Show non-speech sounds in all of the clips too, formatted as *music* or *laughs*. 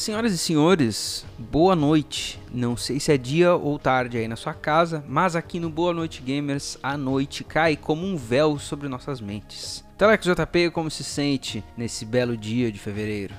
Senhoras e senhores, boa noite. Não sei se é dia ou tarde aí na sua casa, mas aqui no Boa Noite Gamers, a noite cai como um véu sobre nossas mentes. Telex JP, como se sente nesse belo dia de fevereiro?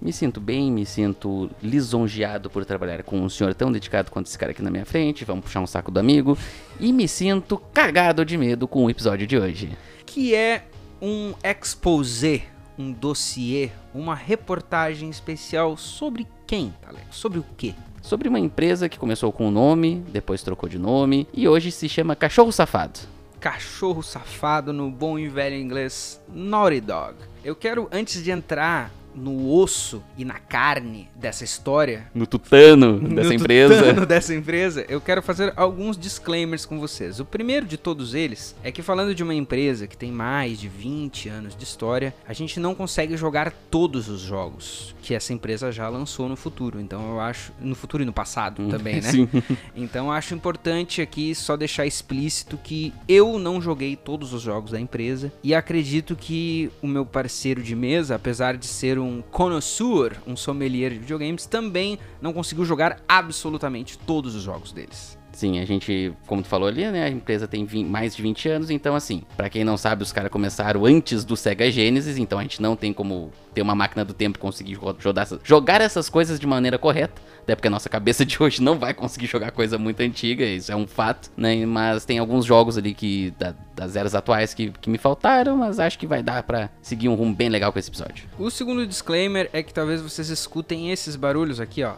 Me sinto bem, me sinto lisonjeado por trabalhar com um senhor tão dedicado quanto esse cara aqui na minha frente. Vamos puxar um saco do amigo. E me sinto cagado de medo com o episódio de hoje. Que é um exposé, um dossiê, uma reportagem especial sobre quem, Telex? Sobre o quê? Sobre uma empresa que começou com um nome, depois trocou de nome e hoje se chama Cachorro Safado. Cachorro safado no bom e velho inglês Naughty Dog. Eu quero, antes de entrar no osso e na carne dessa história, No tutano *laughs* dessa no empresa. tutano dessa empresa, eu quero fazer alguns disclaimers com vocês. O primeiro de todos eles é que falando de uma empresa que tem mais de 20 anos de história, a gente não consegue jogar todos os jogos que essa empresa já lançou no futuro. Então eu acho no futuro e no passado também, né? Sim. *laughs* Então eu acho importante aqui só deixar explícito que eu não joguei todos os jogos da empresa e acredito que o meu parceiro de mesa, apesar de ser um connoisseur, um sommelier de videogames, também não conseguiu jogar absolutamente todos os jogos deles. Sim, a gente, como tu falou ali, né, a empresa tem vin- mais de 20 anos, então assim, pra quem não sabe, os caras começaram antes do Sega Genesis, então a gente não tem como ter uma máquina do tempo e conseguir jo- jogar, jogar essas coisas de maneira correta, até porque a nossa cabeça de hoje não vai conseguir jogar coisa muito antiga, isso é um fato, né, mas tem alguns jogos ali que, da- das eras atuais que, que me faltaram, mas acho que vai dar pra seguir um rumo bem legal com esse episódio. O segundo disclaimer é que talvez vocês escutem esses barulhos aqui, ó.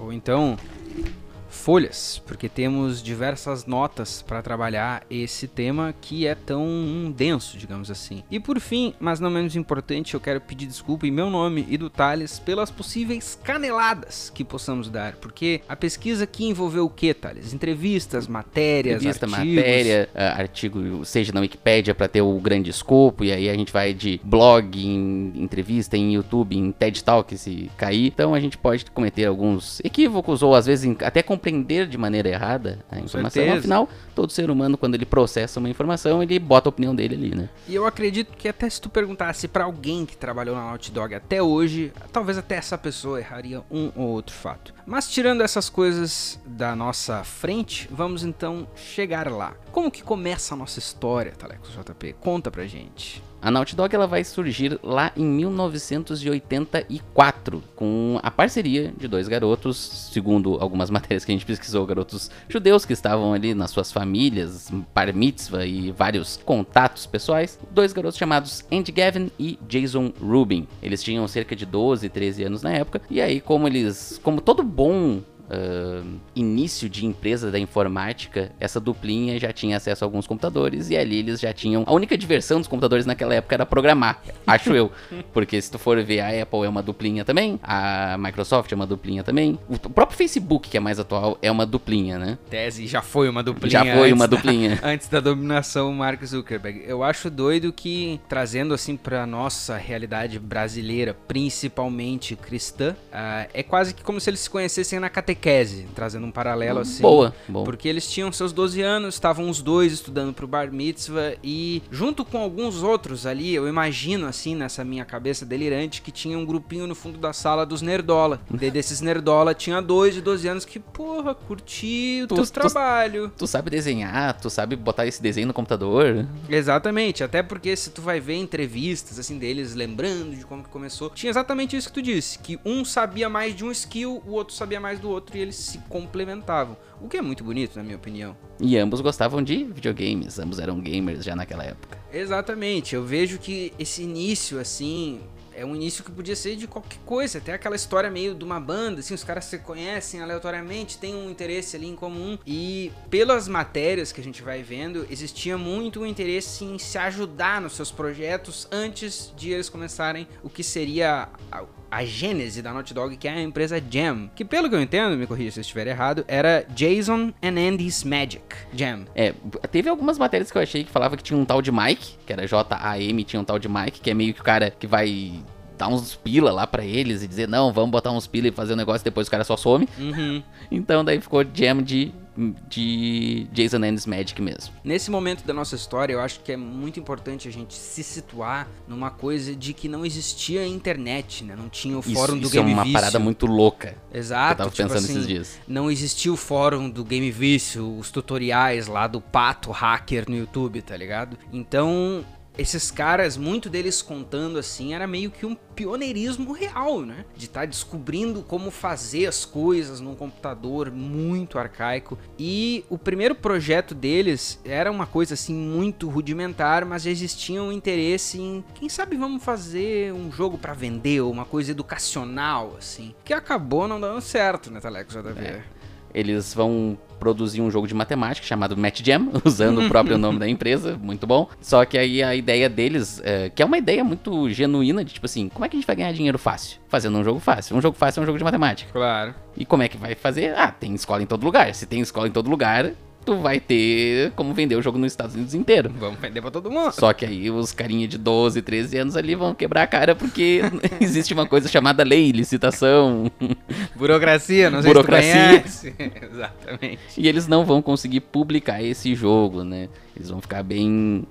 Ou então folhas, porque temos diversas notas para trabalhar esse tema que é tão denso, digamos assim. E por fim, mas não menos importante, eu quero pedir desculpa em meu nome e do Thales pelas possíveis caneladas que possamos dar, porque a pesquisa aqui envolveu o que, Thales? Entrevistas, matérias, Revista, artigos. matéria, ah, artigo, seja na Wikipédia pra ter o grande escopo, e aí a gente vai de blog, em entrevista, em YouTube, em TED Talk se cair. Então a gente pode cometer alguns equívocos ou às vezes até compreender de maneira errada a informação. certeza. Afinal, todo ser humano, quando ele processa uma informação, ele bota a opinião dele ali, né? E eu acredito que até se tu perguntasse pra alguém que trabalhou na Naughty Dog até hoje, talvez até essa pessoa erraria um ou outro fato. Mas tirando essas coisas da nossa frente, vamos então chegar lá. Como que começa a nossa história, Taleco JP? Conta pra gente. A Naughty Dog ela vai surgir lá em 1984 com a parceria de dois garotos, segundo algumas *laughs* matérias que a gente pesquisou, garotos judeus que estavam ali nas suas famílias, bar mitzvah e vários contatos pessoais, dois garotos chamados Andy Gavin e Jason Rubin. Eles tinham cerca de 12, 13 anos na época, e aí como eles, como todo bom ah, início de empresa da informática, essa duplinha já tinha acesso a alguns computadores e ali eles já tinham. A única diversão dos computadores naquela época era programar, *laughs* acho eu. Porque se tu for ver, a Apple é uma duplinha também, a Microsoft é uma duplinha também, o próprio Facebook, que é mais atual, é uma duplinha, né? Tese já foi uma duplinha. Já foi uma da- duplinha. *laughs* antes da dominação Mark Zuckerberg. Eu acho doido que, trazendo assim pra nossa realidade brasileira, principalmente cristã, ah, é quase que como se eles se conhecessem na catequese, trazendo um paralelo assim. Boa, boa. Porque eles tinham seus 12 anos, estavam os dois estudando pro Bar Mitzvah e junto com alguns outros ali, eu imagino assim nessa minha cabeça delirante que tinha um grupinho no fundo da sala dos nerdola. E desses nerdola tinha dois de 12 anos que, porra, curti o Tu- teu tu- trabalho. Tu sabe desenhar, tu sabe botar esse desenho no computador. Exatamente, até porque se tu vai ver entrevistas assim deles lembrando de como que começou, tinha exatamente isso que tu disse, que um sabia mais de um skill, o outro sabia mais do outro e eles se complementavam. O que é muito bonito, na minha opinião. E ambos gostavam de videogames, ambos eram gamers já naquela época. Exatamente, eu vejo que esse início assim é um início que podia ser de qualquer coisa, até aquela história meio de uma banda, assim, os caras se conhecem aleatoriamente, têm um interesse ali em comum e pelas matérias que a gente vai vendo, existia muito um interesse em se ajudar nos seus projetos antes de eles começarem o que seria a, gênese da Naughty Dog, que é a empresa Jam, que pelo que eu entendo, me corrija se eu estiver errado, era Jason and Andy's Magic Jam. É, teve algumas matérias que eu achei que falava que tinha um tal de Mike, que era J-A-M, tinha um tal de Mike, que é meio que o cara que vai dar uns pila lá pra eles e dizer, não, vamos botar uns pila e fazer o negócio, depois o cara só some. Uhum. Então daí ficou Jam de de Jason and Magic mesmo. Nesse momento da nossa história, eu acho que é muito importante a gente se situar numa coisa de que não existia internet, né? Não tinha o fórum isso, do isso Game é uma Vício. parada muito louca. Exato. Eu tava tipo pensando assim, esses dias. Não existia o fórum do Game Vício, os tutoriais lá do pato hacker no YouTube, tá ligado? Então, esses caras, muito deles contando assim, era meio que um pioneirismo real, né? De estar descobrindo como fazer as coisas num computador muito arcaico. E o primeiro projeto deles era uma coisa assim muito rudimentar, mas já existia um interesse em, quem sabe vamos fazer um jogo pra vender, uma coisa educacional assim, que acabou não dando certo, né, Taleco JV? É. Eles vão produzir um jogo de matemática chamado Match Jam, *laughs* usando o próprio nome da empresa, muito bom. Só que aí a ideia deles, é, que é uma ideia muito genuína, de tipo assim, como é que a gente vai ganhar dinheiro fácil? Fazendo um jogo fácil. Um jogo fácil é um jogo de matemática. Claro. E como é que vai fazer? Ah, tem escola em todo lugar. Se tem escola em todo lugar, tu vai ter como vender o jogo nos Estados Unidos inteiro. Vamos vender pra todo mundo. Só que aí os carinha de 12, 13 anos ali vão quebrar a cara porque *laughs* existe uma coisa chamada lei, licitação, *laughs* Burocracia, não sei Burocracia. se tu conhece. *laughs* Exatamente. e eles não vão conseguir publicar esse jogo, né? Eles vão ficar bem.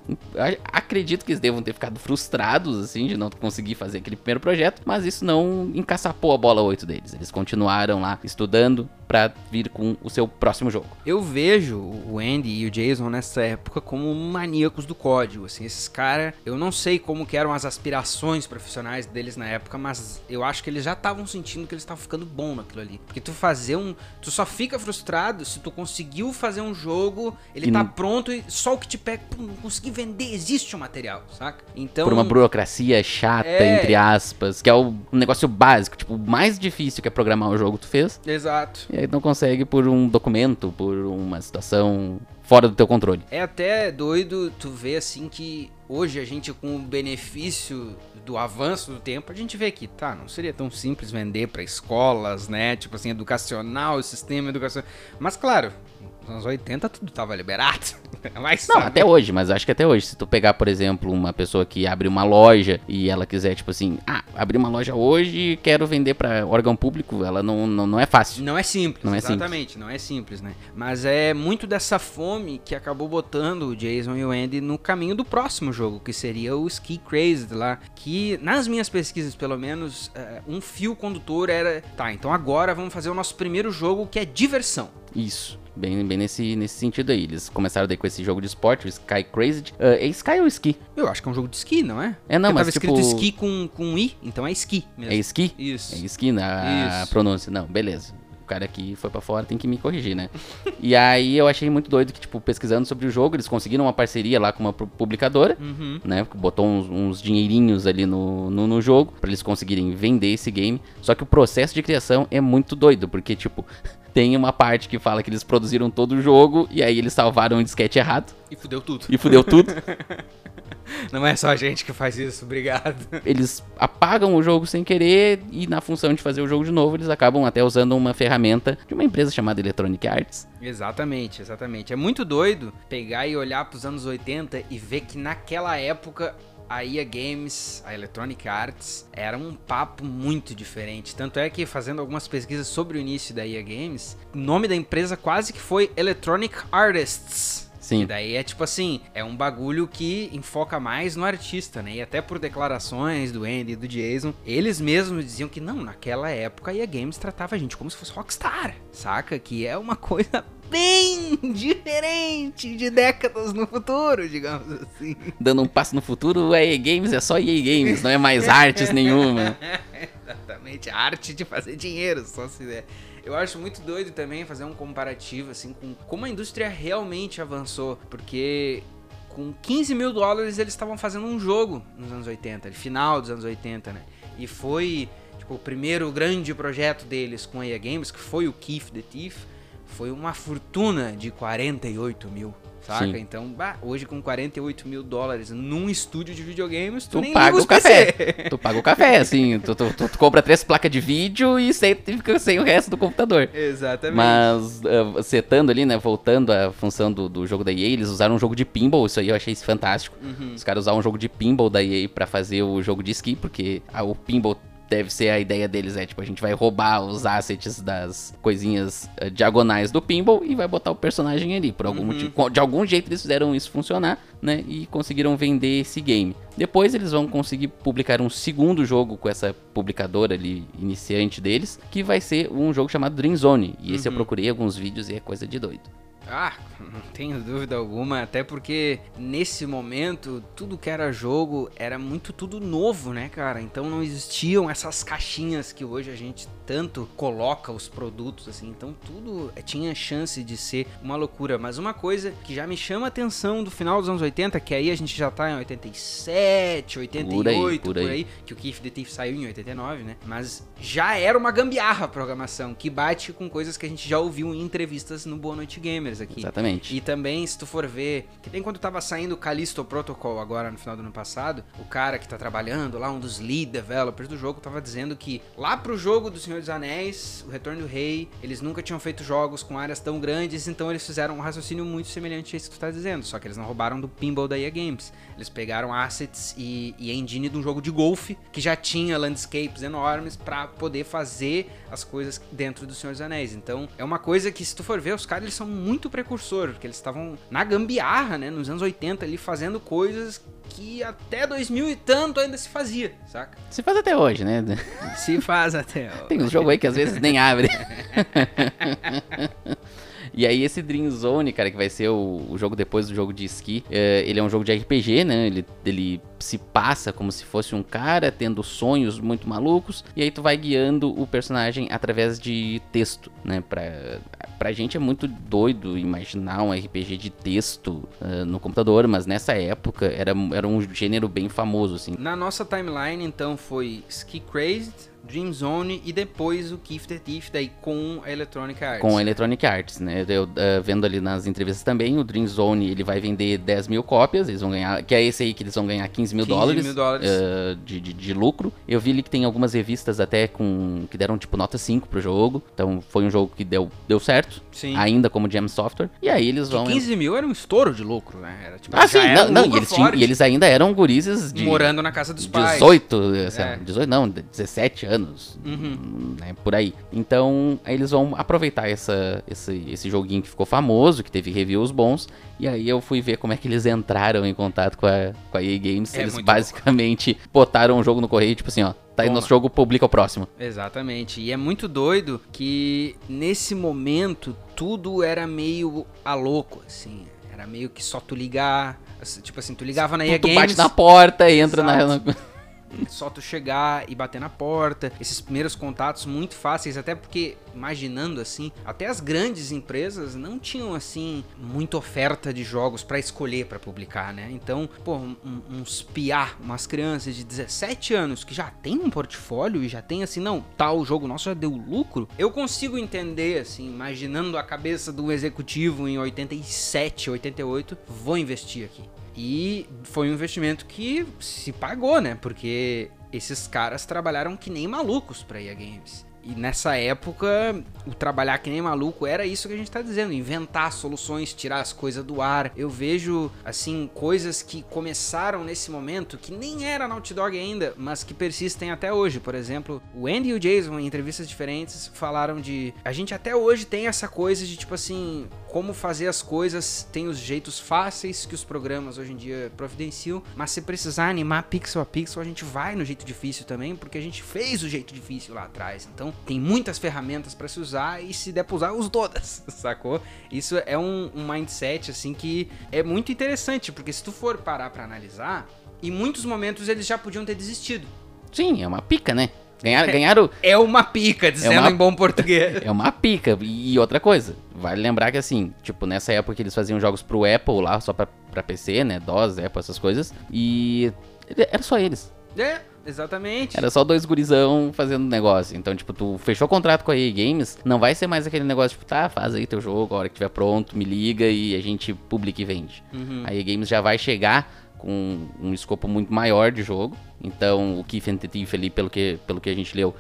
Acredito que eles devam ter ficado frustrados, assim, de não conseguir fazer aquele primeiro projeto, mas isso não encaçapou a bola 8 deles. Eles continuaram lá estudando pra vir com o seu próximo jogo. Eu vejo o Andy e o Jason nessa época como maníacos do código, assim, esses caras, eu não sei como que eram as aspirações profissionais deles na época, mas eu acho que eles já estavam sentindo que eles estavam ficando bom naquilo ali. Porque tu fazer um, tu só fica frustrado se tu conseguiu fazer um jogo, ele E tá não- pronto e só o que te pega, pô, não consegui vender, existe o material, saca? Então Por uma burocracia chata, É. entre aspas, que é o um negócio básico, tipo, o mais difícil que é programar o jogo tu fez, Exato. e aí não consegue por um documento, por uma situação fora do teu controle. É até doido tu ver assim que hoje a gente com o benefício do avanço do tempo, a gente vê que, tá, não seria tão simples vender pra escolas, né? Tipo assim, educacional, sistema educacional. Mas claro, nos anos 80 tudo tava liberado. *laughs* Mas Não, sabe? até hoje, mas acho que até hoje, se tu pegar, por exemplo, uma pessoa que abre uma loja e ela quiser, tipo assim, ah, abri uma loja hoje e quero vender pra órgão público, ela não, não, não é fácil. Não é simples, Não é simples. exatamente, não é simples, né? Mas é muito dessa fome que acabou botando o Jason e o Andy no caminho do próximo jogo, que seria o Ski Crazed lá. Que nas minhas pesquisas, pelo menos, é, um fio condutor era: tá, então agora vamos fazer o nosso primeiro jogo que é diversão. Isso. Bem, bem nesse, nesse sentido aí. Eles começaram daí com esse jogo de esporte, o Sky Crazed. Ah, é Sky ou Ski? Eu acho que é um jogo de esqui, não é? É, não, Porque mas tava tipo... escrito esqui com, com i, então é esqui mesmo. É esqui? Isso. É esqui na Isso. pronúncia. Não, beleza. O cara aqui foi pra fora, tem que me corrigir, né? *laughs* e aí eu achei muito doido que, tipo, pesquisando sobre o jogo, eles conseguiram uma parceria lá com uma pu- publicadora, Uhum. né? Botou uns, uns dinheirinhos ali no, no, no jogo, pra eles conseguirem vender esse game. Só que o processo de criação é muito doido, porque, tipo, tem uma parte que fala que eles produziram todo o jogo e aí eles salvaram o disquete errado E fudeu tudo. e fudeu tudo. *laughs* Não é só a gente que faz isso, obrigado. eles apagam o jogo sem querer e na função de fazer o jogo de novo, eles acabam até usando uma ferramenta de uma empresa chamada Electronic Arts. Exatamente, exatamente. É muito doido pegar e olhar pros anos 80 e ver que naquela época a EA Games, a Electronic Arts, era um papo muito diferente. Tanto é que fazendo algumas pesquisas sobre o início da EA Games, o nome da empresa quase que foi Electronic Artists. Sim. E daí é tipo assim, é um bagulho que enfoca mais no artista, né? E até por declarações do Andy e do Jason, eles mesmos diziam que não, naquela época a EA Games tratava a gente como se fosse Rockstar, saca? Que é uma *laughs* coisa bem *laughs* diferente de décadas no futuro, digamos assim. Dando um passo no futuro, a EA Games é só EA Games, não é mais *laughs* artes nenhuma. Exatamente, a arte de fazer dinheiro, só se der. Eu acho muito doido também fazer um comparativo assim com como a indústria realmente avançou, porque com 15 mil dólares eles estavam fazendo um jogo nos anos 80, final dos anos 80, né? E foi tipo, o primeiro grande projeto deles com a EA Games, que foi o Keith the Thief, foi uma fortuna de 48 mil. Saca? Sim. Então, bah, hoje com 48 mil dólares num estúdio de videogames, tu, Tu nem paga o café. PC. Tu paga o café, assim. Tu, tu, tu- compra três placas de vídeo e sem, fica sem o resto do computador. Exatamente. Mas, uh, setando ali, né, voltando à função do, do jogo da EA, eles usaram um jogo de pinball, isso aí eu achei fantástico. Uhum. Os caras usaram um jogo de pinball da EA pra fazer o jogo de esqui, porque ah, o pinball deve ser a ideia deles é tipo a gente vai roubar os assets das coisinhas uh, diagonais do pinball e vai botar o personagem ali por algum uhum. motivo de algum jeito eles fizeram isso funcionar né e conseguiram vender esse game depois eles vão conseguir publicar um segundo jogo com essa publicadora ali iniciante deles que vai ser um jogo chamado Dream Zone e esse uhum. eu procurei alguns vídeos e é coisa de doido ah, não tenho dúvida alguma, até porque nesse momento tudo que era jogo era muito tudo novo, né, cara? Então não existiam essas caixinhas que hoje a gente tanto coloca os produtos assim. Então tudo eh, tinha chance de ser uma loucura, mas uma coisa que já me chama a atenção do final dos anos 80, que aí a gente já tá em 87, 88, por aí, por aí. Por aí que o Keith the Thief saiu em 89, né? Mas já era uma gambiarra a programação que bate com coisas que a gente já ouviu em entrevistas no Boa Noite Gamers aqui. Exatamente. E também, se tu for ver, que tem quando tava saindo o Callisto Protocol agora no final do ano passado, o cara que tá trabalhando lá, um dos lead developers do jogo, tava dizendo que lá pro jogo do Senhor dos Anéis, o Retorno do Rei, eles nunca tinham feito jogos com áreas tão grandes, então eles fizeram um raciocínio muito semelhante a isso que tu tá dizendo, só que eles não roubaram do pinball da EA Games. Eles pegaram assets e, e engine de um jogo de golfe que já tinha landscapes enormes para poder fazer as coisas dentro do Senhor dos Anéis. Então, é uma coisa que se tu for ver, os caras eles são muito muito precursor, porque eles estavam na gambiarra, né, nos anos 80 ali fazendo coisas que até 2000 e tanto ainda se fazia, saca? Se faz até hoje, né? Se faz até hoje. Tem um jogo aí que às vezes nem abre. *laughs* E aí esse Dream Zone, cara, que vai ser o, o jogo depois do jogo de esqui, é, ele é um jogo de RPG, né? Ele, ele se passa como se fosse um cara tendo sonhos muito malucos, e aí tu vai guiando o personagem através de texto, né? Pra, pra gente é muito doido imaginar um RPG de texto uh, no computador, mas nessa época era, era um gênero bem famoso, assim. Na nossa timeline, então, foi Ski Crazed, Dream Zone e depois o Keith the Thief daí com a Electronic Arts. Com a Electronic Arts, né? Eu uh, vendo ali nas entrevistas também, o Dream Zone ele vai vender 10 mil cópias, eles vão ganhar, que é esse aí que eles vão ganhar 15 mil 15 dólares, mil dólares. Uh, de, de, de, lucro. Eu vi ali que tem algumas revistas até com que deram tipo nota 5 pro jogo, então foi um jogo que deu, deu certo, Sim. ainda como Gem Software. E aí eles vão. Que 15 mil era um estouro de lucro, né? Era, tipo, ah, sim, não, não e, eles tinham, e eles ainda eram gurizes de. Morando na casa dos 18, pais. 18, é. 18 não, 17 anos. Uhum né, por aí. Então, aí eles vão aproveitar essa, esse, esse joguinho que ficou famoso, que teve reviews bons, e aí eu fui ver como é que eles entraram em contato com a, com a EA Games. É eles basicamente botaram o jogo no correio, tipo assim, ó, tá aí nosso jogo, publica o próximo. Exatamente. E é muito doido que nesse momento tudo era meio a louco, assim. Era meio que só tu ligar, tipo assim, tu ligava na EA tu, Games... Tu bate na porta e entra Exato. na só tu chegar e bater na porta. Esses primeiros contatos muito fáceis, até porque, imaginando assim, até as grandes empresas não tinham assim muita oferta de jogos para escolher para publicar, né? Então, pô, um, uns piar, umas crianças de 17 anos que já tem um portfólio e já tem assim, não, tal jogo nosso já deu lucro. Eu consigo entender assim, imaginando a cabeça do executivo em 87, 88, vou investir aqui. E foi um investimento que se pagou, né? Porque esses caras trabalharam que nem malucos para EA Games. E nessa época, o trabalhar que nem maluco era isso que a gente tá dizendo, inventar soluções, tirar as coisas do ar. Eu vejo, assim, coisas que começaram nesse momento, que nem era Naughty Dog ainda, mas que persistem até hoje. Por exemplo, o Andy e o Jason, em entrevistas diferentes, falaram de. A gente até hoje tem essa coisa de tipo assim, como fazer as coisas, tem os jeitos fáceis que os programas hoje em dia providenciam, mas se precisar animar pixel a pixel, a gente vai no jeito difícil também, porque a gente fez o jeito difícil lá atrás. Então, tem muitas ferramentas para se usar e se der pra usar, use todas, *laughs* sacou? Isso é um, um mindset, assim, que é muito interessante, porque se tu for parar para analisar, em muitos momentos eles já podiam ter desistido. Sim, é uma pica, né? Ganharam, ganharam. É uma pica, dizendo é uma, em bom português. *laughs* É uma pica. E outra coisa, vale lembrar que assim, tipo, nessa época que eles faziam jogos pro Apple lá, só pra, pra PC, né? DOS, Apple, essas coisas. E era só eles. É, exatamente. Era só dois gurizão fazendo negócio. Então, tipo, tu fechou o contrato com a EA Games, não vai ser mais aquele negócio, tipo, tá, faz aí teu jogo, a hora que tiver pronto, me liga e a gente publica e vende. Uhum. A EA Games já vai chegar com um escopo muito maior de jogo. Então, o Keith and the Thief ali, pelo que, pelo que a gente leu,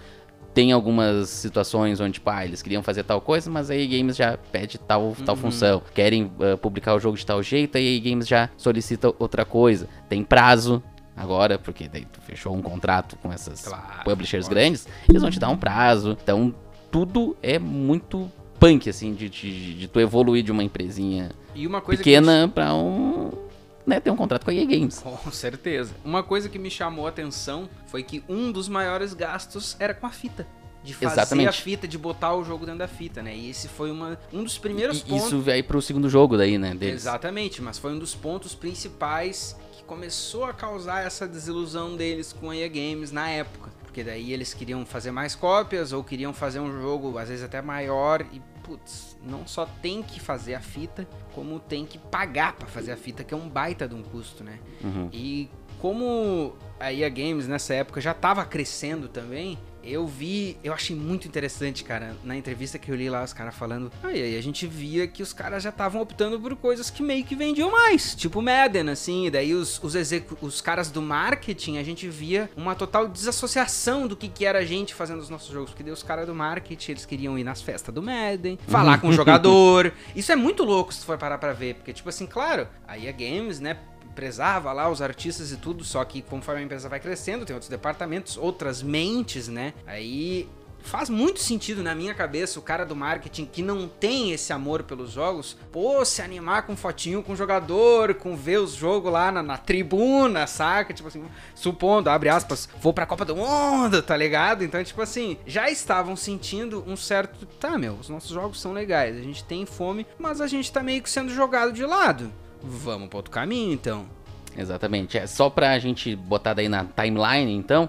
tem algumas situações onde, tipo, ah, eles queriam fazer tal coisa, mas a EA Games já pede tal, uhum. tal função. Querem uh, publicar o jogo de tal jeito, a EA Games já solicita outra coisa. Tem prazo, agora, porque daí tu fechou um contrato com essas Claro, publishers lógico. grandes, eles vão te dar um prazo. Então, tudo é muito punk, assim, de, de, de tu evoluir de uma empresinha E uma coisa pequena pra um. Né, ter um contrato com a EA Games. Com certeza. Uma coisa que me chamou a atenção foi que um dos maiores gastos era com a fita. De fazer Exatamente. a fita, de botar o jogo dentro da fita, né? E esse foi uma, um dos primeiros E pontos. isso vai pro segundo jogo daí, né, deles. Exatamente, mas foi um dos pontos principais que começou a causar essa desilusão deles com a EA Games na época. Porque daí eles queriam fazer mais cópias ou queriam fazer um jogo às vezes até maior e putz, não só tem que fazer a fita, como tem que pagar pra fazer a fita, que é um baita de um custo, né? Uhum. E como a EA Games nessa época já tava crescendo também, eu vi, eu achei muito interessante, cara, na entrevista que eu li lá, os caras falando. Ah, aí a gente via que os caras já estavam optando por coisas que meio que vendiam mais, tipo Madden, assim. E daí os, os, os caras do marketing, a gente via uma total desassociação do que, que era a gente fazendo os nossos jogos. Porque daí os caras do marketing, eles queriam ir nas festas do Madden, falar com o *laughs* jogador. Isso é muito louco se tu for parar pra ver, porque, tipo assim, claro, a EA Games, né? Prezava lá os artistas e tudo, só que conforme a empresa vai crescendo, tem outros departamentos, outras mentes, né? Aí faz muito sentido na minha cabeça o cara do marketing que não tem esse amor pelos jogos, pô, se animar com fotinho com o jogador, com ver os jogos lá na, na tribuna, saca? Tipo assim, supondo, abre aspas, vou pra Copa do Mundo, tá ligado? Então, tipo assim, já estavam sentindo um certo, tá, meu, os nossos jogos são legais, a gente tem fome, mas a gente tá meio que sendo jogado de lado. Vamos para outro caminho, então. Exatamente. É só pra gente botar daí na timeline, então.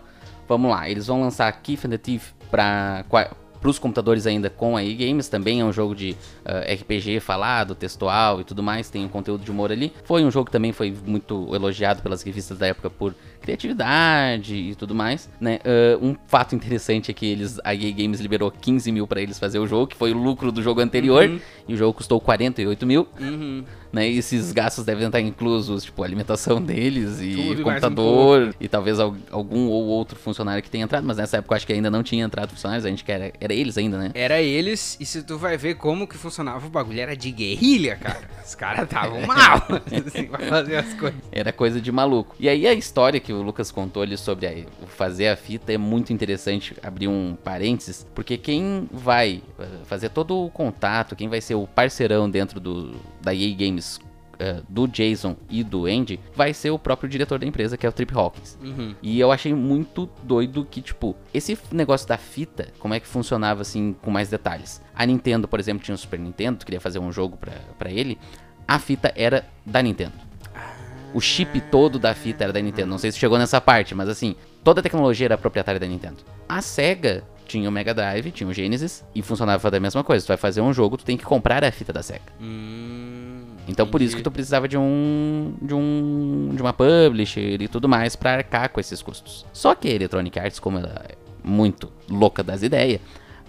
Vamos lá, eles vão lançar Keith and the Thief pra, qua- pros computadores ainda com a EA Games. Também é um jogo de ah, RPG falado, textual e tudo mais. Tem um conteúdo de humor ali. Foi um jogo que também foi muito elogiado pelas revistas da época por criatividade e tudo mais, né? Ah, um fato interessante é que eles, a EA Games liberou 15 mil pra eles fazer o jogo, que foi o lucro do jogo anterior. Uhum. E o jogo custou 48 mil Uhum. Né? E esses gastos devem estar inclusos, tipo, a alimentação *laughs* deles e Tudo mais um computador e talvez al- algum ou outro funcionário que tenha entrado, mas nessa época eu acho que ainda não tinha entrado funcionários, a gente que era, era eles ainda, né? Era eles, e se tu vai ver como que funcionava o bagulho, era de guerrilha, cara. *laughs* Os caras estavam mal, *laughs* assim, pra fazer as coisas. Era coisa de maluco. E aí a história que o Lucas contou ali sobre a- fazer a fita é muito interessante, abrir um parênteses, porque quem vai eh, fazer todo o contato, quem vai ser o parceirão dentro do, da EA Games eh, do Jason e do Andy, vai ser o próprio diretor da empresa, que é o Trip Hawkins. Uhum. E eu achei muito doido que, tipo, esse negócio da fita, como é que funcionava assim com mais detalhes. A Nintendo, por exemplo, tinha o Super Nintendo, tu queria fazer um jogo pra, pra ele, a fita era da Nintendo. O chip todo da fita era da Nintendo. Não sei se chegou nessa parte, mas assim, toda a tecnologia era proprietária da Nintendo. A Sega tinha o Mega Drive, tinha o Genesis, e funcionava da mesma coisa. Tu vai fazer um jogo, tu tem que comprar a fita da Sega. Hum, Então por isso que tu precisava de um de um de uma publisher e tudo mais pra arcar com esses custos. Só que a Electronic Arts, como ela é muito louca das ideias,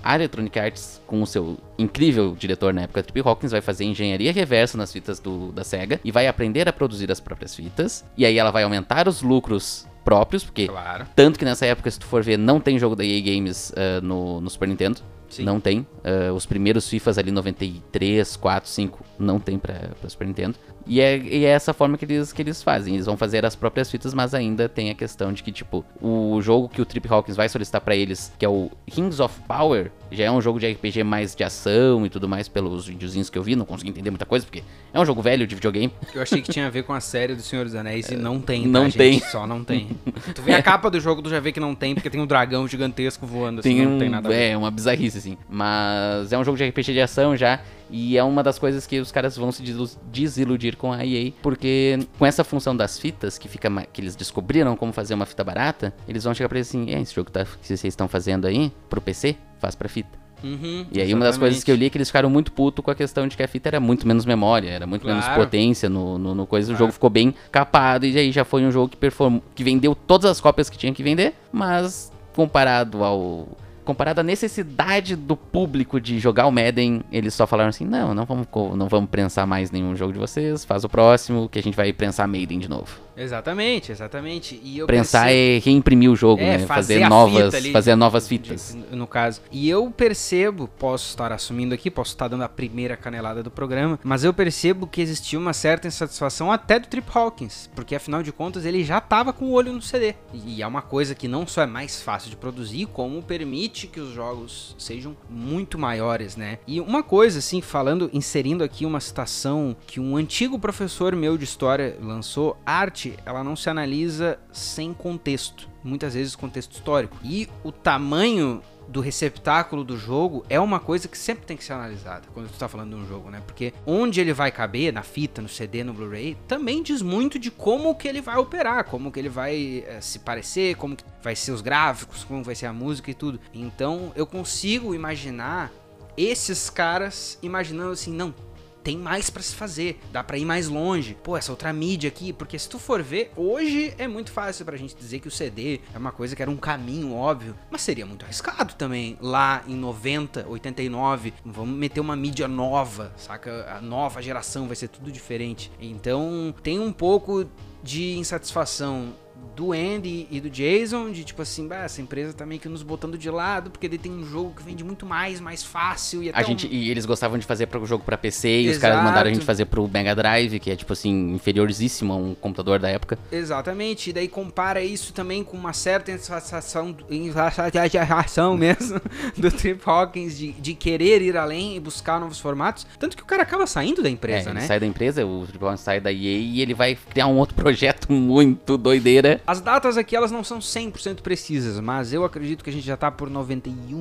a Electronic Arts com o seu incrível diretor na época, Trip Hawkins, vai fazer engenharia reversa nas fitas do, da Sega e vai aprender a produzir as próprias fitas. E aí ela vai aumentar os lucros próprios, porque Claro. tanto que nessa época, se tu for ver, não tem jogo da EA Games ah, no, no Super Nintendo. Sim. Não tem. Ah, os primeiros FIFAs ali, 93, 4, 5, não tem pra, pra Super Nintendo. E é, e é essa forma que eles, que eles fazem. Eles vão fazer as próprias fitas, mas ainda tem a questão de que, tipo, o jogo que o Trip Hawkins vai solicitar pra eles, que é o Rings of Power, já é um jogo de RPG mais de ação e tudo mais, pelos videozinhos que eu vi. Não consegui entender muita coisa, porque é um jogo velho de videogame. Eu achei que tinha a ver com a série do Senhor dos Anéis e não tem, tá, não gente? tem. Só não tem. *laughs* tu vê a capa do jogo, tu já vê que não tem, porque tem um dragão gigantesco voando, assim, Tem não um, tem nada a ver. é, uma bizarrice, assim. Mas é um jogo de RPG de ação já. E é uma das coisas que os caras vão se desilu- desiludir com a EA. Porque com essa função das fitas, que fica que eles descobriram como fazer uma fita barata, eles vão chegar pra eles assim: é, esse jogo tá, que vocês estão fazendo aí pro PC, faz pra fita. Uhum, E aí uma das coisas que eu li é que eles ficaram muito puto com a questão de que a fita era muito menos memória, era muito menos Claro. potência no, no, no coisa. O Claro. jogo ficou bem capado e aí já foi um jogo que performou, que vendeu todas as cópias que tinha que vender, mas comparado ao comparado à necessidade do público de jogar o Madden, eles só falaram assim: não, não vamos, não vamos prensar mais nenhum jogo de vocês, faz o próximo, que a gente vai prensar Maiden de novo. Exatamente, exatamente. E eu prensar percebo... é reimprimir o jogo, é, né? Fazer, fazer novas, ali, fazer novas fitas. No caso. E eu percebo, posso estar assumindo aqui, posso estar dando a primeira canelada do programa, mas eu percebo que existia uma certa insatisfação até do Trip Hawkins, porque afinal de contas ele já estava com o olho no CD. E é uma coisa que não só é mais fácil de produzir, como permite que os jogos sejam muito maiores, né? E uma coisa assim, falando, inserindo aqui uma citação que um antigo professor meu de história lançou, arte, ela não se analisa sem contexto, muitas vezes contexto histórico. E o tamanho do receptáculo do jogo é uma coisa que sempre tem que ser analisada quando tu tá falando de um jogo, né? Porque onde ele vai caber, na fita, no CD, no Blu-ray, também diz muito de como que ele vai operar, como que ele vai é, se parecer, como que vai ser os gráficos, como vai ser a música e tudo. Então eu consigo imaginar esses caras imaginando assim, não, tem mais para se fazer, dá para ir mais longe. Pô, essa outra mídia aqui, porque se tu for ver, hoje é muito fácil pra gente dizer que o CD é uma coisa que era um caminho óbvio, mas seria muito arriscado também. Lá em 90, 89, vamos meter uma mídia nova, saca? A nova geração vai ser tudo diferente. Então, tem um pouco de insatisfação do Andy e do Jason, de tipo assim, bah, essa empresa tá meio que nos botando de lado, porque ele tem um jogo que vende muito mais, mais fácil. E, a gente, um... e eles gostavam de fazer pro jogo para PC, e Exato. os caras mandaram a gente fazer pro Mega Drive, que é tipo assim, inferiorzíssimo a um computador da época. Exatamente, e daí compara isso também com uma certa insatisfação, insatisfação *laughs* mesmo do Trip Hawkins de, de querer ir além e buscar novos formatos. Tanto que o cara acaba saindo da empresa, é, né? Ele sai da empresa, o Trip Hawkins sai da EA e ele vai criar um outro *laughs* projeto muito doideira as datas aqui elas não são 100% precisas, mas eu acredito que a gente já tá por 91,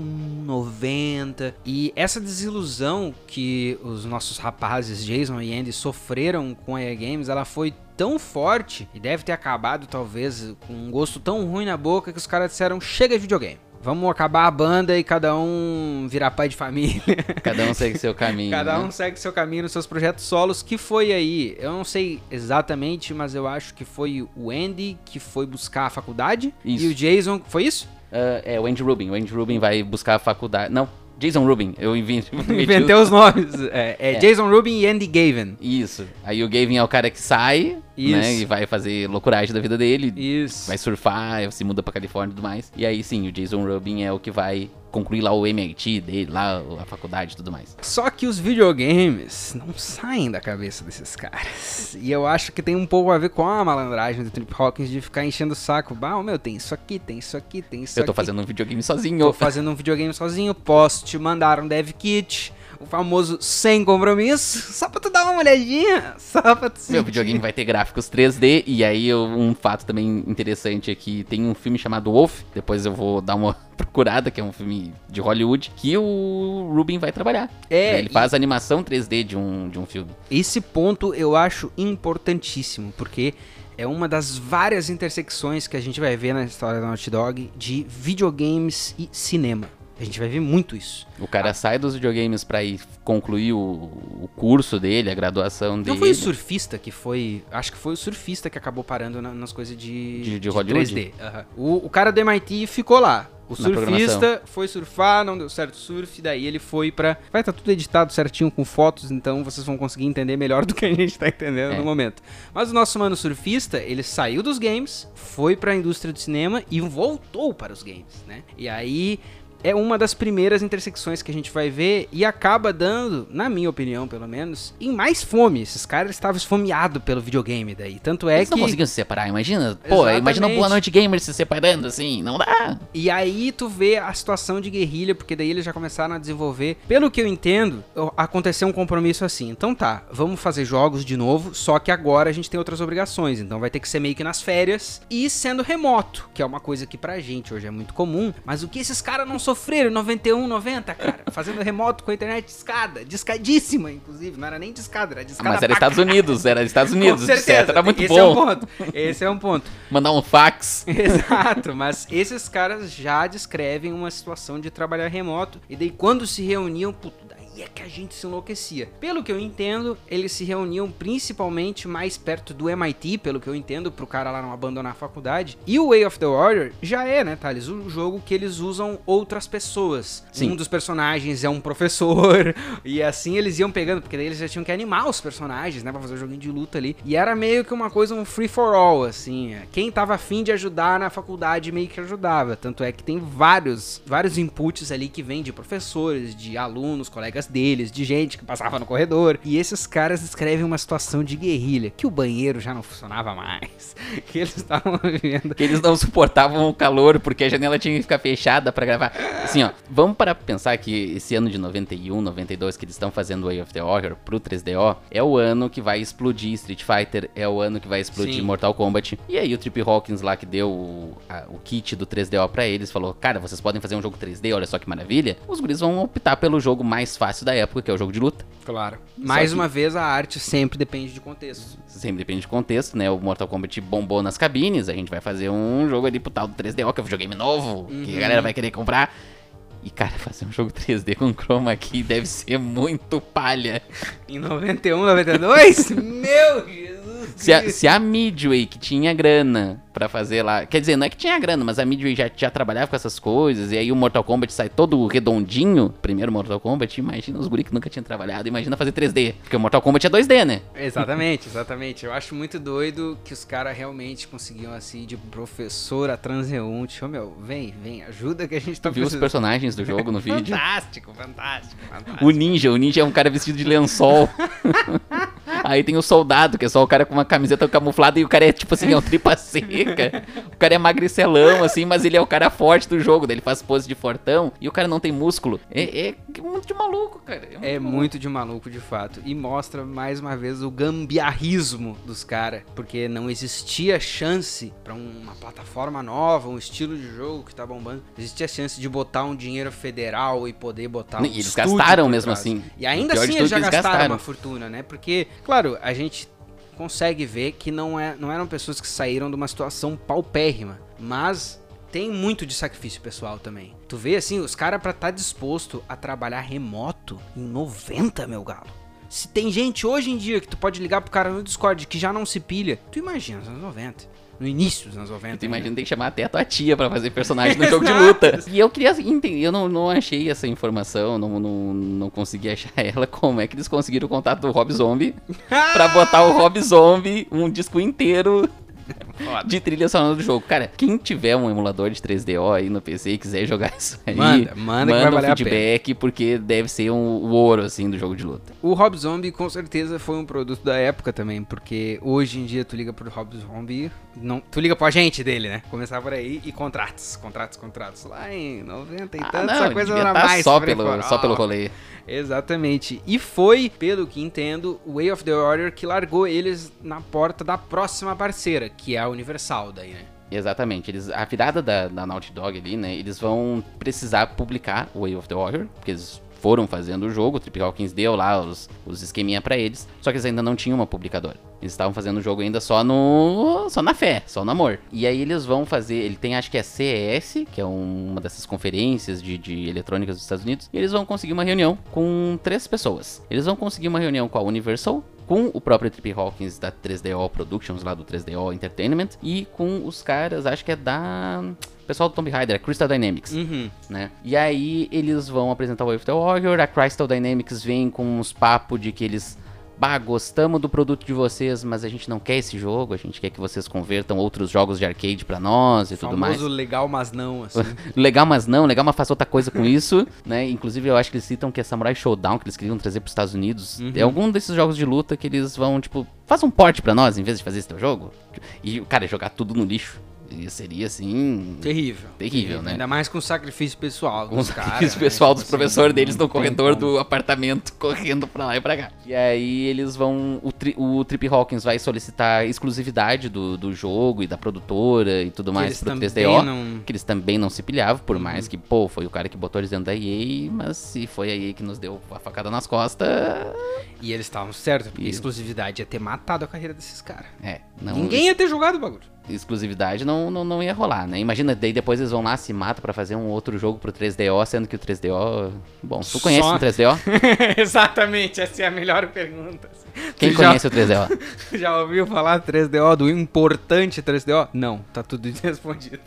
90. E essa desilusão que os nossos rapazes Jason e Andy sofreram com a EA Games, ela foi tão forte e deve ter acabado talvez com um gosto tão ruim na boca que os caras disseram chega de videogame. Vamos acabar a banda e cada um virar pai de família. Cada um segue seu caminho. cada né? um segue seu caminho nos seus projetos solos. Que foi aí? Eu não sei exatamente, mas eu acho que foi o Andy que foi buscar a faculdade. Isso. E o Jason. Foi isso? Uh, é, o Andy Rubin. O Andy Rubin vai buscar a faculdade. Não, Jason Rubin, eu *laughs* inventei os nomes. É, é, é, Jason Rubin e Andy Gavin. Isso. Aí o Gavin é o cara que sai, Isso. né? E vai fazer loucuragem da vida dele. Isso. Vai surfar, se muda pra Califórnia e tudo mais. E aí sim, o Jason Rubin é o que vai concluir lá o MIT dele, lá a faculdade e tudo mais. Só que os videogames não saem da cabeça desses caras. E eu acho que tem um pouco a ver com a malandragem do Trip Hawkins de ficar enchendo o saco. Bah, meu, tem isso aqui, tem isso aqui, tem isso aqui. Eu tô fazendo um videogame sozinho. Tô fazendo um videogame sozinho, posso te mandar um dev kit o famoso sem compromisso, *laughs* só pra tu dar uma olhadinha, só pra tu sentir. Meu videogame vai ter gráficos 3D, e aí um fato também interessante é que tem um filme chamado Wolf, depois eu vou dar uma *laughs* procurada, que é um filme de Hollywood, que o Rubin vai trabalhar. É. Ele faz animação 3D de um, de um filme. Esse ponto eu acho importantíssimo, porque é uma das várias intersecções que a gente vai ver na história da Naughty Dog de videogames e cinema. A gente vai ver muito isso. O cara ah. sai dos videogames para ir concluir o, o, curso dele, a graduação dele. Não foi o surfista que foi. Acho que foi o surfista que acabou parando na, nas coisas de, de, de, de Hollywood. 3D. Uhum. O, o, cara do MIT ficou lá. O surfista foi surfar, não deu certo o surf, daí ele foi pra. Vai estar tá tudo editado certinho com fotos, então vocês vão conseguir entender melhor do que a gente tá entendendo é. no momento. Mas o nosso mano surfista, ele saiu dos games, foi pra indústria do cinema e voltou para os games, né? E aí é uma das primeiras intersecções que a gente vai ver e acaba dando, na minha opinião, pelo menos, em mais fome. Esses caras estavam esfomeados pelo videogame daí. Tanto é Eles que. não conseguiam se separar, imagina. Pô, Exatamente. imagina o Boa Noite Gamer se separando assim, não dá. E aí tu vê a situação de guerrilha, porque daí eles já começaram a desenvolver. Pelo que eu entendo, aconteceu um compromisso assim. Então tá, vamos fazer jogos de novo, só que agora a gente tem outras obrigações. Então vai ter que ser meio que nas férias e sendo remoto, que é uma coisa que pra gente hoje é muito comum. Mas o que esses caras não sofreram 91, 90, cara. Fazendo remoto com a internet discada. Discadíssima, inclusive. Não era nem discada, era discada. Ah, mas era Estados Unidos, era Estados Unidos. Com certeza. Era muito Esse bom. é um ponto. Esse é um ponto. Mandar um fax. *laughs* Exato, mas esses caras já descrevem uma situação de trabalhar remoto. E daí quando se reuniam, puto, aí é que a gente se enlouquecia. Pelo que eu entendo, eles se reuniam principalmente mais perto do MIT, pelo que eu entendo, pro cara lá não abandonar a faculdade. E o Way of the Warrior já é, né, Thales? Um jogo que eles usam outras pessoas. Sim. Um dos personagens é um professor, *laughs* e assim eles iam pegando, porque daí eles já tinham que animar os personagens, né, pra fazer o joguinho de luta ali. E era meio que uma coisa, um free for all, assim. Quem tava afim de ajudar na faculdade meio que ajudava. Tanto é que tem vários, vários inputs ali que vêm de professores, de alunos, colegas deles, de gente que passava no corredor. E esses caras descrevem uma situação de guerrilha, que o banheiro já não funcionava mais, *laughs* que eles estavam vivendo. Que eles não suportavam o calor, porque a janela tinha que ficar fechada pra gravar. Assim, ó, vamos para pensar que esse ano de 91, 92 que eles estão fazendo Way of the Warrior pro 3DO, é o ano que vai explodir Street Fighter, é o ano que vai explodir Sim. Mortal Kombat. E aí o Trip Hawkins lá que deu o, a- o kit do 3DO pra eles, falou, cara, vocês podem fazer um jogo 3D, olha só que maravilha. Os guris vão optar pelo jogo mais fácil da época, que é o jogo de luta. Claro. Mais que- uma vez, a arte sempre depende de contexto. Sempre depende de contexto, né? O Mortal Kombat bombou nas cabines. A gente vai fazer um jogo ali pro tal do 3DO, que é um videogame novo, que a galera vai querer comprar. E, cara, *laughs* fazer um jogo 3D com chroma key deve ser muito palha. Em 91, 92? *laughs* Meu Jesus! Se a, se a Midway, que tinha grana pra fazer lá. Quer dizer, não é que tinha grana, mas a Midway já, já trabalhava com essas coisas. E aí o Mortal Kombat sai todo redondinho. Primeiro Mortal Kombat, imagina os guri que nunca tinham trabalhado. Imagina fazer 3D. Porque o Mortal Kombat é 2D, né? Exatamente, exatamente. Eu acho muito doido que os caras realmente conseguiam, assim, de professor a transeunte. Ô, meu, vem, vem, ajuda que a gente tá viu os precisando. personagens do jogo no *laughs* vídeo? Fantástico, fantástico, fantástico. O ninja, o ninja é um cara vestido de lençol. *laughs* Aí tem o soldado, que é só o cara com uma camiseta camuflada e o cara é tipo assim, é um tripa seca. O cara é magricelão, assim, mas ele é o cara forte do jogo. Daí ele faz pose de fortão e o cara não tem músculo. É, é muito de maluco, cara. É maluco. muito de maluco, de fato. E mostra mais uma vez o gambiarrismo dos caras. Porque não existia chance pra uma plataforma nova, um estilo de jogo que tá bombando. Existia chance de botar um dinheiro federal e poder botar um E eles gastaram mesmo trás. assim. E ainda assim tudo eles já é eles gastaram, gastaram. uma fortuna, né? Porque, claro, a gente consegue ver que não, é, não eram pessoas que saíram de uma situação paupérrima. Mas tem muito de sacrifício pessoal também. Tu vê assim, os caras pra estar disposto a trabalhar remoto em 90, meu galo. Se tem gente hoje em dia que tu pode ligar pro cara no Discord que já não se pilha, tu imagina nos anos 90. No início dos anos 90. Tu né? imagina tem que chamar até a tua tia pra fazer personagem no *laughs* jogo de luta. E eu queria entender, eu não, não achei essa informação, não, não, não consegui achar *laughs* ela. Como é que eles conseguiram o contato do Rob Zombie *laughs* pra botar o Rob Zombie um disco inteiro de trilha sonora do jogo. Cara, quem tiver um emulador de 3DO aí no PC e quiser jogar *laughs* isso aí, Manda, manda que vai um feedback, porque deve ser um, o ouro, assim, do jogo de luta. O Rob Zombie com certeza foi um produto da época também, porque hoje em dia tu liga pro Rob Zombie, não, tu liga pro agente dele, né? Começar por aí e contratos, contratos, contratos. Lá em 90 e Ah, tanto, não, essa coisa era tá mais só pelo, só pelo rolê. Exatamente. E foi, pelo que entendo, Way of the Warrior que largou eles na porta da próxima parceira, que é a Universal daí, né? Exatamente. Eles, a virada da, da Naughty Dog ali, né? Eles vão precisar publicar o Way of the Warrior, porque eles foram fazendo o jogo, o Trip Hawkins deu lá os, os esqueminha pra eles, só que eles ainda não tinham uma publicadora. Eles estavam fazendo o jogo ainda só no. só na fé, só no amor. E aí eles vão fazer. Ele tem acho que é CES, que é um- uma dessas conferências de, de eletrônicas dos Estados Unidos. E eles vão conseguir uma reunião com três pessoas. Eles vão conseguir uma reunião com a Universal, com o próprio Trip Hawkins da 3DO Productions, lá do 3DO Entertainment, e com os caras, acho que é da. Pessoal do Tomb Raider, Crystal Dynamics Uhum. né? E aí eles vão apresentar o Wave of the Warrior, a Crystal Dynamics vem com uns papos de que eles, bah, gostamos do produto de vocês, mas a gente não quer esse jogo, a gente quer que vocês convertam outros jogos de arcade pra nós e tudo mais. Famoso legal, mas não, assim. *laughs* Legal, mas não, legal, mas faz outra coisa com isso, *laughs* né? Inclusive eu acho que eles citam que é Samurai Showdown, que eles queriam trazer pros Estados Unidos. Uhum. É algum desses jogos de luta que eles vão, tipo, faz um porte pra nós em vez de fazer esse teu jogo. E, cara, jogar tudo no lixo. E seria assim. Terrível. Terrível, né? Ainda mais com o sacrifício pessoal Com dos os caras. o pessoal dos Assim, professores deles no corredor como. do apartamento *laughs* correndo pra lá e pra cá. E aí eles vão. O, tri, o Trip Hawkins vai solicitar exclusividade do, do jogo e da produtora e tudo mais pro 3DO. Não... Que eles também não se pilhavam, por uhum. mais que, pô, foi o cara que botou eles dentro da EA, mas se foi a EA que nos deu a facada nas costas. E eles estavam certos, porque e... a exclusividade ia ter matado a carreira desses caras. É, não. Ninguém ia ter jogado o bagulho exclusividade não, não, não ia rolar, né? Imagina, daí depois eles vão lá, se matam para fazer um outro jogo pro 3DO, sendo que o 3DO... Bom, tu conhece Só... o 3DO? *laughs* Exatamente, essa é a melhor pergunta. Quem tu conhece já... o 3DO? *laughs* já ouviu falar do 3DO, do importante 3DO? Não, tá tudo *laughs* respondido.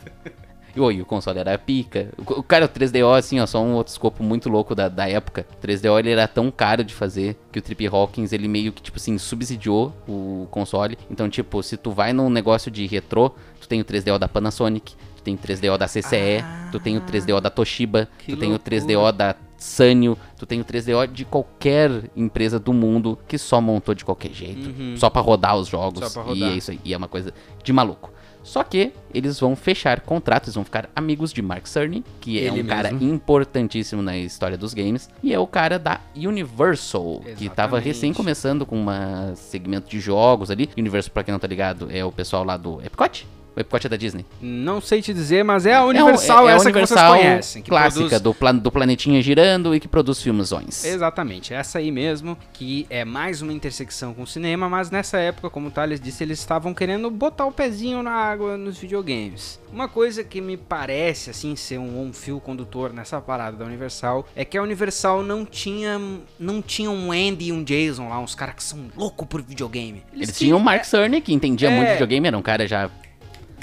E oi, o console era pica. O, cara, o 3DO, assim, ó, só um outro escopo muito louco da, da época. O 3DO ele era tão caro de fazer que o Trip Hawkins ele meio que, tipo assim, subsidiou o console. Então, tipo, se tu vai num negócio de retrô, tu tem o 3DO da Panasonic, tu tem o 3DO da CCE, ah, tu tem o 3DO da Toshiba, tu tem o 3DO da Sanyo, tu tem o 3DO de qualquer empresa do mundo que só montou de qualquer jeito, uhum. só para rodar os jogos. Rodar. E é isso aí, e é uma coisa de maluco. Só que eles vão fechar contratos, vão ficar amigos de Mark Cerny, que é Ele um mesmo. cara importantíssimo na história dos games, e é o cara da Universal, Exatamente. que tava recém começando com um segmento de jogos ali. Universal, pra quem não tá ligado, é o pessoal lá do Epcot, o Epcot é da Disney? Não sei te dizer, mas é a Universal, é, é, é essa a Universal que vocês conhecem. Que clássica produz... do, plan do planetinha girando e que produz filmezões. Exatamente, essa aí mesmo, que é mais uma intersecção com o cinema, mas nessa época, como o Thales disse, eles estavam querendo botar o pezinho na água nos videogames. Uma coisa que me parece, assim, ser um, um fio condutor nessa parada da Universal, é que a Universal não tinha, não tinha um Andy e um Jason lá, uns caras que são loucos por videogame. Eles, Eles tinham o Mark Cerny, que entendia é... muito de videogame, era um cara já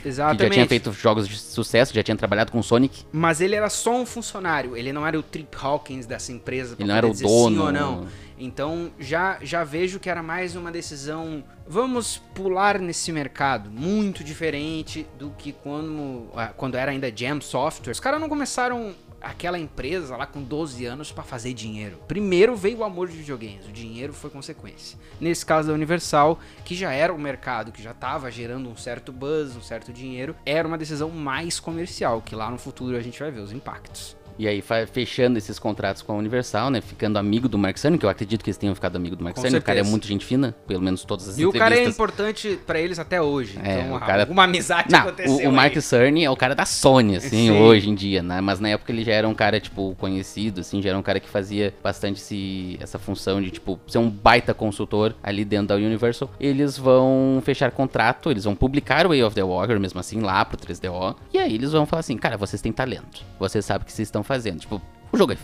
Exatamente. Que já tinha feito jogos de sucesso, já tinha trabalhado com Sonic. Mas ele era só um funcionário, ele não era o Trip Hawkins dessa empresa. Ele não era o dono. Sim ou não. Então já, já vejo que era mais uma decisão. Vamos pular nesse mercado. Muito diferente do que quando, ah, quando era ainda Jam Software. Os caras não começaram aquela empresa lá com 12 anos para fazer dinheiro. Primeiro veio o amor de videogames, o dinheiro foi consequência. Nesse caso da Universal, que já era o mercado, que já estava gerando um certo buzz, um certo dinheiro, era uma decisão mais comercial, que lá no futuro a gente vai ver os impactos. E aí, fechando esses contratos com a Universal, né? Ficando amigo do Mark Cerny, que eu acredito que eles tenham ficado amigo do Mark Cerny. O cara é muito gente fina, pelo menos todas as e entrevistas. E o cara é importante para eles até hoje. É, então, o cara... alguma amizade Não, aconteceu O, o Mark Cerny é o cara da Sony, assim, Sim. hoje em dia, né? Mas na época ele já era um cara, tipo, conhecido, assim, já era um cara que fazia bastante esse, essa função de, tipo, ser um baita consultor ali dentro da Universal. Eles vão fechar contrato, eles vão publicar o Way of the Walker, mesmo assim, lá pro 3DO. E aí eles vão falar assim, cara, vocês têm talento. Vocês sabem o que vocês estão fazendo. Tipo, o jogo é.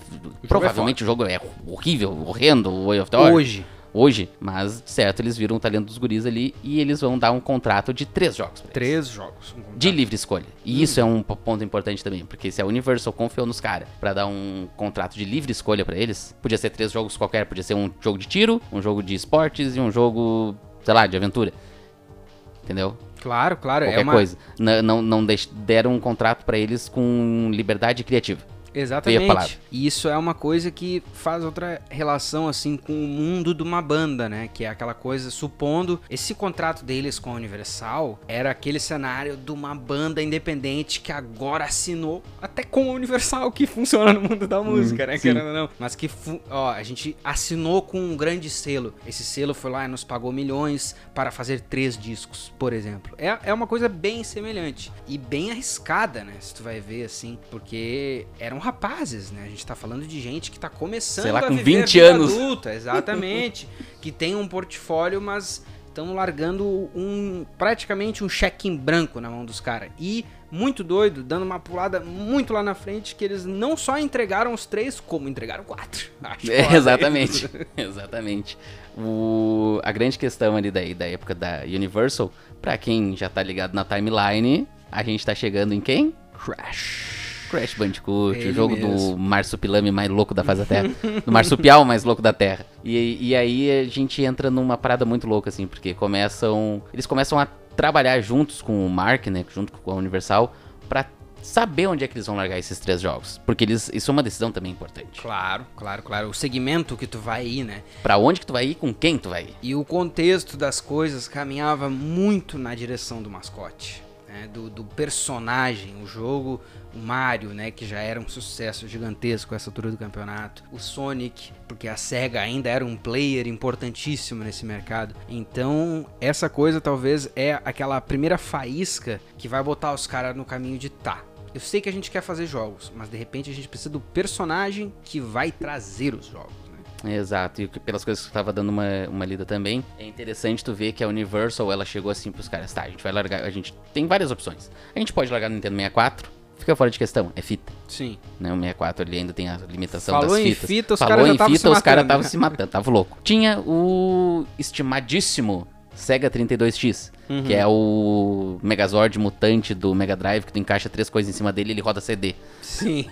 O provavelmente jogo é o jogo é horrível, horrendo, o Way of the Hoje. Hoje, mas certo, eles viram o talento dos guris ali e eles vão dar um contrato de três jogos. Três jogos. Um de livre escolha. E hum. isso é um ponto importante também, porque se a Universal confiou nos caras para dar um contrato de livre escolha para eles, podia ser três jogos qualquer, podia ser um jogo de tiro, um jogo de esportes e um jogo, sei lá, de aventura. Entendeu? Claro, claro. É Qualquer é uma... coisa. Não, não, não deram um contrato para eles com liberdade criativa. Exatamente. E isso é uma coisa que faz outra relação assim com o mundo de uma banda, né? Que é aquela coisa, supondo esse contrato deles com a Universal era aquele cenário de uma banda independente que agora assinou até com a Universal que funciona no mundo da música, hum, né? Querendo ou não. Mas que, ó, a gente assinou com um grande selo. Esse selo foi lá e nos pagou milhões para fazer três discos, por exemplo. É, é uma coisa bem semelhante e bem arriscada, né? Se tu vai ver assim, porque era um rapazes, né? A gente tá falando de gente que tá começando Sei lá, com a 20 anos. adulta, exatamente, *laughs* que tem um portfólio, mas estão largando um praticamente um cheque em branco na mão dos caras. E muito doido, dando uma pulada muito lá na frente, que eles não só entregaram os três, como entregaram quatro. *laughs* É, exatamente, *laughs* exatamente. O, a grande questão ali da, da época da Universal, para quem já tá ligado na timeline, a gente tá chegando em quem? Crash. Crash Bandicoot, Ele o jogo mesmo. do marsupilame mais louco da face da Terra. *laughs* do marsupial mais louco da Terra. E, e aí a gente entra numa parada muito louca, assim, porque começam. Eles começam a trabalhar juntos com o Mark, né? Junto com a Universal, pra saber onde é que eles vão largar esses três jogos. Porque eles, isso é uma decisão também importante. Claro, claro, claro. O segmento que tu vai ir, né? Pra onde que tu vai ir, com quem tu vai ir. E o contexto das coisas caminhava muito na direção do mascote. Né, do, do personagem, o jogo, o Mario, né, que já era um sucesso gigantesco essa altura do campeonato, o Sonic, porque a Sega ainda era um player importantíssimo nesse mercado. Então, essa coisa talvez é aquela primeira faísca que vai botar os caras no caminho de tá. Eu sei que a gente quer fazer jogos, mas de repente a gente precisa do personagem que vai trazer os jogos. Né? Exato, e pelas coisas que eu tava dando uma, uma lida também, é interessante tu ver que a Universal, ela chegou assim pros caras, tá, a gente vai largar, a gente tem várias opções. A gente pode largar no Nintendo 64, fica fora de questão, é fita, Sim. né, o 64 ele ainda tem a limitação Falou das em fitas. fita, os Falou caras já em fita, os caras estavam se matando, tava louco. Tinha o estimadíssimo Sega 32X, Uhum. que é o Megazord mutante do Mega Drive, que tu encaixa três coisas em cima dele e ele roda CD. Sim.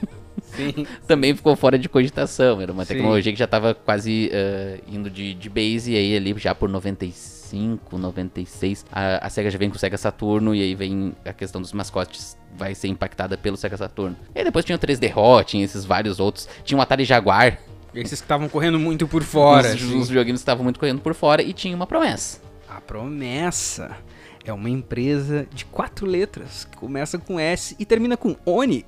Sim. *laughs* também ficou fora de cogitação. Era uma Sim. tecnologia que já estava quase eh, indo de, de base, e aí ali já por 95, 96, a, a SEGA já vem com o SEGA Saturno, e aí vem a questão dos mascotes. Vai ser impactada pelo Sega Saturno. E aí depois tinha o 3D Hot, tinha esses vários outros. Tinha o Atari Jaguar. Esses que estavam correndo muito por fora. os, assim. os videogames estavam muito correndo por fora. E tinha uma promessa. A promessa é uma empresa de quatro letras que começa com S e termina com Oni.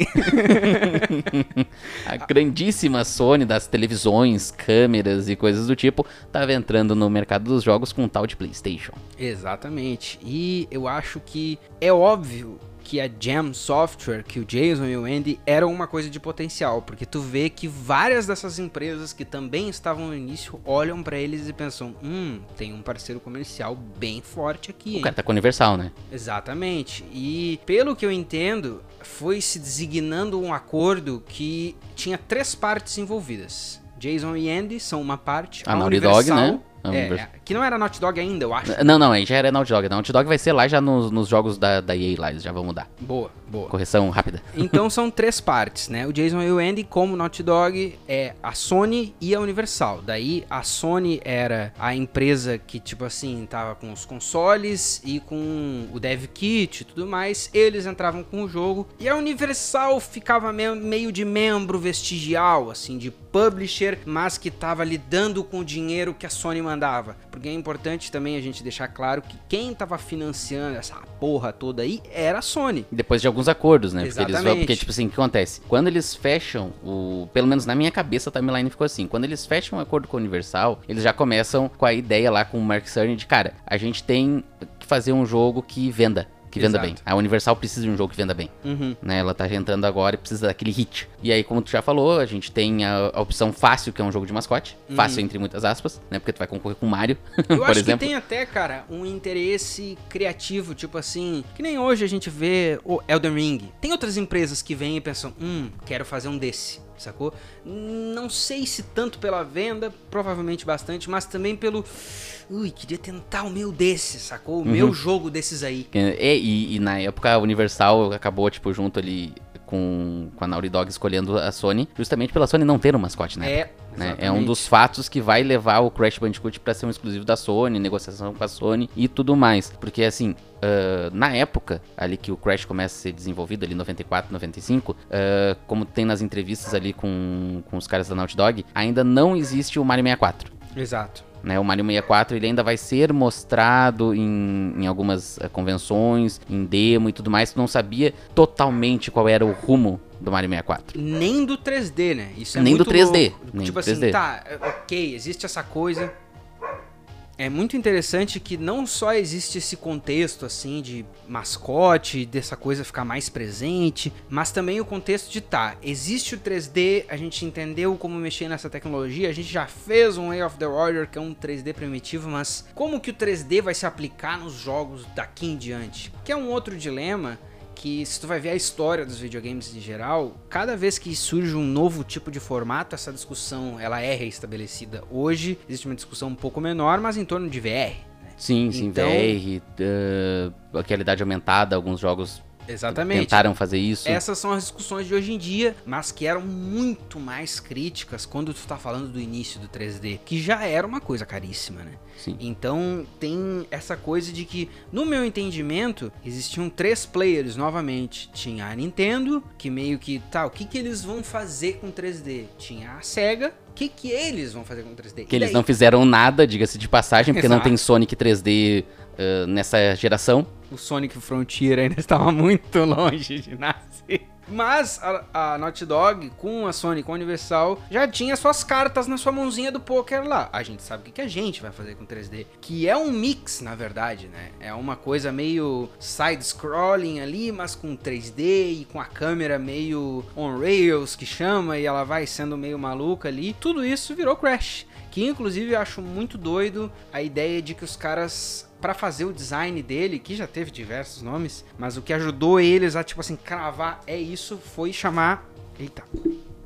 *laughs* A grandíssima Sony das televisões, câmeras e coisas do tipo, estava entrando no mercado dos jogos com um tal de PlayStation. Exatamente. E eu acho que é óbvio que a Jam Software, que o Jason e o Andy eram uma coisa de potencial, porque tu vê que várias dessas empresas que também estavam no início olham pra eles e pensam: "Hum, tem um parceiro comercial bem forte aqui, O hein?" cara tá com Universal, né? Exatamente. E pelo que eu entendo, foi se designando um acordo que tinha três partes envolvidas. Jason e Andy são uma parte, A Naughty Dog, né? A É, que não era Naughty Dog ainda, eu acho. Não, não, aí já era Naughty Dog. Naughty Dog vai ser lá já nos, nos jogos da, da EA lá, eles já vão mudar. Boa, boa. Correção rápida. Então *laughs* são três partes, né? O Jason e o Andy, como Naughty Dog, é a Sony e a Universal. Daí a Sony era a empresa que, tipo assim, tava com os consoles e com o dev kit e tudo mais. Eles entravam com o jogo. E a Universal ficava me- meio de membro vestigial, assim, de publisher, mas que tava lidando com o dinheiro que a Sony mandava. Porque é importante também a gente deixar claro que quem tava financiando essa porra toda aí era a Sony. Depois de alguns acordos, né? Porque eles. Exatamente. Porque, tipo assim, o que acontece? Quando eles fecham o. Pelo menos na minha cabeça a timeline ficou assim. Quando eles fecham um acordo com a Universal, eles já começam com a ideia lá com o Mark Cerny de, cara, a gente tem que fazer um jogo que venda. Que venda Exato. bem. A Universal precisa de um jogo que venda bem. Uhum. né? Ela tá entrando agora e precisa daquele hit. E aí, como tu já falou, a gente tem a, a opção fácil, que é um jogo de mascote. Fácil entre muitas aspas, né? Porque tu vai concorrer com o Mario, *laughs* Eu por acho exemplo. que tem até, cara, um interesse criativo, tipo assim, que nem hoje a gente vê o Elden Ring. Tem outras empresas que vêm e pensam, hum, quero fazer um desse, sacou? Não sei se tanto pela venda, provavelmente bastante, mas também pelo, ui, queria tentar o meu desse, sacou? O Uhum. meu jogo desses aí. É, e, e na época a Universal acabou, tipo, junto ali com, com a Naughty Dog escolhendo a Sony, justamente pela Sony não ter um mascote, né? É, né? É um dos fatos que vai levar o Crash Bandicoot pra ser um exclusivo da Sony, negociação com a Sony e tudo mais. Porque assim, ah, na época ali que o Crash começa a ser desenvolvido, ali 94, 95, ah, como tem nas entrevistas ali com, com os caras da Naughty Dog, ainda não existe o Mario 64. Exato. Né, o Mario 64 ele ainda vai ser mostrado em, em algumas eh, convenções, em demo e tudo mais. Tu não sabia totalmente qual era o rumo do Mario 64. Nem do 3D, né? Isso é Nem do muito 3D, louco. nem tipo do assim, 3D. tá, é, ok, existe essa coisa. É muito interessante que não só existe esse contexto assim de mascote, dessa coisa ficar mais presente, mas também o contexto de tá, existe o 3D, a gente entendeu como mexer nessa tecnologia, a gente já fez um Way of the Warrior que é um 3D primitivo, mas como que o 3D vai se aplicar nos jogos daqui em diante? Que é um outro dilema que se tu vai ver a história dos videogames em geral, cada vez que surge um novo tipo de formato, essa discussão ela é reestabelecida. Hoje existe uma discussão um pouco menor, mas em torno de VR. né? Sim, sim, Então- VR, eh, a realidade aumentada, alguns jogos Exatamente. tentaram fazer isso. Essas são as discussões de hoje em dia, mas que eram muito mais críticas quando tu tá falando do início do 3D, que já era uma coisa caríssima, né? Sim. Então tem essa coisa de que, no meu entendimento, existiam três players novamente. Tinha a Nintendo, que meio que, tá, o que, que eles vão fazer com 3D? Tinha a Sega, o que, que eles vão fazer com 3D? Que eles não fizeram nada, diga-se de passagem, porque não Exato. tem Sonic 3D eh, nessa geração. o Sonic Frontier ainda *laughs* estava muito longe de nascer. Mas a, a Naughty Dog, com a Sony, com a Universal, já tinha suas cartas na sua mãozinha do poker lá. A gente sabe o que, que a gente vai fazer com 3D. Que é um mix, na verdade, né? É uma coisa meio side-scrolling ali, mas com 3D e com a câmera meio on-rails, que chama, e ela vai sendo meio maluca ali. Tudo isso virou Crash. Que inclusive eu acho muito doido a ideia de que os caras para fazer o design dele, que já teve diversos nomes, mas o que ajudou eles a tipo assim cravar é isso foi chamar, eita,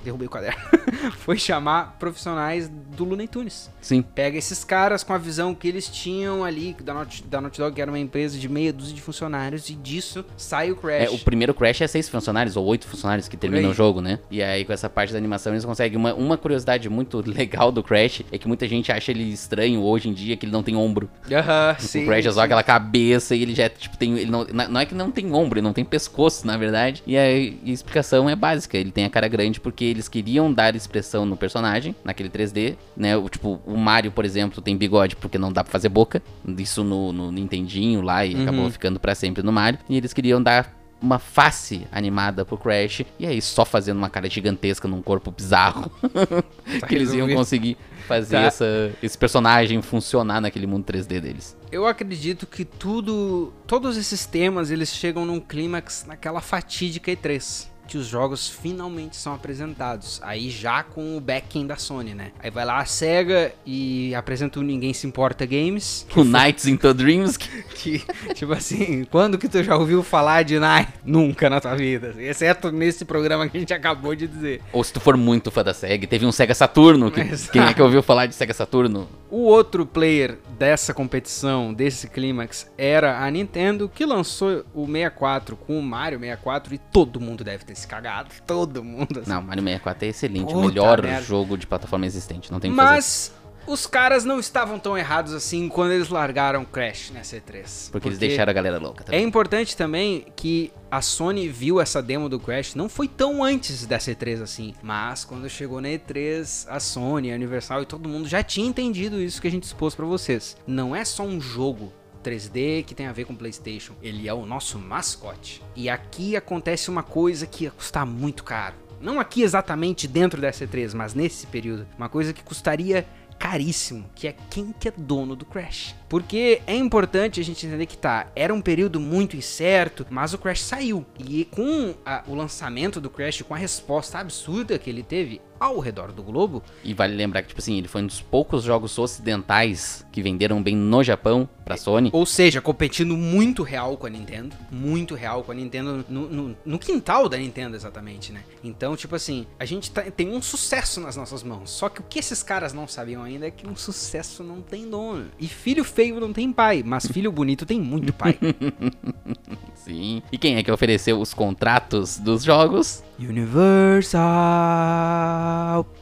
derrubei o caderno, *laughs* foi chamar profissionais do Looney Tunes. Sim. Pega esses caras com a visão que eles tinham ali, da Naughty, da Naughty Dog, que era uma empresa de meia dúzia de funcionários, e disso sai o Crash. É, o primeiro Crash é seis funcionários, ou oito funcionários que terminam o jogo, né? E aí, com essa parte da animação, eles conseguem. Uma, uma curiosidade muito *laughs* legal do Crash é que muita gente acha ele estranho hoje em dia, que ele não tem ombro. Aham, *laughs* O sim. Crash é só aquela cabeça e ele já, tipo, tem. Ele não, não é que não tem ombro, ele não tem pescoço, na verdade. E aí, a explicação é básica. Ele tem a cara grande porque eles queriam dar expressão no personagem, naquele 3D, né? O, tipo, o Mario, por exemplo, tem bigode porque não dá pra fazer boca. Isso no, no Nintendinho lá e Uhum. acabou ficando pra sempre no Mario. E eles queriam dar uma face animada pro Crash. E aí, só fazendo uma cara gigantesca num corpo bizarro. *laughs* que eles iam conseguir fazer Tá. essa, esse personagem funcionar naquele mundo 3D deles. Eu acredito que tudo, todos esses temas, eles chegam num clímax naquela fatídica E3. Que os jogos finalmente são apresentados. Aí já com o backing da Sony, né? Aí vai lá a SEGA e apresenta o Ninguém Se Importa Games. O Nights into Dreams, que *laughs* Que, tipo assim, quando que tu já ouviu falar de Night? Nunca na tua vida. Exceto nesse programa que a gente acabou de dizer. Ou se tu for muito fã da SEGA, teve um Sega Saturno. Que, *laughs* quem é que ouviu falar de Sega Saturno? O outro player dessa competição, desse clímax, era a Nintendo, que lançou o 64 com o Mario 64 e todo mundo deve ter se cagado. Todo mundo. assim. Não, Mario 64 é excelente. o melhor merda. jogo de plataforma existente. Não tem. Mas os caras não estavam tão errados assim quando eles largaram Crash nessa E3. Porque, eles deixaram a galera louca É também. importante também que a Sony viu essa demo do Crash, não foi tão antes dessa E3 assim, mas quando chegou na E3, a Sony, a Universal e todo mundo já tinha entendido isso que a gente expôs pra vocês. Não é só um jogo 3D que tem a ver com PlayStation, ele é o nosso mascote. E aqui acontece uma coisa que ia custar muito caro. Não aqui exatamente dentro dessa E3, mas nesse período, uma coisa que custaria caríssimo, que é quem que é dono do Crash. Porque é importante a gente entender que tá, era um período muito incerto, mas o Crash saiu. E com a- o lançamento do Crash, com a resposta absurda que ele teve ao redor do globo, E vale lembrar que, tipo assim, ele foi um dos poucos jogos ocidentais que venderam bem no Japão pra Sony. ou seja, competindo muito real com a Nintendo, muito real com a Nintendo, no, no- no quintal da Nintendo exatamente, né? Então, tipo assim, a gente tá- tem um sucesso nas nossas mãos, só que o que esses caras não sabiam ainda é que um sucesso não tem dono. E filho feio não tem pai, mas filho bonito tem muito pai. *laughs* Sim. E quem é que ofereceu os contratos dos jogos? Universal.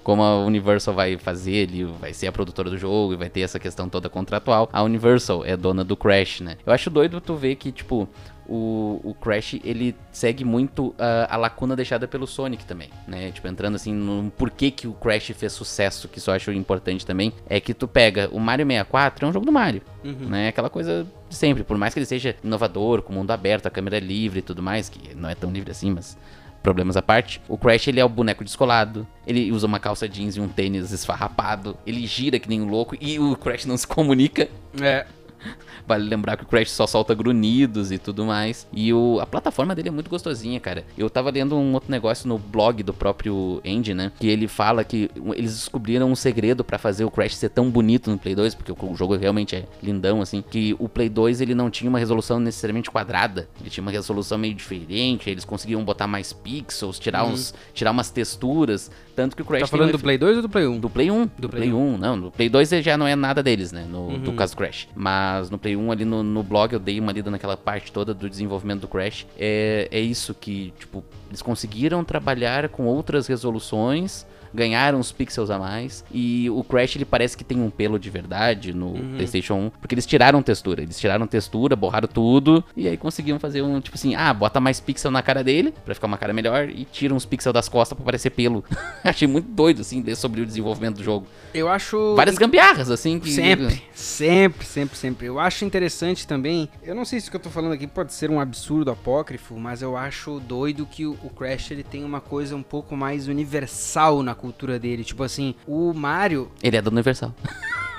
Como a Universal vai fazer, ele vai ser a produtora do jogo e vai ter essa questão toda contratual. A Universal é dona do Crash, né? Eu acho doido tu ver que, tipo, o, o Crash, ele segue muito a, a lacuna deixada pelo Sonic também, né? Tipo, entrando assim no porquê que o Crash fez sucesso, que isso eu acho importante também, é que tu pega o Mario 64, é um jogo do Mario, Uhum. né? Aquela coisa de sempre, por mais que ele seja inovador, com mundo aberto, a câmera é livre e tudo mais, que não é tão livre assim, mas problemas à parte. O Crash, ele é o boneco descolado. Ele usa uma calça jeans e um tênis esfarrapado. Ele gira que nem um louco e o Crash não se comunica. É. *laughs* Vale lembrar que o Crash só solta grunhidos e tudo mais. E o, a plataforma dele é muito gostosinha, cara. Eu tava lendo um outro negócio no blog do próprio Andy, né? Que ele fala que eles descobriram um segredo pra fazer o Crash ser tão bonito no Play 2, porque o jogo realmente é lindão, assim. Que o Play 2 ele não tinha uma resolução necessariamente quadrada. Ele tinha uma resolução meio diferente. Eles conseguiam botar mais pixels, tirar, uns, tirar umas texturas. Tanto que o Crash Tá falando do Play 2 ou do Play 1? do Play 1. Do, Play Play 1. Não, no Play 2 já não é nada deles, né? No Uhum. do caso do Crash. Mas no Play 1 ali no, no blog eu dei uma lida naquela parte toda do desenvolvimento do Crash. É, é isso que, tipo, eles conseguiram trabalhar com outras resoluções ganharam uns pixels a mais. E o Crash, ele parece que tem um pelo de verdade no Uhum. PlayStation 1, porque eles tiraram textura. Eles tiraram textura, borraram tudo, e aí conseguiam fazer um, tipo assim, ah, bota mais pixel na cara dele, pra ficar uma cara melhor, e tira uns pixels das costas pra parecer pelo. *laughs* Achei muito doido, assim, ler sobre o desenvolvimento do jogo. Eu acho. Várias gambiarras, assim, que... Sempre, sempre, sempre, sempre. Eu acho interessante também. Eu não sei se o que eu tô falando aqui pode ser um absurdo apócrifo, mas eu acho doido que o, o Crash ele tem uma coisa um pouco mais universal na cultura dele. Tipo assim, o Mario. Ele é da Universal.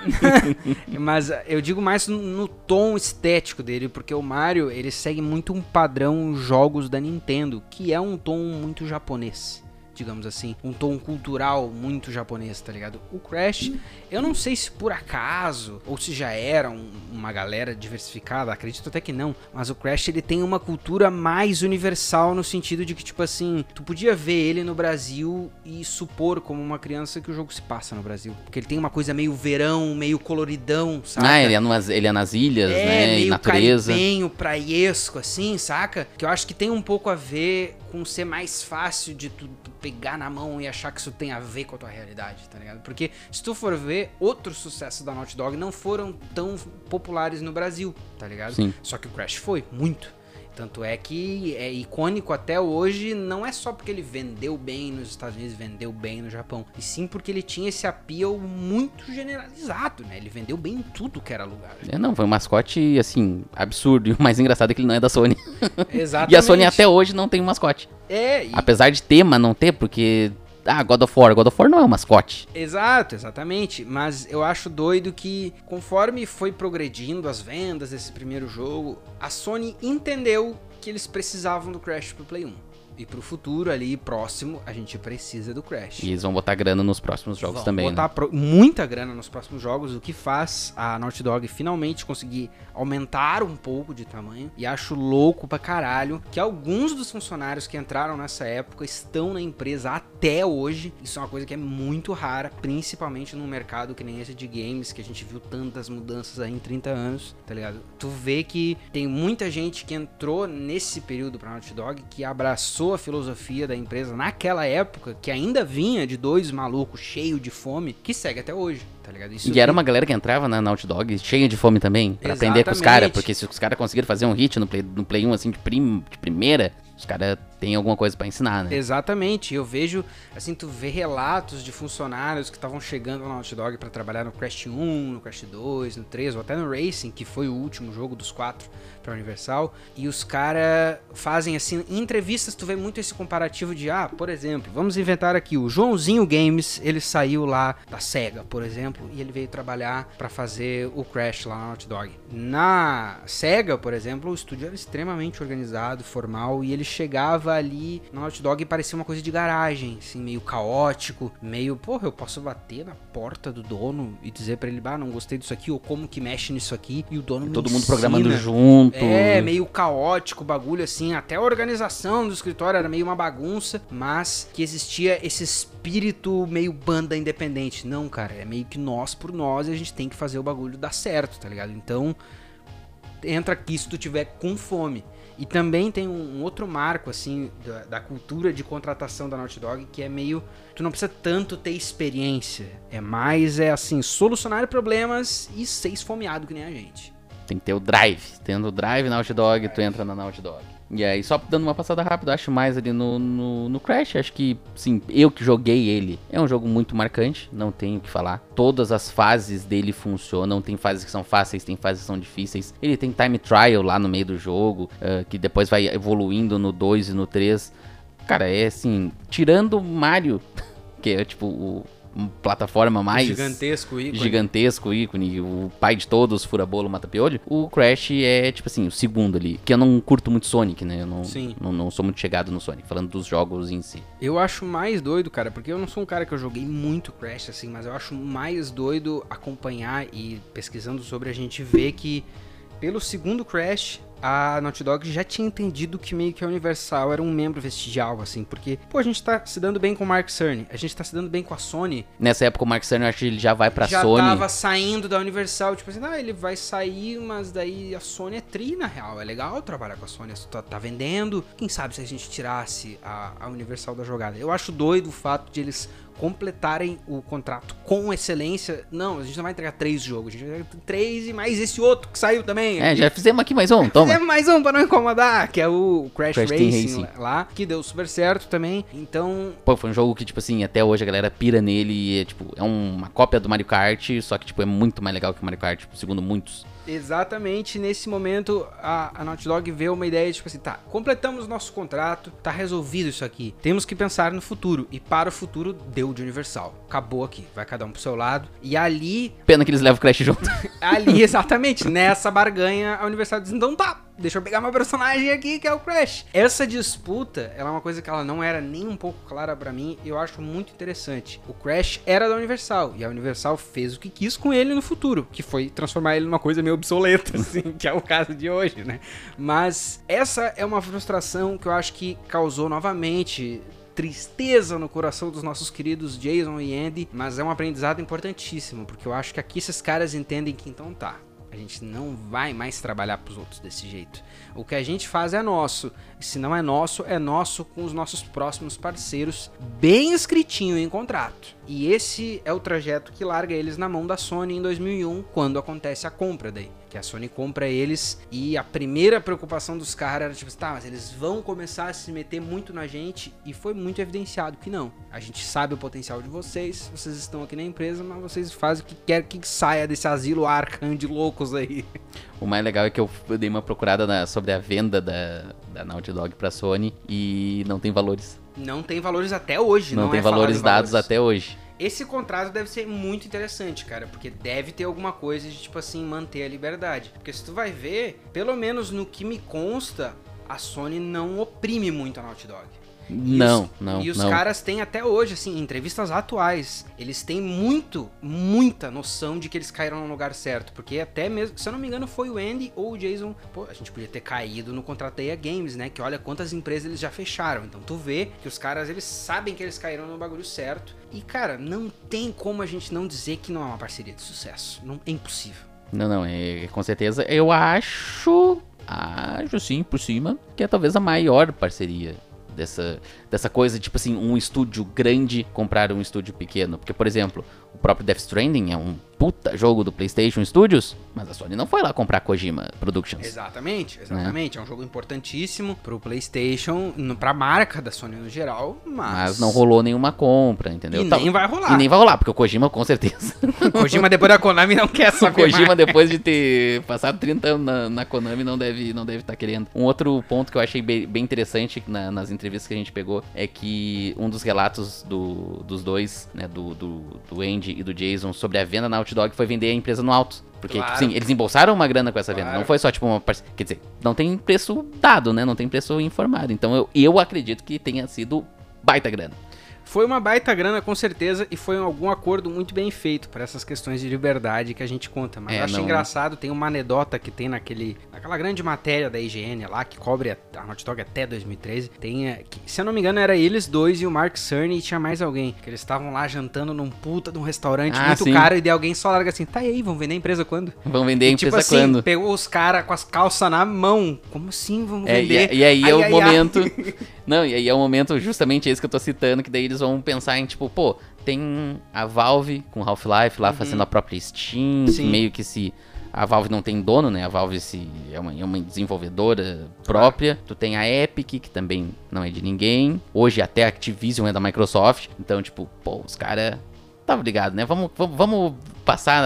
*laughs* mas eu digo mais no, no tom estético dele, porque o Mario ele segue muito um padrão jogos da Nintendo, que é um tom muito japonês. Digamos assim, um tom cultural muito japonês, tá ligado? O Crash, eu não sei se por acaso, ou se já era um- uma galera diversificada, acredito até que não, mas o Crash ele tem uma cultura mais universal no sentido de que, tipo assim, tu podia ver ele no Brasil e supor como uma criança que o jogo se passa no Brasil. Porque ele tem uma coisa meio verão, meio coloridão, sabe? Ah, ele é, numas- ele é nas ilhas, É, né, e meio natureza. caribenho, praiesco, assim, saca? Que eu acho que tem um pouco a ver com ser mais fácil de tu, tu pegar na mão e achar que isso tem a ver com a tua realidade, tá ligado? Porque se tu for ver, outros sucessos da Naughty Dog não foram tão populares no Brasil, tá ligado? Sim. Só que o Crash foi, muito. Tanto é que é icônico até hoje, não é só porque ele vendeu bem nos Estados Unidos, vendeu bem no Japão, e sim porque ele tinha esse appeal muito generalizado, né? Ele vendeu bem em tudo que era lugar. É, não, foi um mascote, assim, absurdo. E o mais engraçado é que ele não é da Sony. Exatamente. *laughs* E a Sony até hoje não tem um mascote. É, e- Apesar de ter, mas não ter, porque... Ah, God of War. God of War não é um mascote. Exato, exatamente. Mas eu acho doido que conforme foi progredindo as vendas desse primeiro jogo, a Sony entendeu que eles precisavam do Crash pro Play 1. E pro futuro ali próximo, a gente precisa do Crash. E eles vão botar grana nos próximos jogos Vão também, botar né? pro- muita grana nos próximos jogos, o que faz a Naughty Dog finalmente conseguir aumentar um pouco de tamanho. E acho louco pra caralho que alguns dos funcionários que entraram nessa época estão na empresa até hoje. Isso é uma coisa que é muito rara, principalmente num mercado que nem esse de games, que a gente viu tantas mudanças aí em 30 anos, tá ligado? Tu vê que tem muita gente que entrou nesse período pra Naughty Dog que abraçou a filosofia da empresa naquela época, que ainda vinha de dois malucos cheios de fome, que segue até hoje, tá ligado? Isso E era tem- uma galera que entrava na Naughty Dog cheia de fome também, pra aprender com os Exatamente. caras, porque se os caras conseguiram fazer um hit no Play, no Play 1, assim, de, prim- de primeira, os caras têm alguma coisa pra ensinar, né? Exatamente, eu vejo, assim, tu vê relatos de funcionários que estavam chegando na Naughty Dog pra trabalhar no Crash 1, no Crash 2, no 3, ou até no Racing, que foi o último jogo dos quatro pra Universal, e os caras fazem, assim, em entrevistas tu vê muito esse comparativo de, ah, por exemplo, vamos inventar aqui, o Joãozinho Games, ele saiu lá da SEGA, por exemplo, e ele veio trabalhar pra fazer o Crash lá na Naughty Dog. Na SEGA, por exemplo, o estúdio era extremamente organizado, formal, e ele chegava ali na Naughty Dog e parecia uma coisa de garagem, assim, meio caótico, meio, porra, eu posso bater na porta do dono e dizer pra ele, ah, não gostei disso aqui, ou como que mexe nisso aqui, e o dono me Todo mundo programando junto. É, meio caótico o bagulho, assim. Até a organização do escritório era meio uma bagunça, mas que existia esse espírito meio banda independente. Não, cara, é meio que nós por nós e a gente tem que fazer o bagulho dar certo, tá ligado? Então, entra aqui se tu tiver com fome. E também tem um, um outro marco, assim, da, da cultura de contratação da Naughty Dog, que é meio. Tu não precisa tanto ter experiência. É mais, é assim, solucionar problemas e ser esfomeado que nem a gente. Tem que ter o drive. Tendo o drive na Naughty Dog, tu entra na Naughty Dog. E aí, só dando uma passada rápida, acho mais ali no, no, no Crash. Acho que, sim, eu que joguei ele, é um jogo muito marcante, não tenho o que falar. Todas as fases dele funcionam, tem fases que são fáceis, tem fases que são difíceis. Ele tem time trial lá no meio do jogo, ah, que depois vai evoluindo no 2 e no 3. Cara, é assim, tirando Mario, *laughs* que é tipo o plataforma mais Gigantesco ícone. gigantesco ícone, o pai de todos, fura-bolo, mata-piolho. O Crash é, tipo assim, o segundo ali. Que eu não curto muito Sonic, né? Eu não, Sim. não, não sou muito chegado no Sonic, falando dos jogos em si. Eu acho mais doido, cara, porque eu não sou um cara que eu joguei muito Crash, assim, mas eu acho mais doido acompanhar e pesquisando sobre a gente ver que pelo segundo Crash, a Naughty Dog já tinha entendido que meio que a Universal era um membro vestigial, assim, porque, pô, a gente tá se dando bem com o Mark Cerny, a gente tá se dando bem com a Sony, Nessa época, o Mark Cerny, eu acho que ele já vai pra já Sony. tava saindo da Universal, tipo assim, ah, ele vai sair, mas daí a Sony é tri, na real. É legal trabalhar com a Sony, tá, tá vendendo. Quem sabe se a gente tirasse a, a Universal da jogada. Eu acho doido o fato de eles completarem o contrato com excelência. Não, a gente não vai entregar três jogos, a gente vai entregar três e mais esse outro que saiu também. É, já fizemos aqui mais um, toma. Fizemos mais um pra não incomodar, que é o Crash, Crash Racing, Racing. lá, que deu super certo também. Então, Pô, foi um jogo que, tipo assim, até hoje a galera pira nele e é, tipo, é uma cópia do Mario Kart, só que, tipo, é muito mais legal que o Mario Kart, tipo, segundo muitos. Exatamente nesse momento a, a Naughty Dog vê uma ideia de tipo assim, tá, completamos nosso contrato, tá resolvido isso aqui. Temos que pensar no futuro. E para o futuro deu de Universal. Acabou aqui. Vai cada um pro seu lado. E ali, Pena que eles levam o Crash junto. *laughs* ali exatamente, nessa barganha, a Universal diz: então tá, deixa eu pegar meu personagem aqui, que é o Crash. Essa disputa, ela é uma coisa que ela não era nem um pouco clara pra mim, e eu acho muito interessante. O Crash era da Universal, e a Universal fez o que quis com ele no futuro, que foi transformar ele numa coisa meio obsoleta, *laughs* assim, que é o caso de hoje, né? Mas essa é uma frustração que eu acho que causou novamente tristeza no coração dos nossos queridos Jason e Andy, mas é um aprendizado importantíssimo, porque eu acho que aqui esses caras entendem que então tá. A gente não vai mais trabalhar pros outros desse jeito. O que a gente faz é nosso. E se não é nosso, é nosso com os nossos próximos parceiros, bem escritinho em contrato. E esse é o trajeto que larga eles na mão da Sony em 2001, quando acontece a compra daí. Que a Sony compra eles e a primeira preocupação dos caras era tipo, tá, mas eles vão começar a se meter muito na gente e foi muito evidenciado que não. A gente sabe o potencial de vocês, vocês estão aqui na empresa, mas vocês fazem o que quer que saia desse asilo Arkham de loucos aí. O mais legal é que eu dei uma procurada na- sobre a venda da, da Naughty Dog pra Sony e não tem valores. Não tem valores até hoje, Não, não, tem é valores dados valores. até hoje. Esse contrato deve ser muito interessante, cara, porque deve ter alguma coisa de, tipo assim, manter a liberdade. Porque se tu vai ver, pelo menos no que me consta, a Sony não oprime muito a Naughty Dog. Não, os, não, E os não. caras têm até hoje, assim, entrevistas atuais, eles têm muito, muita noção de que eles caíram no lugar certo. Porque até mesmo, se eu não me engano, foi o Andy ou o Jason. Pô, a gente podia ter caído no EA Games, né? Que olha quantas empresas eles já fecharam. Então tu vê que os caras, eles sabem que eles caíram no bagulho certo. E, cara, não tem como a gente não dizer que não é uma parceria de sucesso. Não, é impossível. Não, não, é, com certeza. Eu acho, acho sim, por cima, que é talvez a maior parceria dessa, dessa coisa, tipo assim, um estúdio grande comprar um estúdio pequeno. Porque, por exemplo, o próprio Death Stranding é um puta jogo do PlayStation Studios, mas a Sony não foi lá comprar Kojima Productions. Exatamente, exatamente. É um jogo importantíssimo pro PlayStation, pra marca da Sony no geral, mas. Mas não rolou nenhuma compra, entendeu? E Tal- nem vai rolar. E nem vai rolar, porque o Kojima, com certeza. *laughs* Kojima depois da Konami não quer *laughs* O saber Kojima, mais. depois de ter passado 30 anos na, na Konami, não deve não deve estar querendo. Um outro ponto que eu achei bem, bem interessante na- nas entrevistas que a gente pegou é que um dos relatos do- dos dois, né, do, do, do Andy e do Jason, sobre a venda na Naughty Dog foi vender a empresa no alto. Porque, Claro. sim, eles embolsaram uma grana com essa venda. Claro. Não foi só, tipo, uma parce- Quer dizer, não tem preço dado, né? Não tem preço informado. Então eu, eu acredito que tenha sido baita grana. Foi uma baita grana, com certeza, e foi algum acordo muito bem feito para essas questões de liberdade que a gente conta. Mas É, eu acho não- engraçado, tem uma anedota que tem naquele, naquela grande matéria da IGN lá, que cobre a, a Naughty Dog até 2013. Tem, é, que, se eu não me engano, era eles dois e o Mark Cerny e tinha mais alguém. Que eles estavam lá jantando num puta de um restaurante Ah, muito sim. caro e de alguém só larga assim, tá e aí, vão vender a empresa quando? Vão vender a E, empresa tipo assim, quando? pegou os caras com as calças na mão. Como assim vamos É, e, vender? e aí é Ai, o ai, momento. ai. *laughs* Não, e aí é o momento justamente esse que eu tô citando, que daí eles vão pensar em, tipo, pô, tem a Valve com Half-Life lá fazendo a própria Steam, Uhum. Sim. meio que se. A Valve não tem dono, né? A Valve se, é, uma, é uma desenvolvedora própria. Tu tem a Epic, que também não é de ninguém. Hoje até a Activision é da Microsoft. Então, tipo, pô, os caras. Tava ligado, né? Vamos, vamos, vamos passar,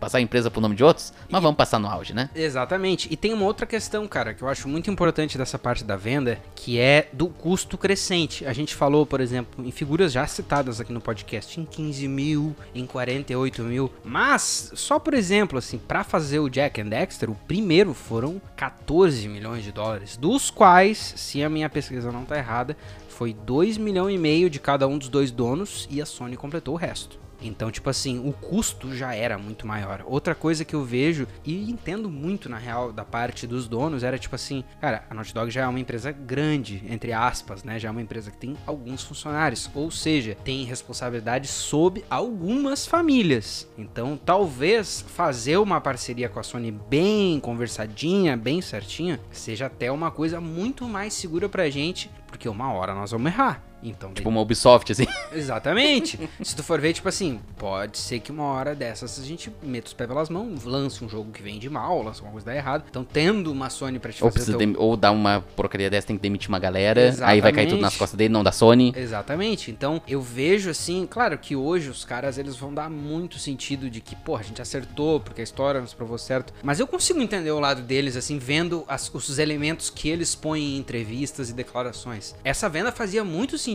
passar a empresa pro nome de outros, mas vamos passar no auge, né? Exatamente. E tem uma outra questão, cara, que eu acho muito importante dessa parte da venda, que é do custo crescente. A gente falou, por exemplo, em figuras já citadas aqui no podcast, em 15 mil, em 48 mil. Mas, só por exemplo, assim, pra fazer o Jack and Dexter, o primeiro foram 14 milhões de dólares, dos quais, se a minha pesquisa não tá errada, foi 2 milhões e meio de cada um dos dois donos e a Sony completou o resto. Então, tipo assim, o custo já era muito maior. Outra coisa que eu vejo e entendo muito na real da parte dos donos era tipo assim, cara, a Naughty Dog já é uma empresa grande, entre aspas, né? Já é uma empresa que tem alguns funcionários, ou seja, tem responsabilidade sob algumas famílias. Então, talvez fazer uma parceria com a Sony bem conversadinha, bem certinha, seja até uma coisa muito mais segura pra gente, porque uma hora nós vamos errar. Então, Tipo uma Ubisoft, assim. *laughs* Exatamente. Se tu for ver, tipo assim, pode ser que uma hora dessas a gente meta os pés pelas mãos, lance um jogo que vende mal, lance alguma coisa que dá errado. Então, tendo uma Sony pra te Ou, fazer teu... dem- ou dar uma porcaria dessa, tem que demitir uma galera. Aí vai cair tudo Exatamente. nas costas dele, não da Sony. Exatamente. Então, eu vejo assim, claro que hoje os caras eles vão dar muito sentido de que, porra, a gente acertou porque a história nos provou certo. Mas eu consigo entender o lado deles assim, vendo as- os elementos que eles põem em entrevistas e declarações. Essa venda fazia muito sentido,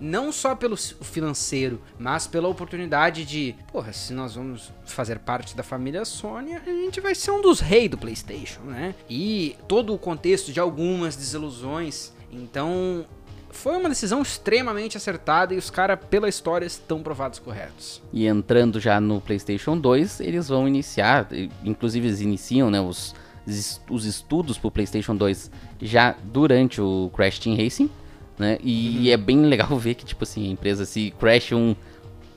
não só pelo financeiro, mas pela oportunidade de, porra, se nós vamos fazer parte da família Sony, a gente vai ser um dos reis do PlayStation, né? E todo o contexto de algumas desilusões. Então, foi uma decisão extremamente acertada e os caras, pela história, estão provados corretos. E entrando já no PlayStation 2, eles vão iniciar, inclusive eles iniciam né, os, os estudos pro PlayStation 2 já durante o Crash Team Racing, né? E é bem legal *laughs* ver que, tipo assim, a empresa, se Crash 1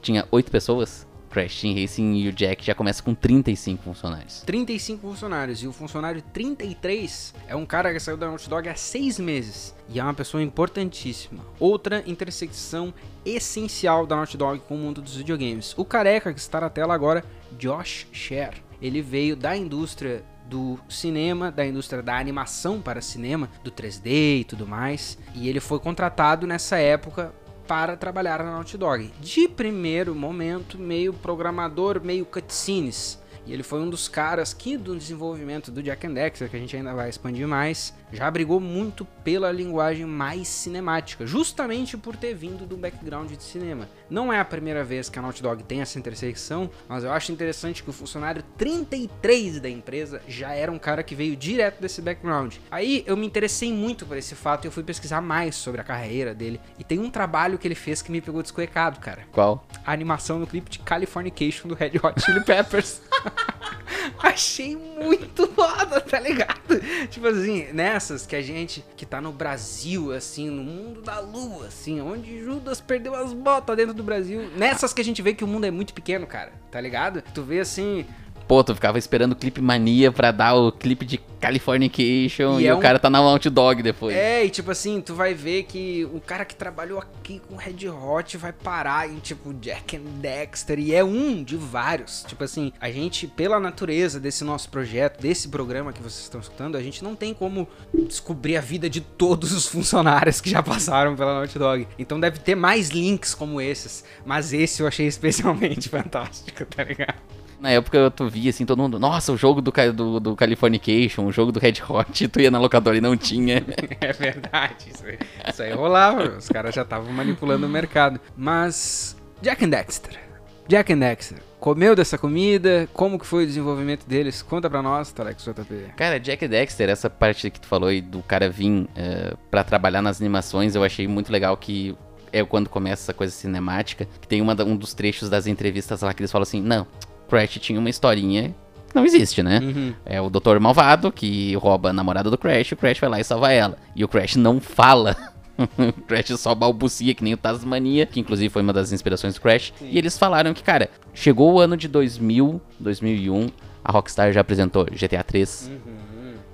tinha 8 pessoas, Crash Team Racing e o Jack já começa com 35 funcionários. 35 funcionários e o funcionário 33 é um cara que saiu da Naughty Dog há seis meses e é uma pessoa importantíssima. Outra intersecção essencial da Naughty Dog com o mundo dos videogames. O careca que está na tela agora, Josh Scher. Ele veio da indústria do cinema, da indústria da animação para cinema, do 3D e tudo mais, e ele foi contratado nessa época para trabalhar na Naughty Dog. De primeiro momento, meio programador, meio cutscenes. E ele foi um dos caras que, do desenvolvimento do Jack and Dexter, que a gente ainda vai expandir mais, já brigou muito pela linguagem mais cinemática, justamente por ter vindo do background de cinema. Não é a primeira vez que a Naughty Dog tem essa intersecção, mas eu acho interessante que o funcionário 33 da empresa já era um cara que veio direto desse background. Aí eu me interessei muito por esse fato e eu fui pesquisar mais sobre a carreira dele. E tem um trabalho que ele fez que me pegou descuecado, cara. Qual? A animação no clipe de Californication do Red Hot Chili Peppers. *laughs* Achei muito foda, tá ligado? Tipo assim, nessas que a gente que tá no Brasil, assim, no mundo da lua, assim, onde Judas perdeu as botas dentro do Brasil. Nessas que a gente vê que o mundo é muito pequeno, cara, tá ligado? Tu vê assim, Pô, tu ficava esperando o clipe mania pra dar o clipe de Californication E e, é o um- cara tá na Naughty Dog depois. É, e tipo assim, tu vai ver que o cara que trabalhou aqui com Red Hot vai parar em tipo Jack and Dexter e é um de vários. Tipo assim, a gente, pela natureza desse nosso projeto, desse programa que vocês estão escutando, a gente não tem como descobrir a vida de todos os funcionários que já passaram pela Naughty Dog. Então deve ter mais links como esses, mas esse eu achei especialmente *laughs* fantástico, tá ligado? Na época tu via assim, todo mundo, nossa, o jogo do, do, do Californication, o jogo do Red Hot, *laughs* tu ia na locadora e não tinha. *laughs* É verdade, isso aí, isso aí rolava, os caras já estavam manipulando o mercado. Mas, Jack and Dexter, Jack and Dexter, comeu dessa comida? Como que foi o desenvolvimento deles? Conta pra nós, Telex JP. Cara, Jack Dexter, essa parte que tu falou aí do cara vir eh, pra trabalhar nas animações, eu achei muito legal que é quando começa essa coisa cinemática, que tem uma, um dos trechos das entrevistas lá que eles falam assim, não, Crash tinha uma historinha que não existe, né? Uhum. É o Doutor Malvado que rouba a namorada do Crash, o Crash vai lá e salva ela. E o Crash não fala. *laughs* o Crash só balbucia, que nem o Tasmania, que inclusive foi uma das inspirações do Crash. E eles falaram que, cara, chegou o ano de 2000, 2001, a Rockstar já apresentou GTA 3.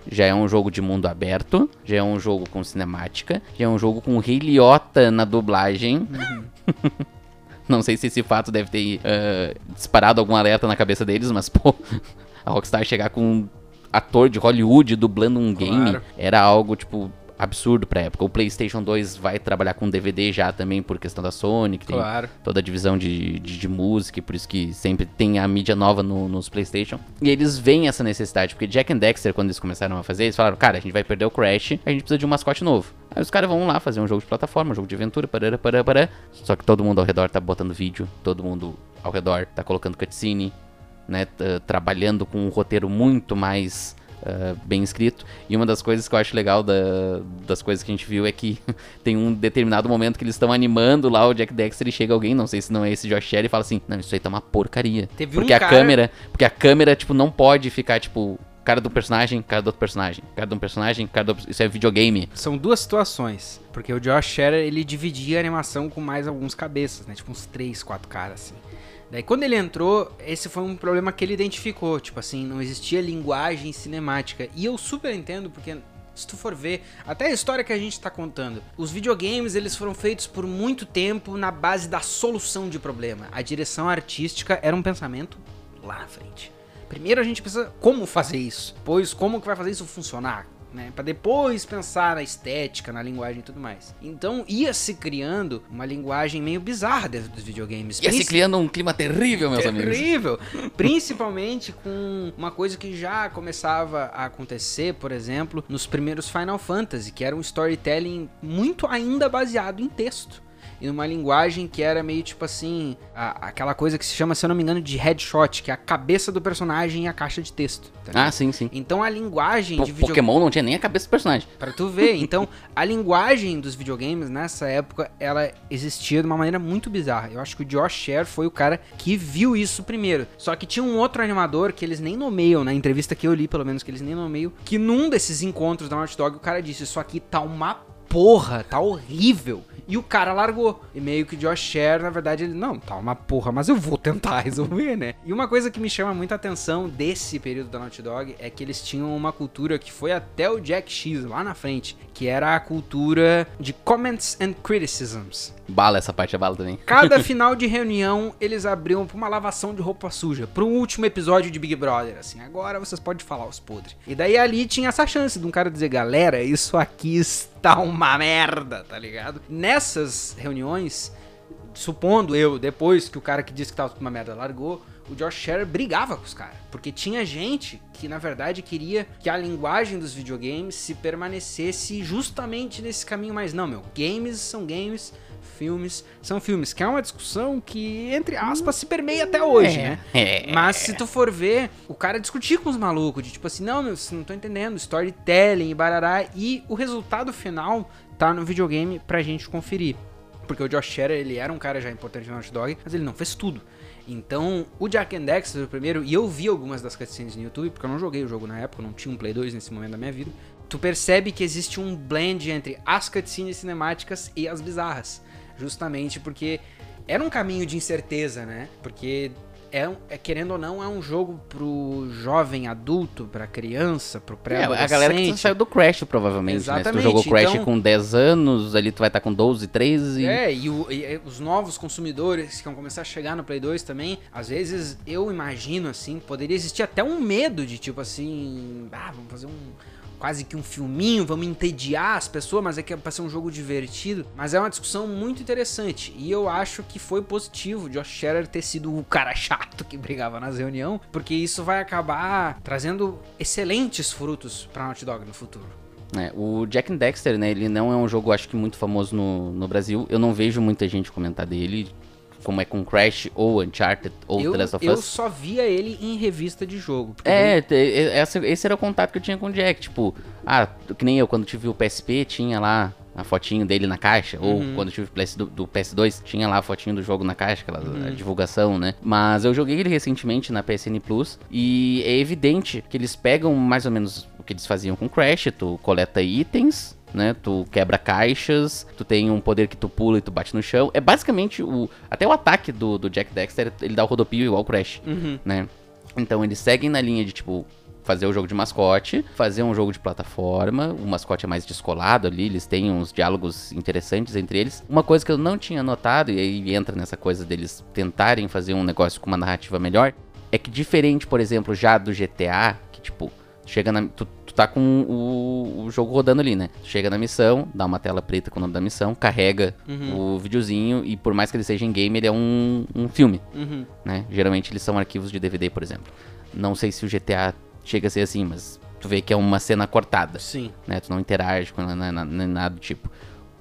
Já é um jogo de mundo aberto, já é um jogo com cinemática, já é um jogo com Rei Liotta na dublagem. *laughs* Não sei se esse fato deve ter eh, disparado algum alerta na cabeça deles, mas, *laughs* pô, a Rockstar chegar com um ator de Hollywood dublando um game Claro. era algo, tipo, absurdo pra época. O PlayStation 2 vai trabalhar com DVD já também por questão da Sony, que tem Claro. toda a divisão de, de, de música, e por isso que sempre tem a mídia nova no- nos PlayStation. E eles veem essa necessidade, porque Jack and Dexter, quando eles começaram a fazer, eles falaram: cara, a gente vai perder o Crash, a gente precisa de um mascote novo. Aí os caras vão lá fazer um jogo de plataforma, um jogo de aventura, parará, parará, parará. Só que todo mundo ao redor tá botando vídeo, todo mundo ao redor tá colocando cutscene, né? tá trabalhando com um roteiro muito mais. Ah, bem escrito. E uma das coisas que eu acho legal da- das coisas que a gente viu é que *laughs* tem um determinado momento que eles estão animando lá o Jack Dexter e chega alguém, não sei se não é esse Josh Sherry, e fala assim: Não, isso aí tá uma porcaria. Teve porque um a cara- câmera. Porque a câmera, tipo, não pode ficar, tipo, cara do personagem, cara do outro personagem, cara de um personagem, cara do outro. Isso é videogame. São duas situações, porque o Josh Scherer, ele dividia a animação com mais alguns cabeças, né? Tipo uns três, quatro caras, assim. Daí quando ele entrou, esse foi um problema que ele identificou, tipo assim, não existia linguagem cinemática. E eu super entendo, porque Se tu for ver, até a história que a gente tá contando, os videogames eles foram feitos por muito tempo na base da solução de problema. A direção artística era um pensamento lá na frente. Primeiro a gente precisa como fazer isso, depois como que vai fazer isso funcionar, né? Para depois pensar na estética, na linguagem e tudo mais. Então ia se criando uma linguagem meio bizarra dentro dos videogames. Ia se criando um clima terrível, meus amigos. Terrível. *laughs* Principalmente com uma coisa que já começava a acontecer, por exemplo, nos primeiros Final Fantasy, que era um storytelling muito ainda baseado em texto e numa linguagem que era meio tipo assim, a, aquela coisa que se chama, se eu não me engano, de headshot, que é a cabeça do personagem e a caixa de texto. Tá ah, sim, sim. Então a linguagem po de video... Pokémon não tinha nem a cabeça do personagem. Para tu ver, então a linguagem dos videogames nessa época, ela existia de uma maneira muito bizarra. Eu acho que o Josh Sher foi o cara que viu isso primeiro. Só que tinha um outro animador que eles nem nomeiam, na entrevista que eu li, pelo menos que eles nem nomeiam, que num desses encontros da Naughty Dog o cara disse: "Isso aqui tá uma porra, tá horrível". E o cara largou. E meio que o Josh Sher, na verdade, ele, não, tá uma porra, mas eu vou *laughs* tentar resolver, né? E uma coisa que me chama muita atenção desse período da Naughty Dog é que eles tinham uma cultura que foi até o Jack X lá na frente, que era a cultura de comments and criticisms. Bala essa parte é bala também. Cada *laughs* final de reunião, eles abriam pra uma lavação de roupa suja, pro último episódio de Big Brother, assim, agora vocês podem falar os podres. E daí ali tinha essa chance de um cara dizer, galera, isso aqui está uma merda, tá ligado? Nessas reuniões, supondo eu, depois que o cara que disse que tava uma merda largou, o Josh Scherer brigava com os caras. Porque tinha gente que, na verdade, queria que a linguagem dos videogames se permanecesse justamente nesse caminho mais. Não, meu, games são games, filmes são filmes, que é uma discussão que, entre aspas, se permeia até hoje, né? É. Mas se tu for ver, o cara discutir com os malucos, de tipo assim, não, meu, não tô entendendo, storytelling e barará, e o resultado final tá no videogame pra gente conferir. Porque o Josh Scherer, ele era um cara já importante no Naughty Dog, mas ele não fez tudo. Então, o Jack and Dexter, o primeiro, e eu vi algumas das cutscenes no YouTube, porque eu não joguei o jogo na época, não tinha um Play 2 nesse momento da minha vida. Tu percebe que existe um blend entre as cutscenes cinemáticas e as bizarras. Justamente porque era um caminho de incerteza, né? Porque é, é, querendo ou não, é um jogo pro jovem adulto, pra criança, pro pré-adolescente. É, a galera que saiu do Crash, provavelmente, Exatamente. né? Se tu jogou Crash então, com 10 anos, ali tu vai estar tá com 12, 13. É, e, o, e, os novos consumidores que vão começar a chegar no Play 2 também, às vezes eu imagino, assim, poderia existir até um medo de, tipo assim, ah, vamos fazer um quase que um filminho, vamos entediar as pessoas, mas é que é pra ser um jogo divertido. Mas é uma discussão muito interessante. E eu acho que foi positivo Josh Scherer ter sido o cara chato que brigava nas reuniões, porque isso vai acabar trazendo excelentes frutos pra Naughty Dog no futuro. É, o Jack and Dexter, né, ele não é um jogo, acho que muito famoso no, no Brasil. Eu não vejo muita gente comentar dele como é com Crash ou Uncharted ou eu, The Last of Us. Eu só via ele em revista de jogo. É, esse, esse era o contato que eu tinha com o Jack. Tipo, ah, que nem eu, quando tive o PSP, tinha lá a fotinho dele na caixa, uhum. ou quando eu tive o PS, do, do, PS2, tinha lá a fotinho do jogo na caixa, aquela uhum. divulgação, né? Mas eu joguei ele recentemente na PSN Plus e é evidente que eles pegam mais ou menos o que eles faziam com Crash, tu coleta itens, né? Tu quebra caixas, tu tem um poder que tu pula e tu bate no chão. É basicamente o. Até o ataque do, do Jack Dexter, ele dá o rodopio igual o Crash, uhum. né? Então eles seguem na linha de tipo. Fazer o jogo de mascote, fazer um jogo de plataforma. O mascote é mais descolado ali, eles têm uns diálogos interessantes entre eles. Uma coisa que eu não tinha notado, e aí entra nessa coisa deles tentarem fazer um negócio com uma narrativa melhor, é que diferente, por exemplo, já do GTA, que tipo, chega na. Tu, tá com o, o, jogo rodando ali, né? Chega na missão, dá uma tela preta com o nome da missão, carrega uhum. o videozinho e por mais que ele seja em game, ele é um, um filme, uhum. né? Geralmente eles são arquivos de DVD, por exemplo. Não sei se o GTA chega a ser assim, mas tu vê que é uma cena cortada. Sim. Né? Tu não interage com nada, nada do tipo.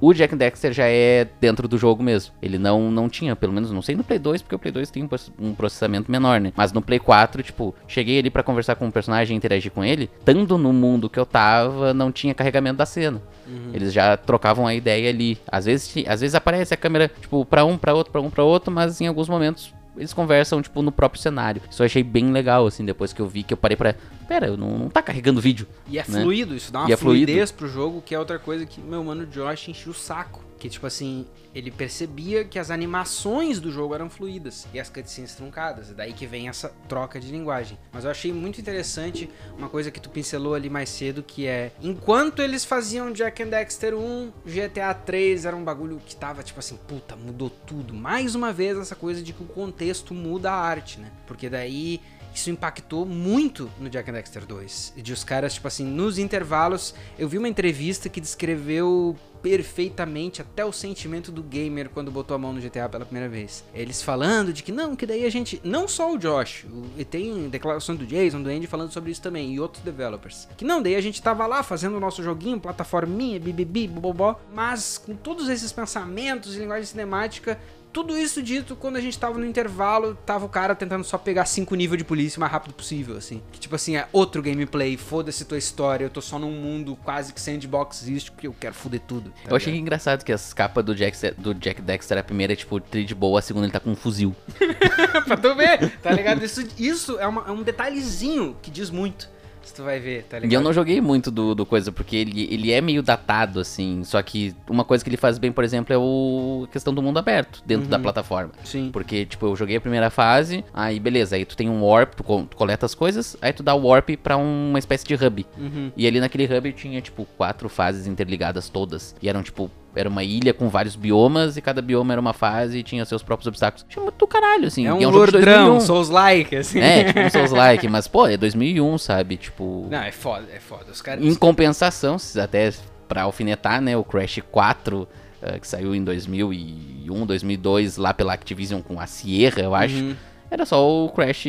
O Jack Dexter já é dentro do jogo mesmo. Ele não, não tinha, pelo menos, não sei no Play 2, porque o Play 2 tem um processamento menor, né? Mas no Play 4, tipo, cheguei ali para conversar com o personagem e interagir com ele. Estando no mundo que eu tava, não tinha carregamento da cena. Uhum. Eles já trocavam a ideia ali. Às vezes, às vezes aparece a câmera, tipo, pra um, pra outro, pra um, pra outro, mas em alguns momentos eles conversam, tipo, no próprio cenário. Isso eu achei bem legal, assim, depois que eu vi que eu parei pra. Pera, não, não tá carregando vídeo. E é né? fluido, isso dá uma e é fluidez pro jogo, que é outra coisa que meu mano Josh encheu o saco. Que, tipo assim, ele percebia que as animações do jogo eram fluídas e as cutscenes truncadas. Daí que vem essa troca de linguagem. Mas eu achei muito interessante uma coisa que tu pincelou ali mais cedo, que é... Enquanto eles faziam Jack and Dexter 1, GTA 3 era um bagulho que tava, tipo assim, puta, mudou tudo. Mais uma vez essa coisa de que o contexto muda a arte, né? Porque daí isso impactou muito no Jack and Dexter 2. De os caras, tipo assim, nos intervalos, eu vi uma entrevista que descreveu perfeitamente até o sentimento do gamer quando botou a mão no GTA pela primeira vez. Eles falando de que não, que daí a gente, não só o Josh, e tem declarações do Jason, do Andy falando sobre isso também e outros developers. Que não, daí a gente tava lá fazendo o nosso joguinho, plataforminha, bibibi, bobobó, mas com todos esses pensamentos e linguagem cinemática, tudo isso dito quando a gente tava no intervalo, tava o cara tentando só pegar cinco níveis de polícia o mais rápido possível, assim. Que tipo assim, é outro gameplay, foda-se tua história, eu tô só num mundo quase que sandbox porque eu quero foder tudo. Tá eu achei engraçado que as capas do Jack, do Jack Dexter, a primeira é tipo de boa, a segunda ele tá com um fuzil. *laughs* pra tu ver, tá ligado? Isso, isso é, uma, é um detalhezinho que diz muito se tu vai ver, tá ligado? E eu não joguei muito do, do coisa, porque ele, ele é meio datado, assim. Só que uma coisa que ele faz bem, por exemplo, é o a questão do mundo aberto dentro uhum. da plataforma. Sim. Porque, tipo, eu joguei a primeira fase, aí beleza, aí tu tem um warp, tu, tu coleta as coisas, aí tu dá o warp pra uma espécie de hub. Uhum. E ali naquele hub tinha, tipo, quatro fases interligadas todas. E eram, tipo, era uma ilha com vários biomas e cada bioma era uma fase e tinha seus próprios obstáculos. Tinha muito caralho, assim. É um, é um lordrão, Souls-like, assim. É, tipo um Souls-like, mas, pô, é 2001, sabe? Tipo... Não, é foda, é foda. Os caras... Em compensação, até pra alfinetar, né, o Crash 4... Uh, eh, que saiu em 2001, 2002, lá pela Activision com a Sierra, eu acho. Uhum. Era só o Crash,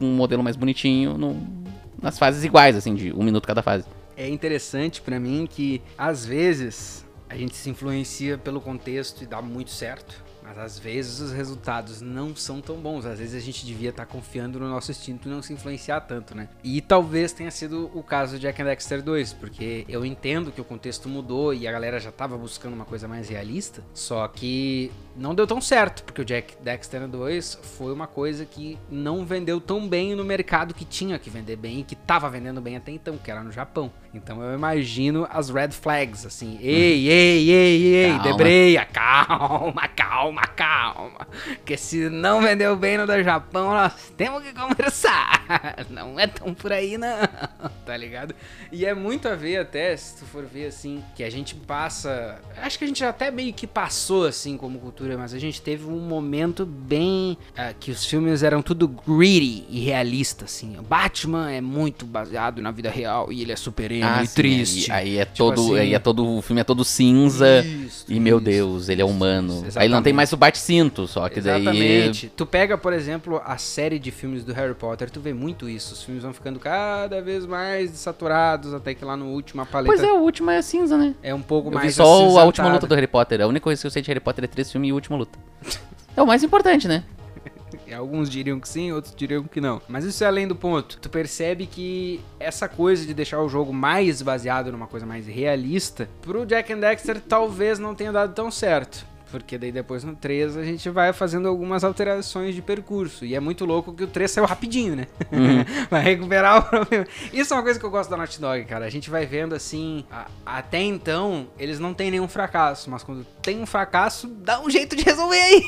um modelo mais bonitinho, no, nas fases iguais, assim, de um minuto cada fase. É interessante para mim que, às vezes, a gente se influencia pelo contexto e dá muito certo. Mas às vezes os resultados não são tão bons. Às vezes a gente devia estar tá confiando no nosso instinto e não se influenciar tanto, né? E talvez tenha sido o caso de Jack and Dexter 2, porque eu entendo que o contexto mudou e a galera já estava buscando uma coisa mais realista. Só que não deu tão certo, porque o Jack Dexter 2 foi uma coisa que não vendeu tão bem no mercado que tinha que vender bem e que estava vendendo bem até então, que era no Japão. Então eu imagino as red flags, assim, ei, ei, ei, ei, calma. debreia, calma, calma, calma. Que se não vendeu bem no da Japão, nós temos que conversar. *laughs* Não é tão por aí, não, *laughs* tá ligado? E é muito a ver até, se tu for ver assim, que a gente passa. Acho que a gente até meio que passou assim como cultura, mas a gente teve um momento bem. Uh, que os filmes eram tudo greedy e realista, assim. O Batman é muito baseado na vida real e ele é super ah, e sim, triste. Aí, aí é tipo todo. Assim, aí é todo. O filme é todo cinza. Isso, e meu isso, Deus, ele é humano. Exatamente. Aí não tem mais o bate-cinto, só que exatamente. daí. Exatamente. Tu pega, por exemplo, a série de filmes do Harry Potter, tu vê muito isso. Os filmes vão ficando cada vez mais saturados, até que lá no último a paleta. Pois é, o último é cinza, né? É um pouco eu mais. Vi só a última luta do Harry Potter. A única coisa que eu sei de Harry Potter é três filmes e a última luta. é o mais importante, né? *laughs* Alguns diriam que sim, outros diriam que não. Mas isso é além do ponto. Tu percebe que essa coisa de deixar o jogo mais baseado numa coisa mais realista, pro Jack and Dexter talvez não tenha dado tão certo. Porque daí depois no 3 a gente vai fazendo algumas alterações de percurso. E é muito louco que o 3 saiu rapidinho, né? Uhum. *laughs* vai recuperar o problema. Isso é uma coisa que eu gosto da Naughty Dog, cara. A gente vai vendo assim. A, até então, eles não têm nenhum fracasso. Mas quando tem um fracasso, dá um jeito de resolver aí.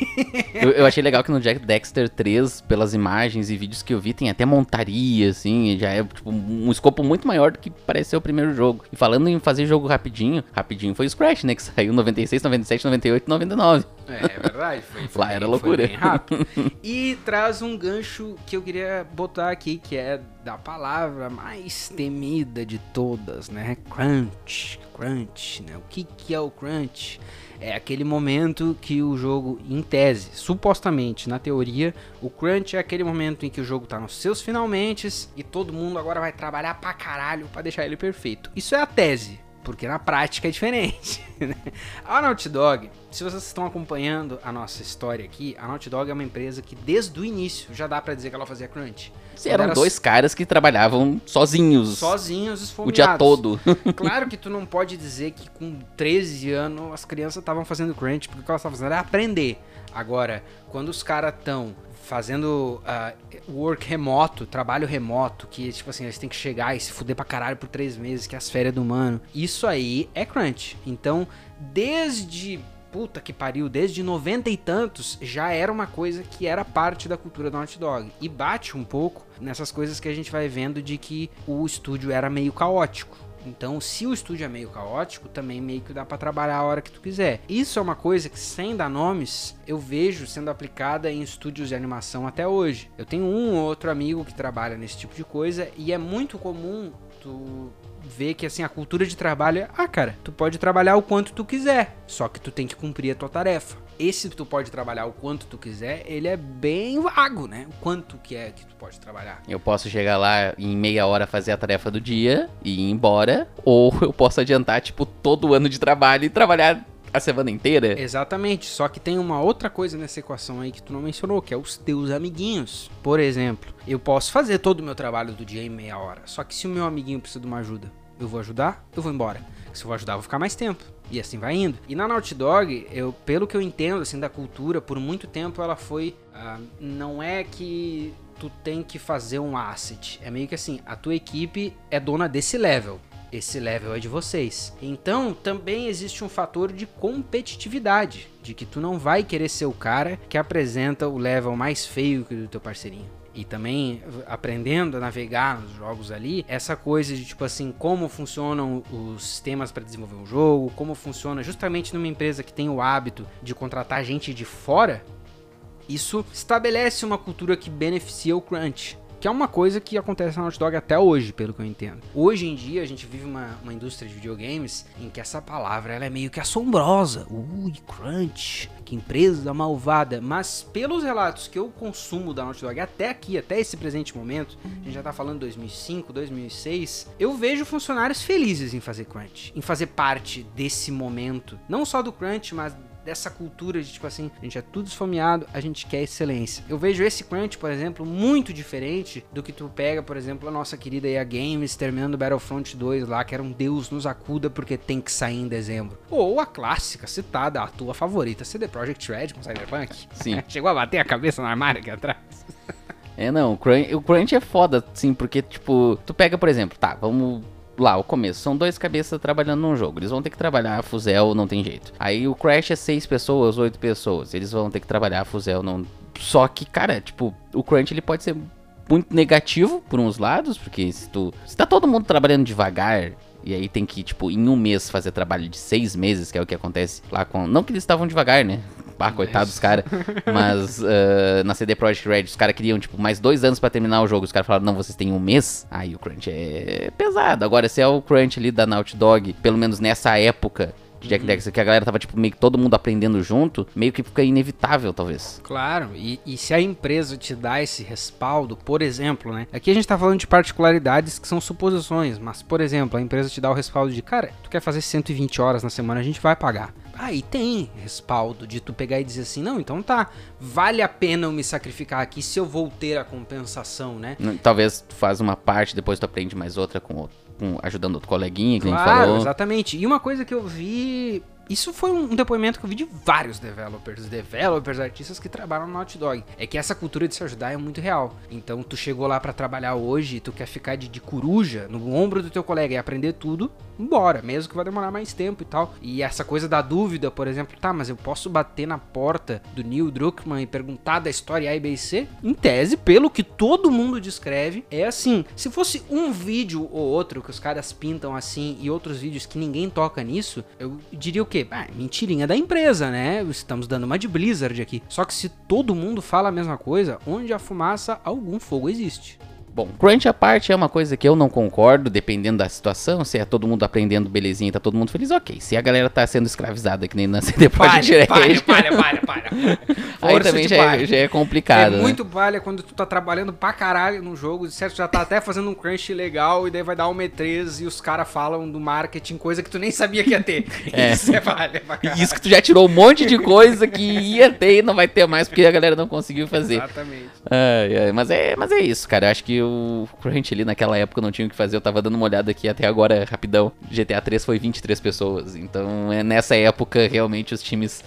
*laughs* eu, eu, achei legal que no Jack Dexter 3, pelas imagens e vídeos que eu vi, tem até montaria, assim. Já é tipo, um escopo muito maior do que pareceu o primeiro jogo. E falando em fazer jogo rapidinho, rapidinho foi o Scratch, né? Que saiu 96, 97, 98, 99. 99. É, é verdade. Foi, *laughs* foi Lá bem, era loucura. bem rápido. *laughs* E traz um gancho que eu queria botar aqui, que é da palavra mais temida de todas, né? Crunch. Crunch, né? O que, que é o crunch? É aquele momento que o jogo, em tese, supostamente, na teoria, o crunch é aquele momento em que o jogo tá nos seus finalmente e todo mundo agora vai trabalhar pra caralho pra deixar ele perfeito. Isso é a tese porque na prática é diferente. *laughs* Né? a Naughty Dog, se vocês estão acompanhando a nossa história aqui, a Naughty Dog é uma empresa que desde o início já dá para dizer que ela fazia crunch. Sim, eram era dois caras que trabalhavam sozinhos. Sozinhos, esfomeados. O dia todo. *laughs* claro que tu não pode dizer que com 13 anos as crianças estavam fazendo crunch, porque o que elas estavam fazendo era aprender. Agora, quando os caras estão fazendo uh, work remoto, trabalho remoto, que tipo assim, eles têm que chegar e se fuder pra caralho por três meses, que é as férias do humano. Isso aí é crunch. Então, desde puta que pariu, desde 90 e tantos, já era uma coisa que era parte da cultura do Naughty Dog. E bate um pouco nessas coisas que a gente vai vendo de que o estúdio era meio caótico. Então, se o estúdio é meio caótico, também meio que dá para trabalhar a hora que tu quiser. Isso é uma coisa que, sem dar nomes, eu vejo sendo aplicada em estúdios de animação até hoje. Eu tenho um ou outro amigo que trabalha nesse tipo de coisa e é muito comum tu ver que assim a cultura de trabalho é, ah, cara, tu pode trabalhar o quanto tu quiser, só que tu tem que cumprir a tua tarefa esse tu pode trabalhar o quanto tu quiser, ele é bem vago, né? O quanto que é que tu pode trabalhar. Eu posso chegar lá em meia hora fazer a tarefa do dia e ir embora, ou *laughs* eu posso adiantar, tipo, todo o ano de trabalho e trabalhar a semana inteira. Exatamente, só que tem uma outra coisa nessa equação aí que tu não mencionou, que é os teus amiguinhos. Por exemplo, eu posso fazer todo o meu trabalho do dia em meia hora, só que se o meu amiguinho precisa de uma ajuda, eu vou ajudar, eu vou embora. Se eu vou ajudar, eu vou ficar mais tempo. E assim vai indo. E na Naughty Dog, eu, pelo que eu entendo assim da cultura, por muito tempo ela foi. Uh, não é que tu tem que fazer um asset. É meio que assim, a tua equipe é dona desse level. Esse level é de vocês. Então, também existe um fator de competitividade, de que tu não vai querer ser o cara que apresenta o level mais feio que do teu parceirinho e também aprendendo a navegar nos jogos ali, essa coisa de tipo assim, como funcionam os sistemas para desenvolver um jogo, como funciona justamente numa empresa que tem o hábito de contratar gente de fora, isso estabelece uma cultura que beneficia o crunch. Que é uma coisa que acontece na Naughty Dog até hoje, pelo que eu entendo. Hoje em dia, a gente vive uma, uma indústria de videogames em que essa palavra ela é meio que assombrosa. Ui, crunch, que empresa malvada. Mas pelos relatos que eu consumo da Naughty Dog até aqui, até esse presente momento, a gente já tá falando 2005, 2006, eu vejo funcionários felizes em fazer crunch, em fazer parte desse momento. Não só do crunch, mas dessa cultura de tipo assim, a gente é tudo esfomeado, a gente quer excelência. Eu vejo esse crunch, por exemplo, muito diferente do que tu pega, por exemplo, a nossa querida EA Games terminando Battlefront 2 lá, que era um Deus nos acuda porque tem que sair em dezembro. Ou a clássica, citada, a tua favorita, CD Projekt Red com Cyberpunk. Sim. *laughs* Chegou a bater a cabeça no armário aqui atrás. É, não, o crunch, o crunch é foda, sim, porque, tipo, tu pega, por exemplo, tá, vamos lá, o começo, são dois cabeças trabalhando num jogo. Eles vão ter que trabalhar a Fuzel, não tem jeito. Aí o Crash é seis pessoas, oito pessoas. Eles vão ter que trabalhar a Fuzel, não. Só que, cara, tipo, o Crunch ele pode ser muito negativo por uns lados, porque se tu. Se tá todo mundo trabalhando devagar. E aí tem que, tipo, em um mês fazer trabalho de seis meses, que é o que acontece lá com. Não que eles estavam devagar, né? Pá, coitado dos *laughs* caras. Mas uh, na CD Projekt Red, os caras queriam, tipo, mais dois anos para terminar o jogo. Os caras falaram, não, vocês têm um mês. Aí o crunch é pesado. Agora, se é o crunch ali da Naughty Dog, pelo menos nessa época, de Jack uhum. Dexter, que a galera tava, tipo, meio que todo mundo aprendendo junto, meio que fica inevitável, talvez. Claro, e, e se a empresa te dá esse respaldo, por exemplo, né? Aqui a gente tá falando de particularidades que são suposições, mas, por exemplo, a empresa te dá o respaldo de, cara, tu quer fazer 120 horas na semana, a gente vai pagar. Aí tem respaldo de tu pegar e dizer assim, não, então tá, vale a pena eu me sacrificar aqui se eu vou ter a compensação, né? Talvez tu faz uma parte, depois tu aprende mais outra com outro com, ajudando outro coleguinha que claro, a gente falou. Exatamente. E uma coisa que eu vi isso foi um depoimento que eu vi de vários developers, developers, artistas que trabalham no Naughty Dog. É que essa cultura de se ajudar é muito real. Então, tu chegou lá para trabalhar hoje tu quer ficar de, de coruja no ombro do teu colega e aprender tudo, embora, mesmo que vai demorar mais tempo e tal. E essa coisa da dúvida, por exemplo, tá, mas eu posso bater na porta do Neil Druckmann e perguntar da história A e B e C? Em tese, pelo que todo mundo descreve, é assim. Se fosse um vídeo ou outro que os caras pintam assim e outros vídeos que ninguém toca nisso, eu diria o quê? Ah, mentirinha da empresa, né? Estamos dando uma de Blizzard aqui. Só que se todo mundo fala a mesma coisa, onde a fumaça, algum fogo existe. Bom, crunch à parte é uma coisa que eu não concordo, dependendo da situação. Se é todo mundo aprendendo belezinha e tá todo mundo feliz, ok. Se a galera tá sendo escravizada, que nem na *laughs* CD Projekt Red... Palha, palha, palha, palha. *laughs* Aí também já é, já é, complicado. É né? muito palha quando tu tá trabalhando pra caralho no jogo, certo? Já tá até fazendo um crunch legal e daí vai dar um E3 e os caras falam do marketing, coisa que tu nem sabia que ia ter. *laughs* É. Isso é palha pra caralho. Isso que tu já tirou um monte de coisa que ia ter e não vai ter mais porque a galera não conseguiu fazer. Exatamente. mas, é, mas é isso, cara. Eu acho que o Crunch ali naquela época não tinha o que fazer. Eu tava dando uma olhada aqui até agora, rapidão. GTA 3 foi 23 pessoas. Então, é nessa época, realmente, os times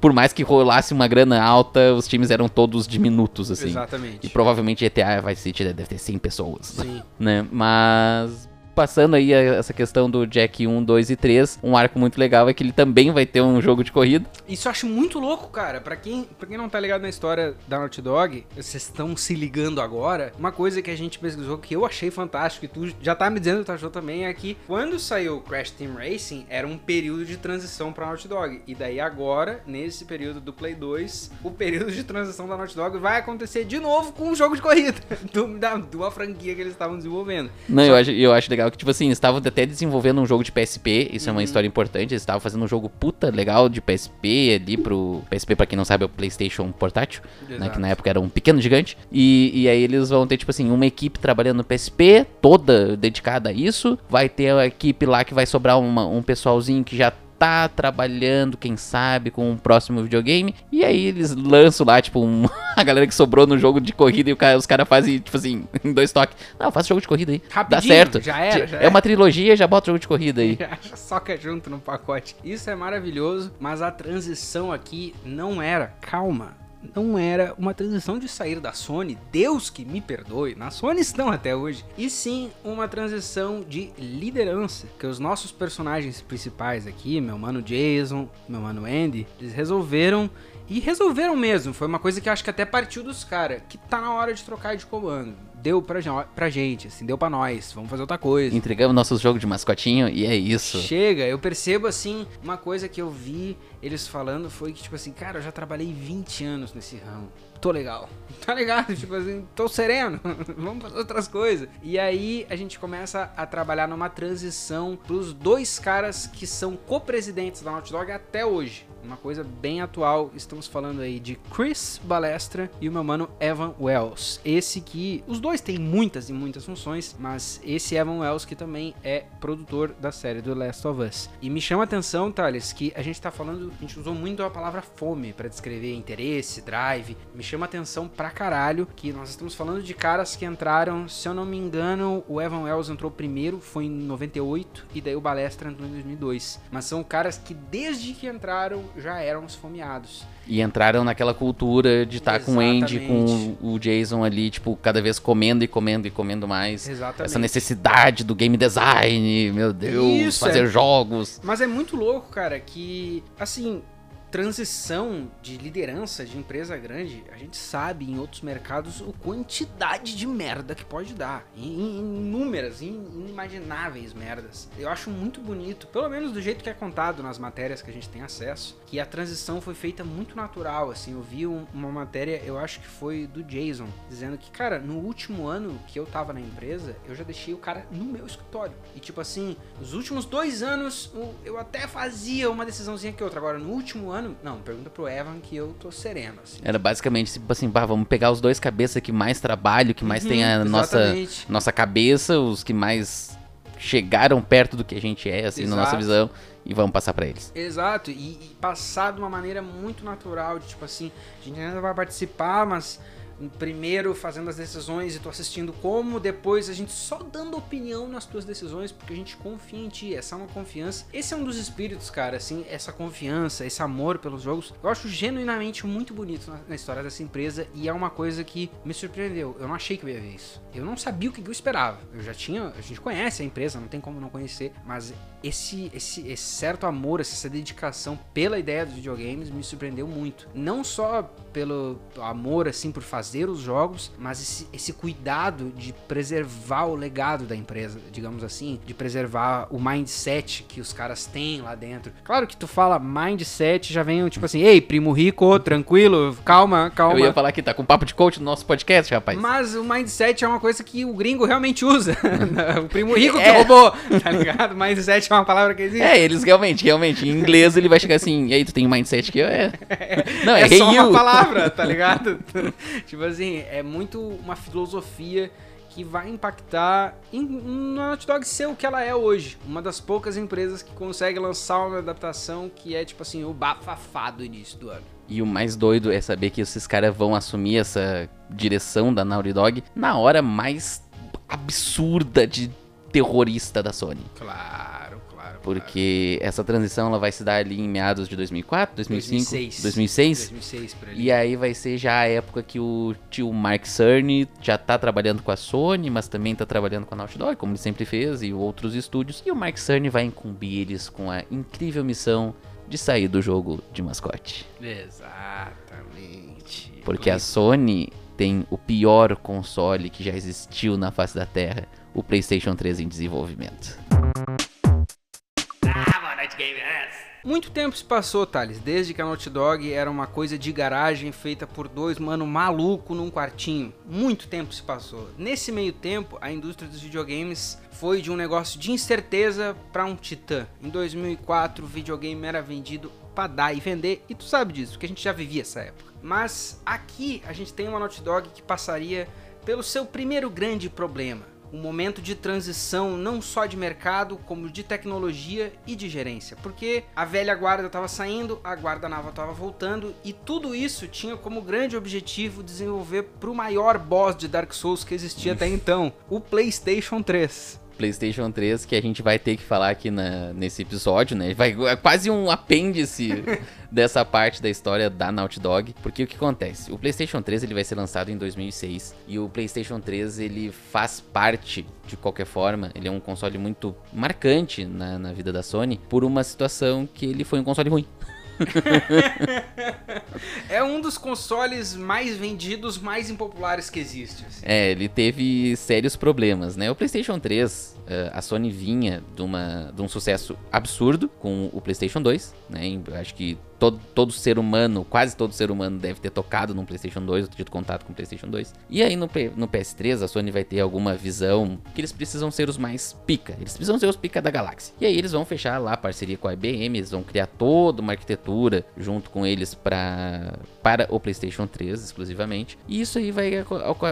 por mais que rolasse uma grana alta, os times eram todos diminutos, assim. Exatamente. E provavelmente GTA Vice City deve ter 100 pessoas, Sim. né? Mas passando aí essa questão do Jack 1, 2 e 3, um arco muito legal é que ele também vai ter um jogo de corrida. Isso eu acho muito louco, cara. Pra quem, pra quem não tá ligado na história da Naughty Dog, vocês estão se ligando agora. Uma coisa que a gente pesquisou que eu achei fantástico e tu já tá me dizendo tu achou também é que quando saiu Crash Team Racing era um período de transição pra Naughty Dog. E daí agora, nesse período do Play 2, o período de transição da Naughty Dog vai acontecer de novo com um jogo de corrida *laughs* do, da, de uma franquia que eles estavam desenvolvendo. Não, eu acho, eu acho legal que, tipo assim, eles estavam até desenvolvendo um jogo de PSP, isso é Uhum. uma história importante, eles estavam fazendo um jogo puta legal de PSP ali pro... PSP, pra quem não sabe, é o Playstation portátil, né, que na época era um pequeno gigante, e, e aí eles vão ter, tipo assim, uma equipe trabalhando no PSP, toda dedicada a isso, vai ter a equipe lá que vai sobrar uma- um pessoalzinho que já tá trabalhando, quem sabe, com um próximo videogame. E aí eles lançam lá, tipo, um- *laughs* a galera que sobrou no jogo de corrida e o cara- os caras fazem, tipo assim, *laughs* em dois toques. Não, faz jogo de corrida aí. Dá Rapidinho, certo. já era, já é era. uma trilogia, já bota jogo de corrida aí. *laughs* Já soca junto no pacote. Isso é maravilhoso, mas a transição aqui não era, calma, não era uma transição de sair da Sony, Deus que me perdoe, na Sony estão até hoje, e sim uma transição de liderança, que os nossos personagens principais aqui, meu mano Jason, meu mano Andy, eles resolveram e resolveram mesmo, foi uma coisa que acho que até partiu dos caras, que tá na hora de trocar de comando. Deu pra, pra gente, assim, deu pra nós, vamos fazer outra coisa. Entregamos nosso jogo de mascotinho e é isso. Chega, eu percebo assim, uma coisa que eu vi eles falando foi que, tipo assim, cara, eu já trabalhei 20 anos nesse ramo. Tô legal. *laughs* Tá ligado? Tipo assim, tô sereno. *laughs* Vamos fazer outras coisas. E aí a gente começa a trabalhar numa transição pros dois caras que são co-presidentes da Naughty Dog até hoje. Uma coisa bem atual. Estamos falando aí de Chris Balestra e o meu mano Evan Wells. Esse que. Os dois têm muitas e muitas funções, mas esse Evan Wells que também é produtor da série do Last of Us. E me chama a atenção, Thales, que a gente tá falando. A gente usou muito a palavra fome pra descrever interesse, drive. Me chama atenção pra caralho que nós estamos falando de caras que entraram, se eu não me engano, o Evan Wells entrou primeiro, foi em 98, e daí o Balestra entrou em 2002. Mas são caras que desde que entraram já eram esfomeados. E entraram naquela cultura de estar com o Andy, com o o Jason ali, tipo, cada vez comendo e comendo e comendo mais. Exatamente. Essa necessidade do game design, meu Deus, Isso, fazer é. jogos. Mas é muito louco, cara, que, assim, transição de liderança de empresa grande, a gente sabe em outros mercados o quantidade de merda que pode dar. Em, inúmeras, in- inimagináveis merdas. Eu acho muito bonito, pelo menos do jeito que é contado nas matérias que a gente tem acesso, que a transição foi feita muito natural, assim. Eu vi um- uma matéria, eu acho que foi do Jason, dizendo que, cara, no último ano que eu tava na empresa, eu já deixei o cara no meu escritório. E tipo assim, nos últimos dois anos, eu até fazia uma decisãozinha que outra. Agora, no último ano, não, pergunta pro Evan que eu tô sereno, assim. Era basicamente tipo assim, vamos pegar os dois cabeças que mais trabalham, que mais Uhum, tem a nossa, exatamente. nossa cabeça, os que mais chegaram perto do que a gente é, assim, na nossa Exato. visão, e vamos passar pra eles. Exato, e, e passar de uma maneira muito natural, de tipo assim, a gente ainda vai participar, mas primeiro fazendo as decisões e tu assistindo como, depois a gente só dando opinião nas tuas decisões, porque a gente confia em ti, essa é uma confiança. Esse é um dos espíritos, cara, assim, essa confiança, esse amor pelos jogos, eu acho genuinamente muito bonito na, na história dessa empresa e é uma coisa que me surpreendeu. Eu não achei que eu ia ver isso. Eu não sabia o que eu esperava. Eu já tinha, a gente conhece a empresa, não tem como não conhecer, mas esse, esse, esse certo amor, essa dedicação pela ideia dos videogames me surpreendeu muito. Não só pelo amor, assim, por fazer os jogos, mas esse, esse cuidado de preservar o legado da empresa, digamos assim, de preservar o mindset que os caras têm lá dentro. Claro que tu fala mindset, já vem tipo assim, ei, primo rico, tranquilo, calma, calma. Eu ia falar que tá com papo de coach no nosso podcast, rapaz. Mas o mindset é uma coisa que o gringo realmente usa. *laughs* o primo rico que É. roubou, tá ligado? Mindset é uma palavra que existe. É, eles realmente, realmente, em inglês ele vai chegar assim, e aí, tu tem um mindset que é. Não, é, é hey só you. uma palavra, tá *laughs* ligado? *laughs* tipo assim, é muito uma filosofia que vai impactar em, na Naughty Dog ser o que ela é hoje. Uma das poucas empresas que consegue lançar uma adaptação que é, tipo assim, o bafafá do início do ano. E o mais doido é saber que esses caras vão assumir essa direção da Naughty Dog na hora mais absurda de terrorista da Sony. Claro. Porque essa transição ela vai se dar ali em meados de 2004, 2005, 2006. 2006. 2006 por ali. E aí vai ser já a época que o tio Mark Cerny já tá trabalhando com a Sony, mas também tá trabalhando com a Naughty Dog, como ele sempre fez, e outros estúdios. E o Mark Cerny vai incumbir eles com a incrível missão de sair do jogo de mascote. Exatamente. Porque a Sony tem o pior console que já existiu na face da Terra, o PlayStation 3 em desenvolvimento. Muito tempo se passou, Thales, desde que a Naughty Dog era uma coisa de garagem feita por dois mano maluco num quartinho. Muito tempo se passou. Nesse meio tempo, a indústria dos videogames foi de um negócio de incerteza para um titã. Em 2004, o videogame era vendido para dar e vender, e tu sabe disso, porque a gente já vivia essa época. Mas aqui a gente tem uma Naughty Dog que passaria pelo seu primeiro grande problema um momento de transição não só de mercado, como de tecnologia e de gerência, porque a velha guarda estava saindo, a guarda nova estava voltando e tudo isso tinha como grande objetivo desenvolver para o maior boss de Dark Souls que existia até então, o PlayStation 3. PlayStation 3 que a gente vai ter que falar aqui na, nesse episódio, né? Vai é quase um apêndice *laughs* dessa parte da história da Naughty Dog, porque o que acontece? O PlayStation 3 ele vai ser lançado em 2006 e o PlayStation 3 ele faz parte de qualquer forma, ele é um console muito marcante na, na vida da Sony por uma situação que ele foi um console ruim. *laughs* *laughs* é um dos consoles mais vendidos, mais impopulares que existe. Assim. É, ele teve sérios problemas, né? O PlayStation 3, eh, a Sony vinha de, uma, de um sucesso absurdo com o PlayStation 2, né? Acho que todo, todo ser humano, quase todo ser humano deve ter tocado no PlayStation 2, ou tido contato com o PlayStation 2. E aí no, no PS3 a Sony vai ter alguma visão que eles precisam ser os mais pica, eles precisam ser os pica da galáxia. E aí eles vão fechar lá a parceria com a IBM, eles vão criar toda uma arquitetura junto com eles pra, para o PlayStation 3 exclusivamente. E isso aí vai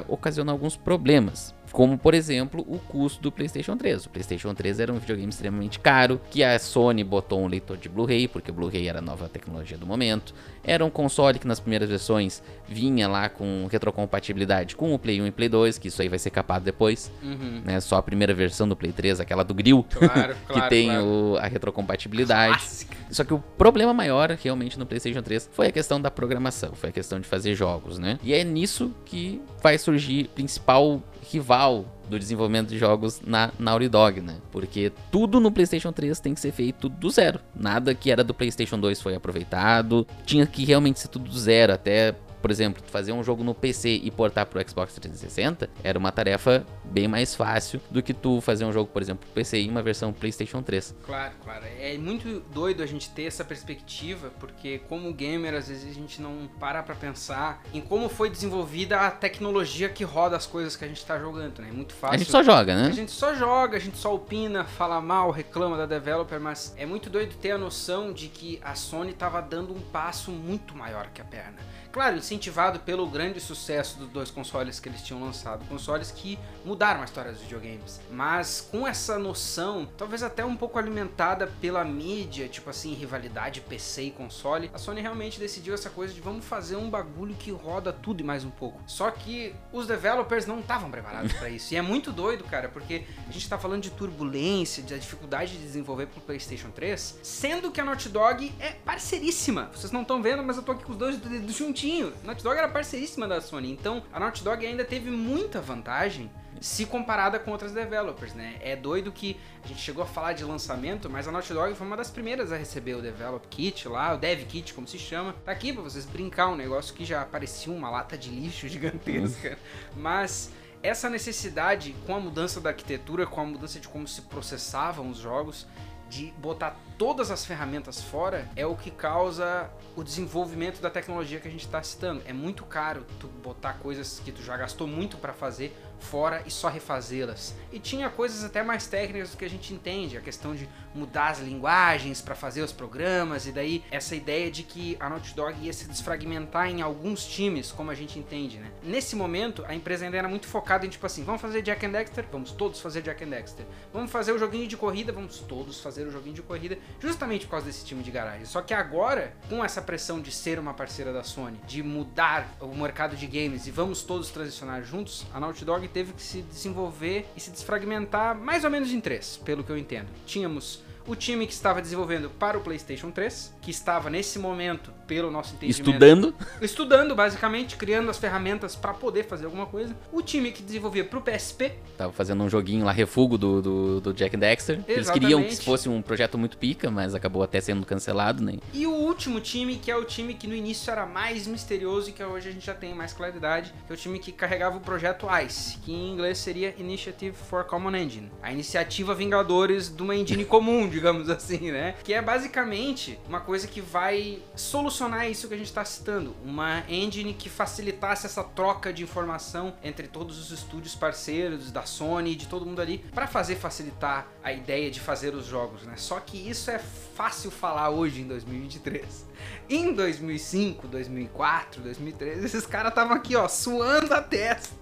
ocasionar alguns problemas. Como, por exemplo, o custo do PlayStation 3. O PlayStation 3 era um videogame extremamente caro, que a Sony botou um leitor de Blu-ray, porque o Blu-ray era a nova tecnologia do momento. Era um console que nas primeiras versões vinha lá com retrocompatibilidade com o Play 1 e Play 2, que isso aí vai ser capado depois. Uhum. Né? Só a primeira versão do Play 3, aquela do grill, claro, *laughs* que claro, tem claro. O, a retrocompatibilidade. Clássica. Só que o problema maior realmente no PlayStation 3 foi a questão da programação, foi a questão de fazer jogos, né? E é nisso que vai surgir o principal rival do desenvolvimento de jogos na Naughty Dog, né? Porque tudo no PlayStation 3 tem que ser feito do zero. Nada que era do PlayStation 2 foi aproveitado. Tinha que realmente ser tudo do zero, até por exemplo, fazer um jogo no PC e portar pro Xbox 360 era uma tarefa bem mais fácil do que tu fazer um jogo, por exemplo, pro PC em uma versão PlayStation 3. Claro, claro. É muito doido a gente ter essa perspectiva, porque como gamer, às vezes a gente não para pra pensar em como foi desenvolvida a tecnologia que roda as coisas que a gente tá jogando, né? É muito fácil. A gente só joga, né? A gente só joga, a gente só opina, fala mal, reclama da developer, mas é muito doido ter a noção de que a Sony tava dando um passo muito maior que a perna. Claro, incentivado pelo grande sucesso dos dois consoles que eles tinham lançado, consoles que mudaram a história dos videogames. Mas com essa noção, talvez até um pouco alimentada pela mídia, tipo assim, rivalidade PC e console, a Sony realmente decidiu essa coisa de vamos fazer um bagulho que roda tudo e mais um pouco. Só que os developers não estavam preparados para isso. E é muito doido, cara, porque a gente tá falando de turbulência, da dificuldade de desenvolver pro PlayStation 3, sendo que a Naughty Dog é parceiríssima. Vocês não estão vendo, mas eu tô aqui com os dois dedos juntinho. Naughty Dog era parceiríssima da Sony, então a Naughty Dog ainda teve muita vantagem se comparada com outras developers, né? É doido que a gente chegou a falar de lançamento, mas a Naughty Dog foi uma das primeiras a receber o Develop Kit lá, o Dev Kit, como se chama. Tá aqui pra vocês brincar, um negócio que já parecia uma lata de lixo *laughs* gigantesca. mas essa necessidade, com a mudança da arquitetura, com a mudança de como se processavam os jogos, de botar todas as ferramentas fora é o que causa o desenvolvimento da tecnologia que a gente está citando. É muito caro tu botar coisas que tu já gastou muito para fazer fora e só refazê-las. E tinha coisas até mais técnicas do que a gente entende, a questão de mudar as linguagens para fazer os programas e daí essa ideia de que a Naughty Dog ia se desfragmentar em alguns times, como a gente entende, né? Nesse momento, a empresa ainda era muito focada em tipo assim, vamos fazer Jack and Dexter, vamos todos fazer Jack and Dexter. Vamos fazer o joguinho de corrida, vamos todos fazer o joguinho de corrida, justamente por causa desse time de garagem. Só que agora, com essa pressão de ser uma parceira da Sony, de mudar o mercado de games e vamos todos transicionar juntos, a Naughty Dog teve que se desenvolver e se desfragmentar mais ou menos em três, pelo que eu entendo. Tínhamos o time que estava desenvolvendo para o PlayStation 3, que estava nesse momento, pelo nosso entendimento, Estudando. estudando basicamente, criando as ferramentas para poder fazer alguma coisa. O time que desenvolvia para o PSP, Tava fazendo um joguinho lá, refugo do, do, do Jack Dexter. Eles queriam que Exatamente. fosse um projeto muito pica, mas acabou até sendo cancelado, né? E o último time, que é o time que no início era mais misterioso e que hoje a gente já tem mais claridade, que é o time que carregava o projeto ICE, que em inglês seria Initiative for Common Engine. A iniciativa Vingadores de uma engine *laughs* comum, digamos assim, né? Que é basicamente uma coisa que vai solucionar isso que a gente está citando. Uma engine que facilitasse essa troca de informação entre todos os estúdios parceiros da Sony e de todo mundo ali, para fazer facilitar a ideia de fazer os jogos, né? Só que isso é fácil falar hoje em 2023. Em 2005, 2004, 2013, esses caras estavam aqui, ó, suando a testa.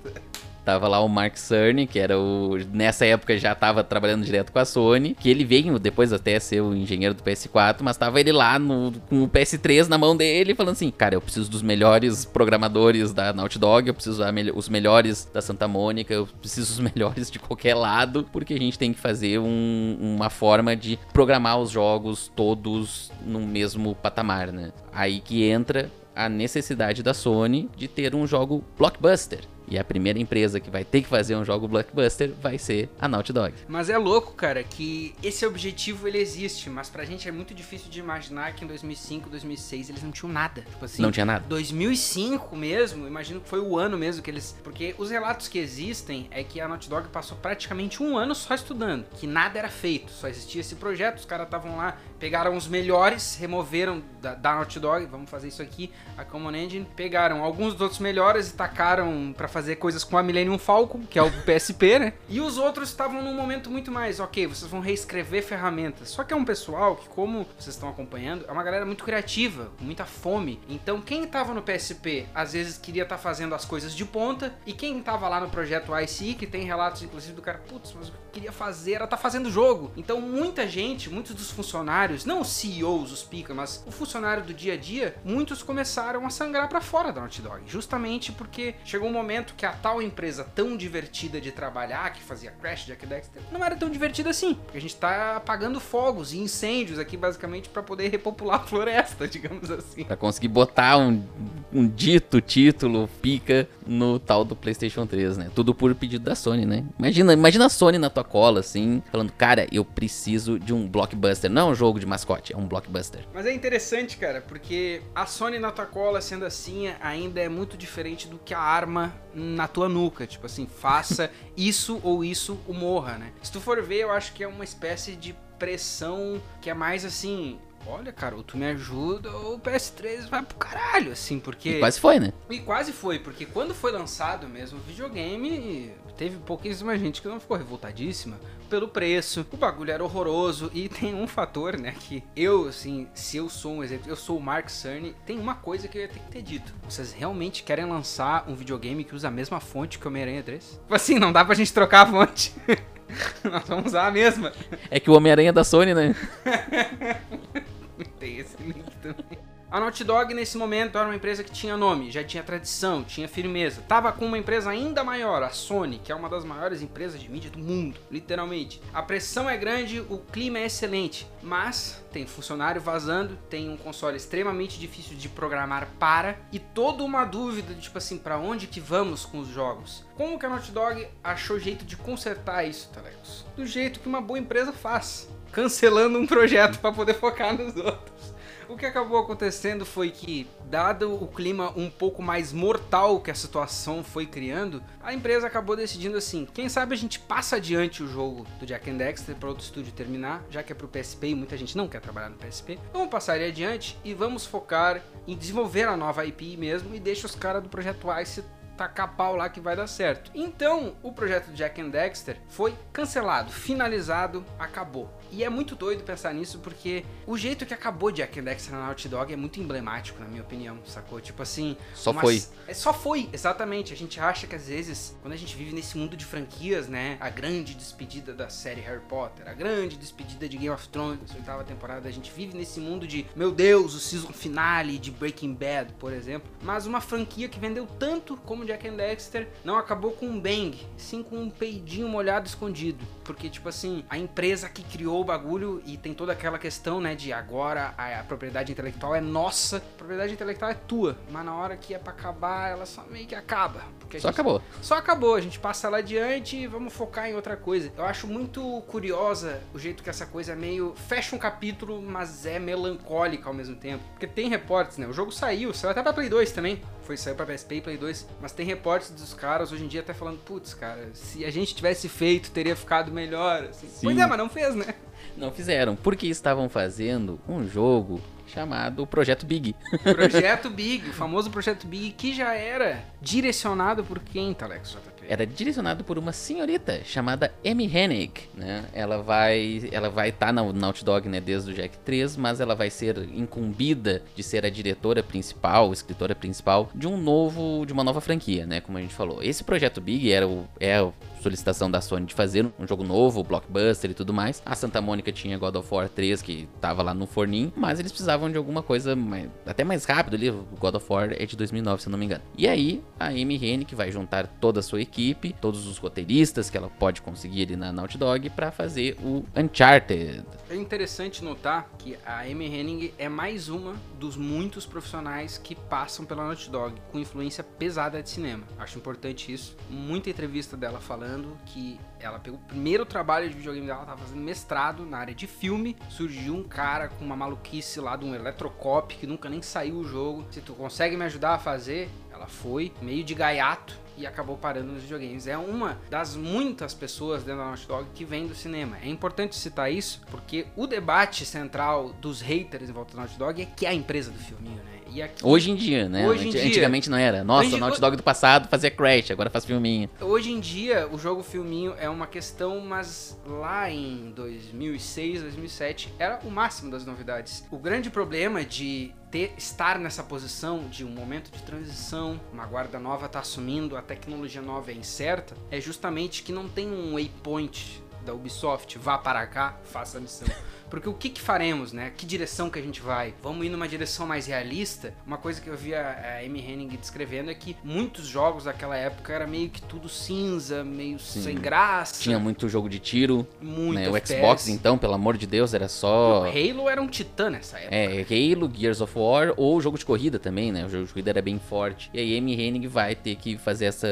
Tava lá o Mark Cerny, que era o. Nessa época já tava trabalhando direto com a Sony. Que ele veio depois até ser o engenheiro do PS4, mas tava ele lá no, com o PS3 na mão dele, falando assim: Cara, eu preciso dos melhores programadores da Naughty Dog, eu preciso os melhores da Santa Mônica, eu preciso dos *laughs* melhores de qualquer lado, porque a gente tem que fazer um- uma forma de programar os jogos todos no mesmo patamar, né? Aí que entra a necessidade da Sony de ter um jogo blockbuster. E a primeira empresa que vai ter que fazer um jogo blockbuster vai ser a Naughty Dog. Mas é louco, cara, que esse objetivo ele existe, mas pra gente é muito difícil de imaginar que em 2005, 2006 eles não tinham nada. Tipo assim, Não tinha nada. 2005 mesmo, imagino que foi o ano mesmo que eles. Porque os relatos que existem é que a Naughty Dog passou praticamente um ano só estudando, que nada era feito, só existia esse projeto, os caras estavam lá, pegaram os melhores, removeram da, da Naughty Dog, vamos fazer isso aqui, a Common Engine, pegaram alguns dos outros melhores e tacaram pra fazer coisas com a Millennium Falcon, que é o *laughs* PSP, né? E os outros estavam num momento muito mais, ok, vocês vão reescrever ferramentas. Só que é um pessoal que, como vocês estão acompanhando, é uma galera muito criativa, com muita fome. Então, quem tava no PSP, às vezes queria estar fazendo as coisas de ponta, e quem tava lá no projeto ICE, que tem relatos, inclusive, do cara, putz, mas o que eu queria fazer era estar fazendo jogo. Então, muita gente, muitos dos funcionários, não os CEOs, os pica, mas o funcionário do dia a dia, muitos começaram a sangrar pra fora da Naughty Dog, justamente porque chegou um momento que a tal empresa tão divertida de trabalhar, que fazia Crash, Jack Dexter, não era tão divertida assim, porque a gente tá apagando fogos e incêndios aqui basicamente pra poder repopular a floresta, *laughs* digamos assim. Pra conseguir botar um, um dito título pica no tal do PlayStation 3, né? Tudo por pedido da Sony, né? Imagina, imagina a Sony na tua cola, assim, falando: Cara, eu preciso de um blockbuster. Não é um jogo de mascote, é um blockbuster. Mas é interessante, cara, porque a Sony na tua cola, sendo assim, ainda é muito diferente do que a arma na tua nuca. Tipo assim, *laughs* faça isso ou isso ou morra, né? Se tu for ver, eu acho que é uma espécie de pressão que é mais assim. Olha, cara, ou tu me ajuda ou o PS3 vai pro caralho, assim, porque. E quase foi, né? E quase foi, porque quando foi lançado mesmo o videogame, teve pouquíssima gente que não ficou revoltadíssima pelo preço. O bagulho era horroroso e tem um fator, né, que eu, assim, se eu sou um exemplo, eu sou o Mark Cerny, tem uma coisa que eu ia ter que ter dito. Vocês realmente querem lançar um videogame que usa a mesma fonte que o Homem-Aranha 3? Tipo assim, não dá pra gente trocar a fonte. *laughs* Nós vamos usar a mesma. É que o Homem-Aranha da Sony, né? *laughs* Tem esse link também. A Naughty Dog nesse momento era uma empresa que tinha nome, já tinha tradição, tinha firmeza. Tava com uma empresa ainda maior, a Sony, que é uma das maiores empresas de mídia do mundo, literalmente. A pressão é grande, o clima é excelente, mas tem funcionário vazando, tem um console extremamente difícil de programar para e toda uma dúvida de tipo assim, para onde que vamos com os jogos? Como que a Naughty Dog achou jeito de consertar isso, Talecos? Do jeito que uma boa empresa faz, cancelando um projeto para poder focar nos outros. O que acabou acontecendo foi que, dado o clima um pouco mais mortal que a situação foi criando, a empresa acabou decidindo assim: quem sabe a gente passa adiante o jogo do Jack and Dexter para outro estúdio terminar, já que é pro PSP e muita gente não quer trabalhar no PSP. Vamos passar ele adiante e vamos focar em desenvolver a nova IP mesmo e deixa os caras do projeto Ice tacar pau lá que vai dar certo. Então, o projeto Jack and Dexter foi cancelado, finalizado, acabou. E é muito doido pensar nisso porque o jeito que acabou Jack and Dexter na Naughty Dog é muito emblemático, na minha opinião, sacou? Tipo assim... Só uma- foi. É, só foi, exatamente. A gente acha que às vezes, quando a gente vive nesse mundo de franquias, né? A grande despedida da série Harry Potter, a grande despedida de Game of Thrones, oitava temporada, a gente vive nesse mundo de, meu Deus, o season finale de Breaking Bad, por exemplo. Mas uma franquia que vendeu tanto como Jack and Dexter não acabou com um bang, sim com um peidinho molhado escondido. Porque, tipo assim, a empresa que criou o bagulho e tem toda aquela questão, né, de agora a, a propriedade intelectual é nossa, a propriedade intelectual é tua, mas na hora que é pra acabar, ela só meio que acaba. Só gente, acabou. Só acabou, a gente passa lá adiante e vamos focar em outra coisa. Eu acho muito curiosa o jeito que essa coisa é meio. fecha um capítulo, mas é melancólica ao mesmo tempo. Porque tem reportes, né? O jogo saiu, saiu até pra Play 2 também. Foi saiu pra PSP e Play 2. Mas tem reportes dos caras hoje em dia até falando, putz, cara, se a gente tivesse feito, teria ficado melhor. Assim. Sim. Pois é, mas não fez, né? Não fizeram, porque estavam fazendo um jogo chamado Projeto Big. *laughs* Projeto Big, o famoso Projeto Big, que já era direcionado por quem, Talex JP? Era direcionado por uma senhorita chamada Amy Hennig, né? Ela vai ela vai estar na Naughty Dog, né, desde o Jack 3, mas ela vai ser incumbida de ser a diretora principal, escritora principal de um novo de uma nova franquia, né, como a gente falou. Esse Projeto Big era o é solicitação da Sony de fazer um jogo novo, blockbuster e tudo mais. A Santa Mônica tinha God of War 3 que tava lá no forninho, mas eles precisavam de alguma coisa mais, até mais rápido ali. O God of War é de 2009, se eu não me engano. E aí, a Amy Hennig vai juntar toda a sua equipe, todos os roteiristas que ela pode conseguir ali na Naughty Dog para fazer o Uncharted. É interessante notar que a Amy Henning é mais uma dos muitos profissionais que passam pela Naughty Dog com influência pesada de cinema. Acho importante isso. Muita entrevista dela falando que ela pegou o primeiro trabalho de videogame dela, ela tava fazendo mestrado na área de filme. Surgiu um cara com uma maluquice lá de um Electrocop que nunca nem saiu o jogo. Se tu consegue me ajudar a fazer, ela foi meio de gaiato e acabou parando nos videogames. É uma das muitas pessoas dentro da Naughty Dog que vem do cinema. É importante citar isso porque o debate central dos haters em volta da Naughty Dog é que é a empresa do filminho, né? Aqui, Hoje em dia, né? Hoje em dia. Antigamente não era. Nossa, Hoje- o Naughty Dog do passado fazia Crash, agora faz filminho. Hoje em dia, o jogo filminho é uma questão, mas lá em 2006, 2007, era o máximo das novidades. O grande problema de ter, estar nessa posição de um momento de transição, uma guarda nova tá assumindo, a tecnologia nova é incerta, é justamente que não tem um waypoint da Ubisoft, vá para cá, faça a missão. *laughs* Porque o que, que faremos, né? Que direção que a gente vai? Vamos ir numa direção mais realista? Uma coisa que eu vi a, a Amy Henning descrevendo é que muitos jogos daquela época era meio que tudo cinza, meio sem graça. Tinha muito jogo de tiro, muito né? O FPS. Xbox, então, pelo amor de Deus, era só... Halo era um titã nessa época. É, Halo, Gears of War ou jogo de corrida também, né? O jogo de corrida era bem forte. E aí Amy Hennig vai ter que fazer essa.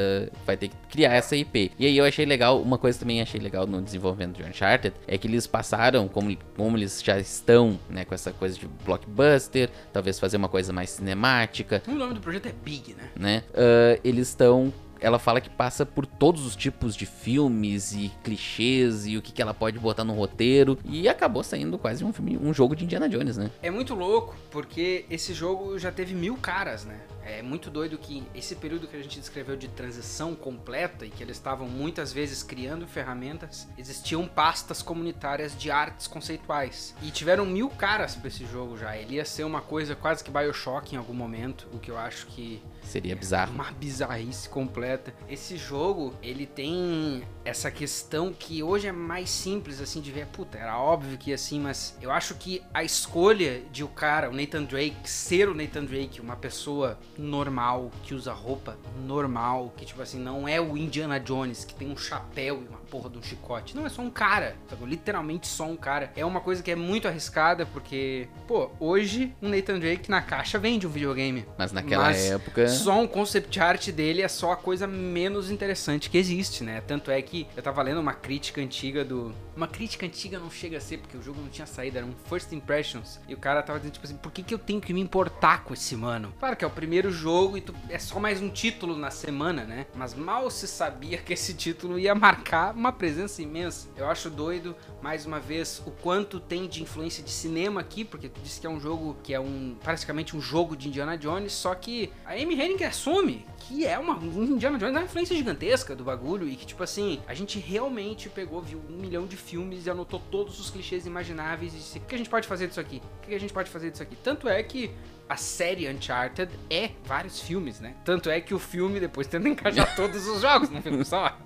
Vai ter que criar essa IP. E aí eu achei legal, uma coisa também achei legal no desenvolvimento de Uncharted é que eles passaram, como, como eles já estão, né, com essa coisa de blockbuster, talvez fazer uma coisa mais cinemática, O nome do projeto é Big, né? né? Ah, eles estão. Ela fala que passa por todos os tipos de filmes e clichês e o que, que ela pode botar no roteiro. E acabou saindo quase um filme, um jogo de Indiana Jones, né? É muito louco, porque esse jogo já teve mil caras, né? É muito doido que esse período que a gente descreveu de transição completa e que eles estavam muitas vezes criando ferramentas, existiam pastas comunitárias de artes conceituais. E tiveram mil caras pra esse jogo já. Ele ia ser uma coisa quase que Bioshock em algum momento, o que eu acho que Seria bizarro. uma bizarrice completa. Esse jogo, ele tem essa questão que hoje é mais simples assim de ver. Puta, era óbvio que assim, mas eu acho que a escolha de o cara, o Nathan Drake, ser o Nathan Drake, uma pessoa normal, que usa roupa normal, que tipo assim, não é o Indiana Jones, que tem um chapéu e uma porra de um chicote. Não, é só um cara, sabe? Literalmente só um cara. É uma coisa que é muito arriscada, porque, pô, hoje um Nathan Drake na caixa vende um videogame. Mas naquela Mas época. Só um concept art dele é só a coisa menos interessante que existe, né? Tanto é que eu tava lendo uma crítica antiga do. Uma crítica antiga não chega a ser, porque o jogo não tinha saído, era um First Impressions. E o cara tava dizendo, tipo assim, por que, que eu tenho que me importar com esse mano? Claro que é o primeiro jogo e tu... é só mais um título na semana, né? Mas mal se sabia que esse título ia marcar uma presença imensa. Eu acho doido, mais uma vez, o quanto tem de influência de cinema aqui, porque tu disse que é um jogo que é um. praticamente um jogo de Indiana Jones, só que a Amy Hennig assume que é uma. um Indiana Jones é uma influência gigantesca do bagulho e que, tipo assim, a gente realmente pegou, viu um milhão de filmes e anotou todos os clichês imagináveis e disse: o que a gente pode fazer disso aqui? O que a gente pode fazer disso aqui? Tanto é que a série Uncharted é vários filmes, né? Tanto é que o filme depois tenta *laughs* encaixar todos os jogos num filme só.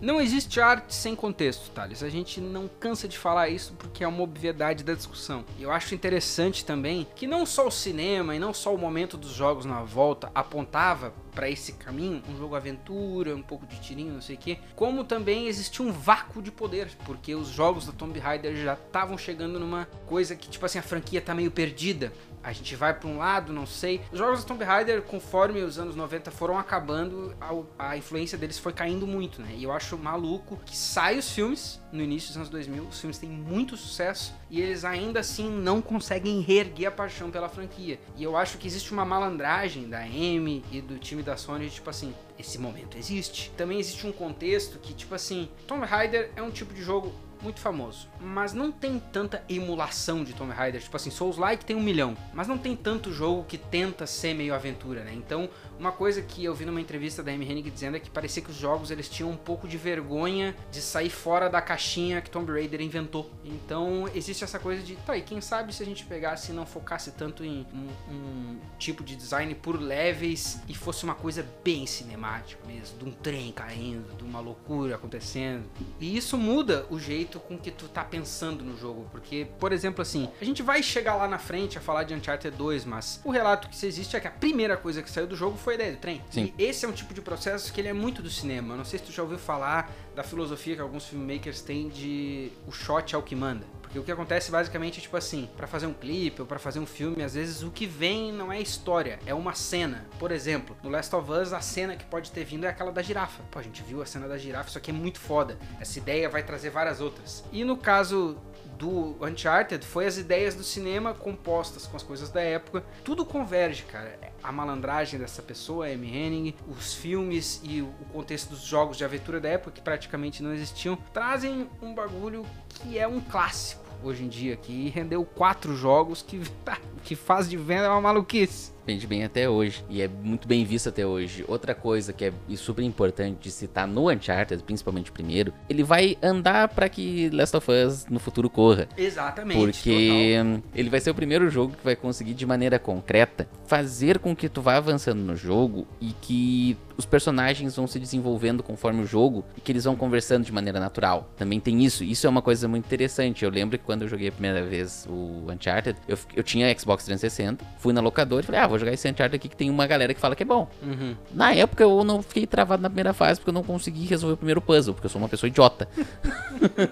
Não existe arte sem contexto, Thales. A gente não cansa de falar isso porque é uma obviedade da discussão. E eu acho interessante também que não só o cinema e não só o momento dos jogos na volta apontava para esse caminho, um jogo aventura, um pouco de tirinho, não sei o que, como também existia um vácuo de poder, porque os jogos da Tomb Raider já estavam chegando numa coisa que, tipo assim, a franquia tá meio perdida. A gente vai para um lado, não sei. Os jogos da Tomb Raider, conforme os anos 90 foram acabando, a, a, influência deles foi caindo muito, né? E eu acho maluco que sai os filmes no início dos anos 2000, os filmes têm muito sucesso e eles ainda assim não conseguem reerguer a paixão pela franquia. E eu acho que existe uma malandragem da Amy e do time da Sony, tipo assim, esse momento existe. Também existe um contexto que, tipo assim, Tomb Raider é um tipo de jogo muito famoso, mas não tem tanta emulação de Tomb Raider. Tipo assim, Souls-like tem um milhão, mas não tem tanto jogo que tenta ser meio aventura, né? Então, uma coisa que eu vi numa entrevista da Amy Hennig dizendo é que parecia que os jogos eles tinham um pouco de vergonha de sair fora da caixinha que Tomb Raider inventou. Então, existe essa coisa de, tá, e quem sabe se a gente pegasse e não focasse tanto em um, um tipo de design por levels e fosse uma coisa bem cinemática mesmo, de um trem caindo, de uma loucura acontecendo. E isso muda o jeito jeito com que tu tá pensando no jogo. Porque, por exemplo, assim, a gente vai chegar lá na frente a falar de Uncharted 2, mas o relato que existe é que a primeira coisa que saiu do jogo foi a ideia do trem. Sim. E esse é um tipo de processo que ele é muito do cinema. Eu não sei se tu já ouviu falar da filosofia que alguns filmmakers têm de o shot é o que manda. Porque o que acontece basicamente é tipo assim, para fazer um clipe ou para fazer um filme, às vezes o que vem não é história, é uma cena. Por exemplo, no Last of Us, a cena que pode ter vindo é aquela da girafa. Pô, a gente viu a cena da girafa, isso aqui é muito foda. Essa ideia vai trazer várias outras. E no caso do Uncharted foi as ideias do cinema compostas com as coisas da época. Tudo converge, cara. A malandragem dessa pessoa, Amy Henning, os filmes e o contexto dos jogos de aventura da época, que praticamente não existiam, trazem um bagulho que é um clássico hoje em dia, que rendeu quatro jogos que, tá, *laughs* que faz de venda uma maluquice vende bem até hoje e é muito bem visto até hoje. Outra coisa que é super importante de citar no Uncharted, principalmente o primeiro, ele vai andar para que Last of Us no futuro corra. Exatamente. Porque total. ele vai ser o primeiro jogo que vai conseguir de maneira concreta fazer com que tu vá avançando no jogo e que os personagens vão se desenvolvendo conforme o jogo e que eles vão conversando de maneira natural. Também tem isso. Isso é uma coisa muito interessante. Eu lembro que quando eu joguei a primeira vez o Uncharted, eu, eu tinha Xbox 360, fui na locadora e falei, ah, vou jogar esse Uncharted aqui que tem uma galera que fala que é bom. Uhum. Na época eu não fiquei travado na primeira fase porque eu não consegui resolver o primeiro puzzle, porque eu sou uma pessoa idiota.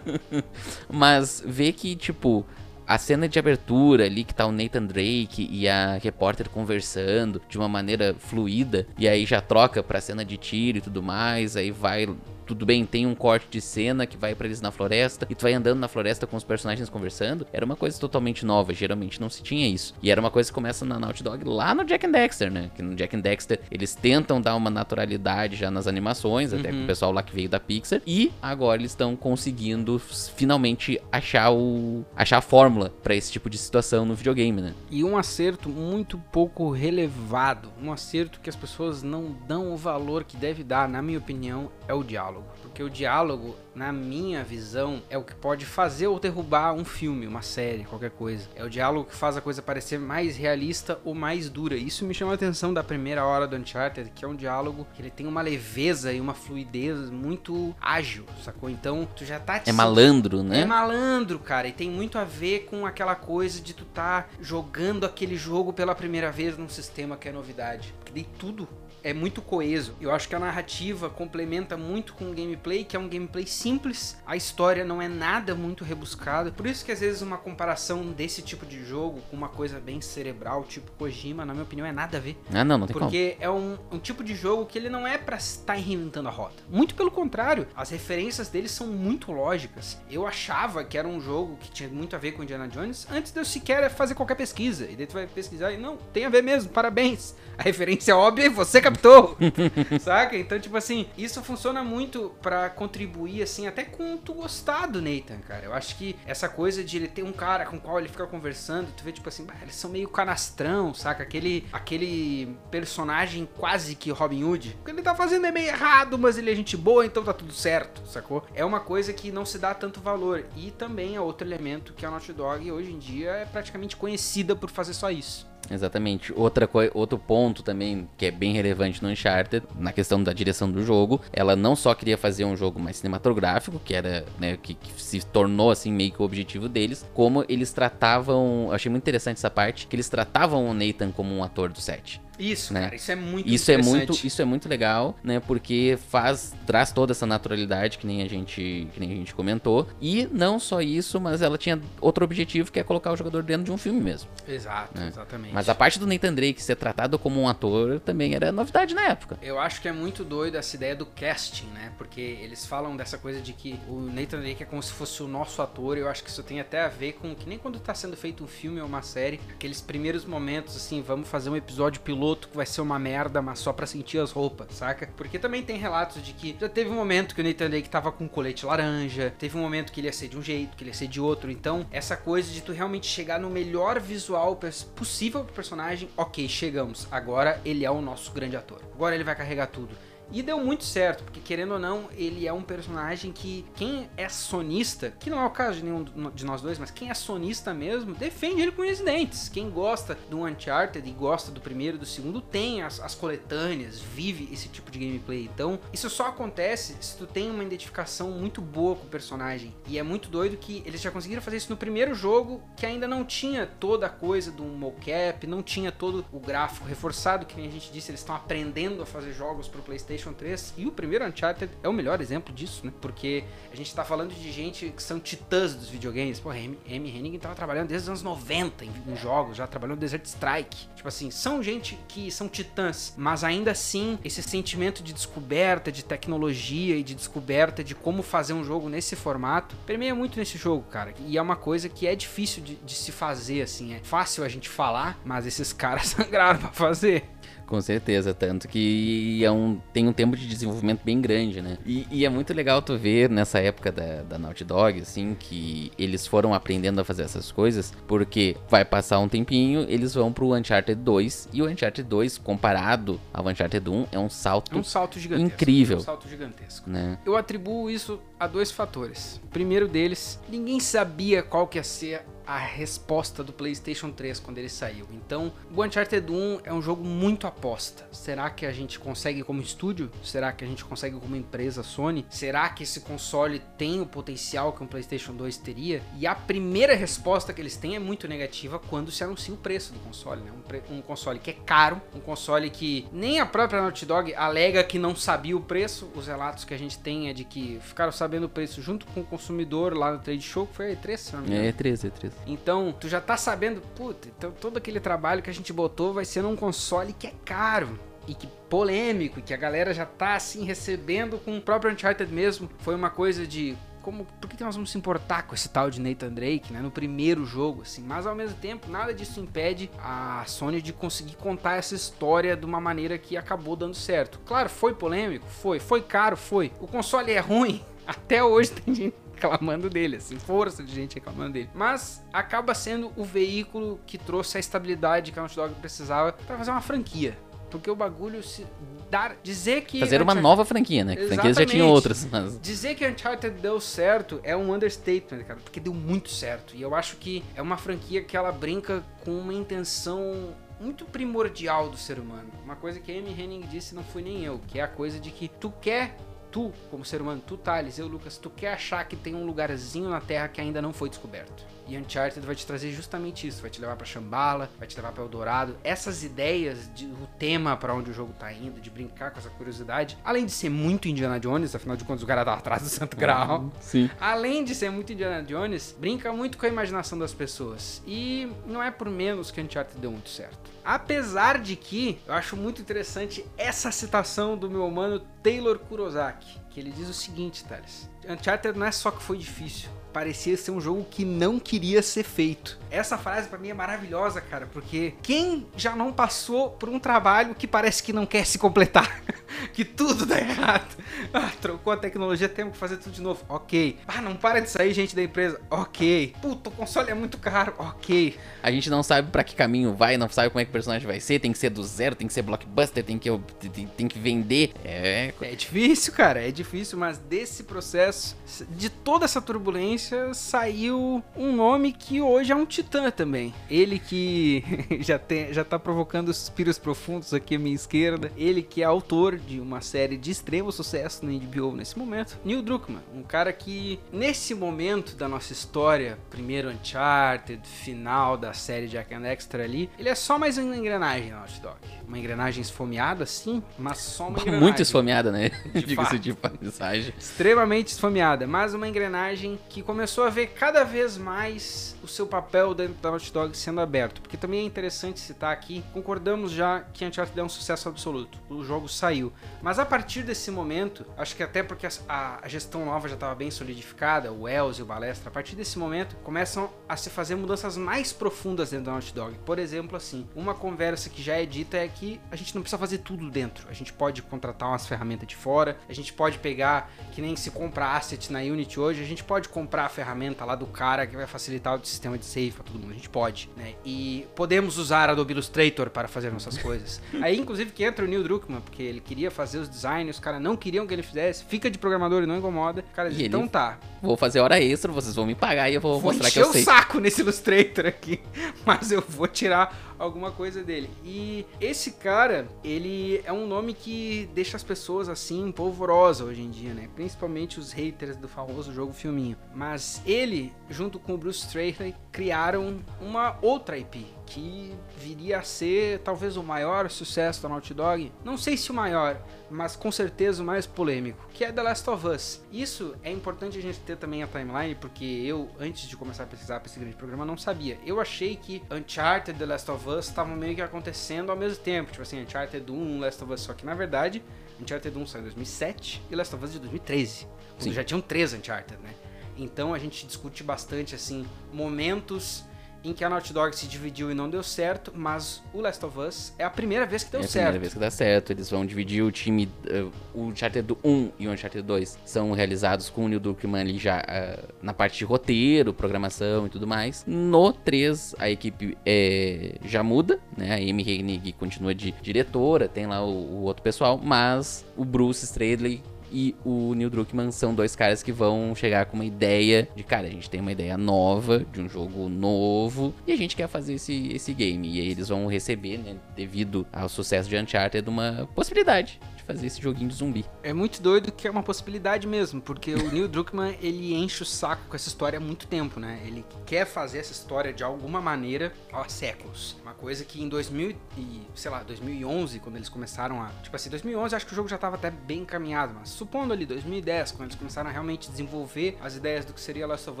*laughs* Mas ver que, tipo, a cena de abertura ali que tá o Nathan Drake e a repórter conversando de uma maneira fluida e aí já troca pra cena de tiro e tudo mais, aí vai tudo bem, tem um corte de cena que vai para eles na floresta e tu vai andando na floresta com os personagens conversando, era uma coisa totalmente nova, geralmente não se tinha isso. E era uma coisa que começa na Naughty Dog lá no Jack and Dexter, né? Que no Jack and Dexter eles tentam dar uma naturalidade já nas animações, até com o uhum. pessoal lá que veio da Pixar, e agora eles estão conseguindo finalmente achar o achar a fórmula para esse tipo de situação no videogame, né? E um acerto muito pouco relevado, um acerto que as pessoas não dão o valor que deve dar, na minha opinião, é o diálogo, porque o diálogo na minha visão, é o que pode fazer ou derrubar um filme, uma série, qualquer coisa. É o diálogo que faz a coisa parecer mais realista ou mais dura. Isso me chama a atenção da primeira hora do Uncharted, que é um diálogo que ele tem uma leveza e uma fluidez muito ágil, sacou? Então, tu já tá... É malandro, né? É malandro, cara, e tem muito a ver com aquela coisa de tu tá jogando aquele jogo pela primeira vez num sistema que é novidade. Porque daí tudo é muito coeso. Eu acho que a narrativa complementa muito com o gameplay, que é um gameplay simples, a história não é nada muito rebuscada. Por isso que às vezes uma comparação desse tipo de jogo com uma coisa bem cerebral, tipo Kojima, na minha opinião, é nada a ver. Ah, não, não tem Porque como. é um, um, tipo de jogo que ele não é para estar reinventando a roda. Muito pelo contrário, as referências dele são muito lógicas. Eu achava que era um jogo que tinha muito a ver com Indiana Jones antes de eu sequer fazer qualquer pesquisa. E daí tu vai pesquisar e não, tem a ver mesmo, parabéns. *laughs* A referência é óbvia e você captou. *laughs* Saca? Então, tipo assim, isso funciona muito para contribuir assim até com tu gostar do Nathan, cara. Eu acho que essa coisa de ele ter um cara com o qual ele fica conversando, tu vê, tipo assim, eles são meio canastrão, saca? Aquele, aquele personagem quase que Robin Hood. O que ele tá fazendo é meio errado, mas ele é gente boa, então tá tudo certo, sacou? É uma coisa que não se dá tanto valor. E também é outro elemento que a Naughty Dog hoje em dia é praticamente conhecida por fazer só isso. Exatamente. Outra outro ponto também que é bem relevante no Uncharted, na questão da direção do jogo, ela não só queria fazer um jogo mais cinematográfico, que era, né, que, que se tornou assim meio que o objetivo deles, como eles tratavam, eu achei muito interessante essa parte, que eles tratavam o Nathan como um ator do set. Isso, né? cara, isso é muito Isso é muito, isso é muito legal, né? Porque faz traz toda essa naturalidade que nem a gente, que nem a gente comentou. E não só isso, mas ela tinha outro objetivo que é colocar o jogador dentro de um filme mesmo. Exato, né? exatamente. Mas a parte do Nathan Drake ser tratado como um ator também era novidade na época. Eu acho que é muito doido essa ideia do casting, né? Porque eles falam dessa coisa de que o Nathan Drake é como se fosse o nosso ator. Eu acho que isso tem até a ver com que nem quando tá sendo feito um filme ou uma série, aqueles primeiros momentos assim, vamos fazer um episódio piloto que vai ser uma merda, mas só pra sentir as roupas, saca? Porque também tem relatos de que já teve um momento que o Nathan Drake tava com um colete laranja, teve um momento que ele ia ser de um jeito, que ele ia ser de outro. Então, essa coisa de tu realmente chegar no melhor visual possível pro personagem, ok, chegamos. Agora ele é o nosso grande ator. Agora ele vai carregar tudo. E deu muito certo, porque querendo ou não, ele é um personagem que quem é sonista, que não é o caso de nenhum de nós dois, mas quem é sonista mesmo, defende ele com e dentes. Quem gosta do Uncharted e gosta do primeiro e do segundo, tem as, as coletâneas, vive esse tipo de gameplay. Então, isso só acontece se tu tem uma identificação muito boa com o personagem. E é muito doido que eles já conseguiram fazer isso no primeiro jogo, que ainda não tinha toda a coisa do mocap, não tinha todo o gráfico reforçado, que nem a gente disse, eles estão aprendendo a fazer jogos pro PlayStation 3. E o primeiro Uncharted é o melhor exemplo disso, né? Porque a gente tá falando de gente que são titãs dos videogames. Pô, Amy, Amy Hennig tava trabalhando desde os anos 90 em, em jogos, já trabalhou no Desert Strike. Tipo assim, são gente que são titãs, mas ainda assim, esse sentimento de descoberta, de tecnologia e de descoberta de como fazer um jogo nesse formato, permeia muito nesse jogo, cara. E é uma coisa que é difícil de, de se fazer, assim. É fácil a gente falar, mas esses *laughs* caras sangraram pra fazer. Com certeza, tanto que é um, tem um tempo de desenvolvimento bem grande, né? E, e é muito legal tu ver nessa época da, da Naughty Dog, assim, que eles foram aprendendo a fazer essas coisas, porque vai passar um tempinho, eles vão pro Uncharted 2, e o Uncharted 2, comparado ao Uncharted 1, é um salto, É um salto gigantesco. Incrível. É um salto gigantesco. né? Eu atribuo isso a dois fatores. O primeiro deles, ninguém sabia qual que ia ser a resposta do PlayStation 3 quando ele saiu. Então, o Uncharted 1 é um jogo muito aposta. Será que a gente consegue como estúdio? Será que a gente consegue como empresa Sony? Será que esse console tem o potencial que um PlayStation 2 teria? E a primeira resposta que eles têm é muito negativa quando se anuncia o preço do console, né? Um, um console que é caro, um console que nem a própria Naughty Dog alega que não sabia o preço. Os relatos que a gente tem é de que ficaram sabendo o preço junto com o consumidor lá no trade show, que foi a E3, se não me engano. É 13, é 13. Então, tu já tá sabendo, puta, então todo aquele trabalho que a gente botou vai ser num console que é caro e que polêmico, e que a galera já tá assim recebendo com o próprio Uncharted mesmo. Foi uma coisa de como, por que, que nós vamos se importar com esse tal de Nathan Drake, né, no primeiro jogo, assim, mas ao mesmo tempo, nada disso impede a Sony de conseguir contar essa história de uma maneira que acabou dando certo. Claro, foi polêmico, foi, foi caro, foi. O console é ruim, até hoje tem gente reclamando dele, assim, força de gente reclamando dele. Mas acaba sendo o veículo que trouxe a estabilidade que a Naughty Dog precisava para fazer uma franquia. Porque o bagulho se dar dizer que Fazer uma Uncharted- nova franquia, né? Que franquias já tinham outras, mas... Dizer que Uncharted deu certo é um understatement, cara, porque deu muito certo. E eu acho que é uma franquia que ela brinca com uma intenção muito primordial do ser humano. Uma coisa que a Amy Henning disse não fui nem eu, que é a coisa de que tu quer tu, como ser humano, tu, Thales, eu, Lucas, tu quer achar que tem um lugarzinho na Terra que ainda não foi descoberto. E Uncharted vai te trazer justamente isso, vai te levar pra Shambhala, vai te levar pra Eldorado. Essas ideias, de, o tema pra onde o jogo tá indo, de brincar com essa curiosidade, além de ser muito Indiana Jones, afinal de contas o cara tá atrás do Santo Graal. *laughs* Sim. Além de ser muito Indiana Jones, brinca muito com a imaginação das pessoas. E não é por menos que Uncharted deu muito certo. Apesar de que eu acho muito interessante essa citação do meu mano Taylor Kurosaki, que ele diz o seguinte, Thales. Uncharted não é só que foi difícil, parecia ser um jogo que não queria ser feito. Essa frase pra mim é maravilhosa, cara, porque quem já não passou por um trabalho que parece que não quer se completar, *laughs* que tudo dá errado. *laughs* Ah, trocou a tecnologia, temos que fazer tudo de novo. OK. Ah, não para de sair gente da empresa. OK. Puta, o console é muito caro. OK. A gente não sabe pra que caminho vai, não sabe como é que o personagem vai ser, tem que ser do zero, tem que ser blockbuster, tem que, tem, tem que vender. É. É difícil, cara, é difícil, mas desse processo, de toda essa turbulência, saiu um nome que hoje é um titã também. Ele que *laughs* já, tem, já tá provocando suspiros profundos aqui à minha esquerda. Ele que é autor de uma série de extremo sucesso no HBO nesse momento. Neil Druckmann, um cara que, nesse momento da nossa história, primeiro Uncharted, final da série Jack and Dexter ali, ele é só mais uma engrenagem na Naughty Dog. Uma engrenagem esfomeada, sim, mas só uma engrenagem. Muito *laughs* esfomeada, né? *laughs* Diga-se de passagem. extremamente esfomeada, mas uma engrenagem que começou a ver cada vez mais o seu papel dentro da Naughty Dog sendo aberto. Porque também é interessante citar aqui, concordamos já que Uncharted é um sucesso absoluto. O jogo saiu. Mas a partir desse momento, acho que até porque a, a gestão nova já estava bem solidificada, o Wells e o Balestra, a partir desse momento começam a se fazer mudanças mais profundas dentro da Naughty Dog. Por exemplo, assim, uma conversa que já é dita é que a gente não precisa fazer tudo dentro. A gente pode contratar umas ferramentas de fora, a gente pode pegar, que nem se compra asset na Unity hoje, a gente pode comprar a ferramenta lá do cara que vai facilitar o sistema de save pra todo mundo. A gente pode, né? E podemos usar Adobe Illustrator para fazer nossas coisas. *laughs* Aí, inclusive, que entra o Neil Druckmann, porque ele queria fazer os designs, os caras não queriam que ele fizesse, fica de programador e não incomoda. O cara diz, ele então tá, Vou fazer hora extra, vocês vão me pagar e eu vou, vou mostrar que encher eu o sei. saco nesse Illustrator aqui, *laughs* mas eu vou tirar alguma coisa dele. E esse cara, ele é um nome que deixa as pessoas assim polvorosa hoje em dia, né? Principalmente os haters do famoso jogo filminho. Mas ele, junto com o Bruce Straley, criaram uma outra IP que viria a ser talvez o maior sucesso da Naughty Dog. Não sei se o maior, mas com certeza o mais polêmico, que é The Last of Us. Isso é importante a gente ter também a timeline, porque eu, antes de começar a pesquisar para esse grande programa, não sabia. Eu achei que Uncharted e The Last of Us estavam meio que acontecendo ao mesmo tempo, tipo assim, Uncharted 1, Last of Us, só que na verdade, Uncharted 1 saiu em 2007 e Last of Us de 2013, quando Sim. já tinham três Uncharted, né? Então a gente discute bastante assim momentos em que a Naughty Dog se dividiu e não deu certo, mas o Last of Us é a primeira vez que deu é a certo. primeira vez que dá certo. Eles vão dividir o time. eh, o Uncharted 1 e o Uncharted 2 são realizados com o Neil Druckmann ali já eh, na parte de roteiro, programação e tudo mais. No 3, a equipe eh, já muda, né? A Amy Hennig continua de diretora, tem lá o, o outro pessoal, mas o Bruce Stradley e o Neil Druckmann são dois caras que vão chegar com uma ideia de, cara, a gente tem uma ideia nova, de um jogo novo, e a gente quer fazer esse, esse game. E aí eles vão receber, né, devido ao sucesso de Uncharted, uma possibilidade de fazer esse joguinho de zumbi. É muito doido que é uma possibilidade mesmo, porque o Neil Druckmann, *laughs* ele enche o saco com essa história há muito tempo, né? Ele quer fazer essa história de alguma maneira há séculos. Coisa que em 2000 e, sei lá, 2011, quando eles começaram a... Tipo assim, 2011 acho que o jogo já tava até bem encaminhado, mas supondo ali 2010, quando eles começaram a realmente desenvolver as ideias do que seria Last of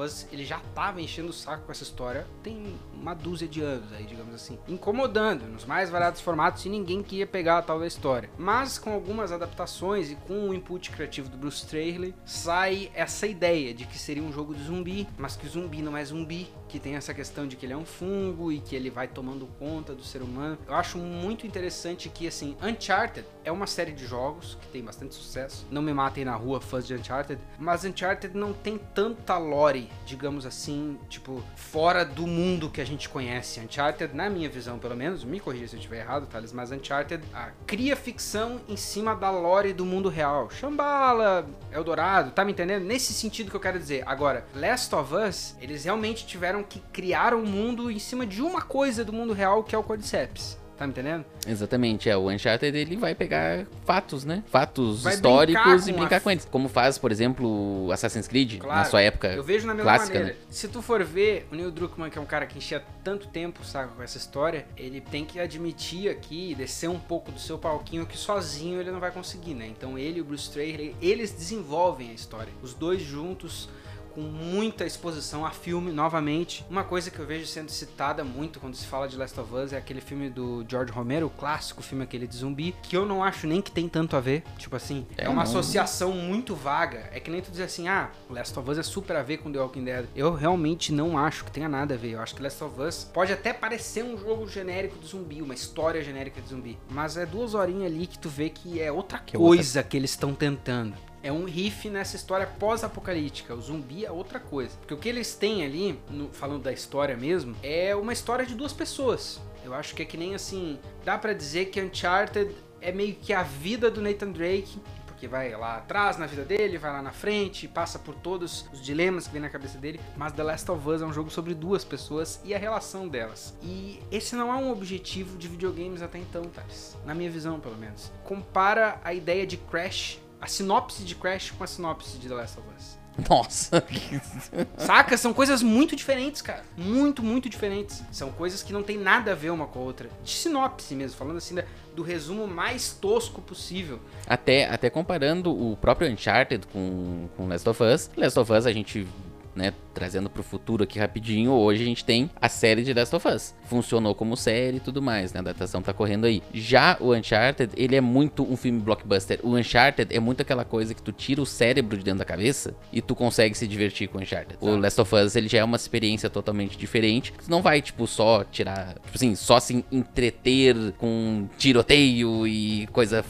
Us, ele já tava enchendo o saco com essa história tem uma dúzia de anos aí, digamos assim. Incomodando nos mais variados formatos e ninguém queria pegar a tal da história. Mas com algumas adaptações e com o input criativo do Bruce Straley, sai essa ideia de que seria um jogo de zumbi, mas que o zumbi não é zumbi, que tem essa questão de que ele é um fungo e que ele vai tomando conta do ser humano. Eu acho muito interessante que, assim, Uncharted é uma série de jogos que tem bastante sucesso. Não me matem na rua, fãs de Uncharted, mas Uncharted não tem tanta lore, digamos assim, tipo, fora do mundo que a gente conhece. Uncharted, na minha visão, pelo menos, me corrija se eu estiver errado, Thales, mas Uncharted ah, cria ficção em cima da lore do mundo real. Shambhala, Eldorado, tá me entendendo? Nesse sentido que eu quero dizer. Agora, Last of Us, eles realmente tiveram que criar um mundo em cima de uma coisa do mundo real que é o Cordyceps. Tá me entendendo? Exatamente, é. O Uncharted ele vai pegar fatos, né? Fatos Vai históricos brincar e brincar a- com eles. Como faz, por exemplo, Assassin's Creed, na Claro, sua época. Eu vejo na mesma clássica, maneira. Se tu for ver, o Neil Druckmann, que é um cara que enchia tanto tempo saco com essa história, ele tem que admitir aqui, descer um pouco do seu palquinho, que sozinho ele não vai conseguir, né? Então ele e o Bruce Straley, eles desenvolvem a história. Os dois juntos com muita exposição a filme novamente. Uma coisa que eu vejo sendo citada muito quando se fala de Last of Us é aquele filme do George Romero, o clássico filme aquele de zumbi, que eu não acho nem que tem tanto a ver. Tipo assim, é, É, uma não. associação muito vaga. É que nem tu dizer assim, ah, Last of Us é super a ver com The Walking Dead. Eu realmente não acho que tenha nada a ver. Eu acho que Last of Us pode até parecer um jogo genérico de zumbi, uma história genérica de zumbi. Mas é duas horinhas ali que tu vê que é outra Que é coisa que eles estão tentando. É um riff nessa história pós-apocalíptica. O zumbi é outra coisa. Porque o que eles têm ali, no- falando da história mesmo, é uma história de duas pessoas. Eu acho que é que nem assim. Dá pra dizer que Uncharted é meio que a vida do Nathan Drake. Porque vai lá atrás na vida dele, vai lá na frente, passa por todos os dilemas que vem na cabeça dele. Mas The Last of Us é um jogo sobre duas pessoas e a relação delas. E esse não é um objetivo de videogames até então, Thales. Na minha visão, pelo menos. Compara a ideia de Crash, a sinopse de Crash com a sinopse de The Last of Us. Nossa. *laughs* Saca? São coisas muito diferentes, cara. Muito, muito diferentes. São coisas que não tem nada a ver uma com a outra. De sinopse mesmo, falando assim da, do resumo mais tosco possível. Até, até comparando o próprio Uncharted com, com Last of Us. Last of Us a gente né, trazendo pro futuro aqui rapidinho, hoje a gente tem a série de Last of Us. Funcionou como série e tudo mais, né? A adaptação tá correndo aí. Já o Uncharted, ele é muito um filme blockbuster. O Uncharted é muito aquela coisa que tu tira o cérebro de dentro da cabeça e tu consegue se divertir com o Uncharted. O Last of Us, ele já é uma experiência totalmente diferente. Tu não vai, tipo, só tirar, tipo assim, só se entreter com tiroteio e coisa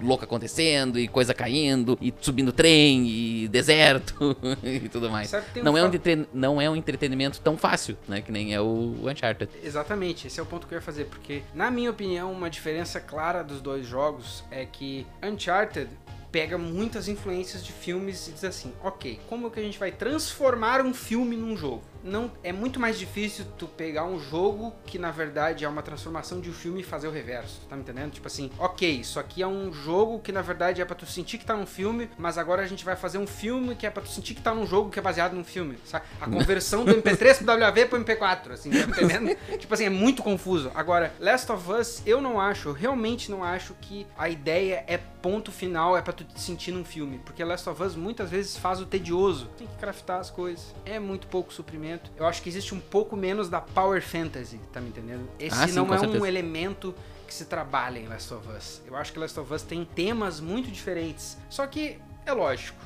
louca acontecendo e coisa caindo e subindo trem e deserto *laughs* e tudo mais. Um não, é um não é um entretenimento tão fácil, né? Que nem é o Uncharted. Exatamente, esse é o ponto que eu ia fazer, porque, na minha opinião, uma diferença clara dos dois jogos é que Uncharted pega muitas influências de filmes e diz assim, ok, como que a gente vai transformar um filme num jogo? Não é muito mais difícil tu pegar um jogo que na verdade é uma transformação de um filme e fazer o reverso, tá me entendendo? Tipo assim, ok, isso aqui é um jogo que na verdade é para tu sentir que tá num filme, mas agora a gente vai fazer um filme que é para tu sentir que tá num jogo que é baseado num filme, sabe? A conversão do MP3 pro WAV pro MP4, assim, tá me entendendo? *laughs* tipo assim, é muito confuso. Agora, Last of Us, eu não acho, eu realmente não acho que a ideia é ponto final, é para tu te sentir num filme, porque Last of Us muitas vezes faz o tedioso, tem que craftar as coisas, é muito pouco suprimento eu acho que existe um pouco menos da Power Fantasy, tá me entendendo? Esse ah, sim, não é certeza. um elemento que se trabalha em Last of Us. Eu acho que Last of Us tem temas muito diferentes. Só que, é lógico,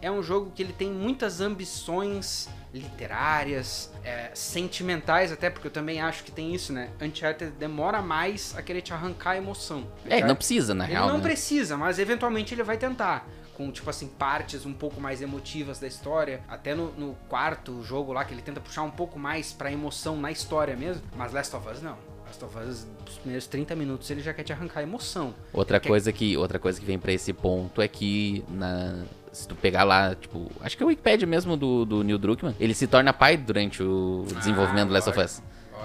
é um jogo que ele tem muitas ambições literárias, é, sentimentais até, porque eu também acho que tem isso, né? Uncharted demora mais a querer te arrancar a emoção. É, não precisa, na ele real. Não né? precisa, mas eventualmente ele vai tentar com, tipo assim, partes um pouco mais emotivas da história. Até no, no quarto jogo lá, que ele tenta puxar um pouco mais pra emoção na história mesmo. Mas Last of Us não. Last of Us, os primeiros 30 minutos, ele já quer te arrancar a emoção. Outra coisa que outra coisa que vem para esse ponto é que na se tu pegar lá, tipo, acho que é o Wikipedia mesmo do, do Neil Druckmann, ele se torna pai durante o desenvolvimento ah, do Last of Us.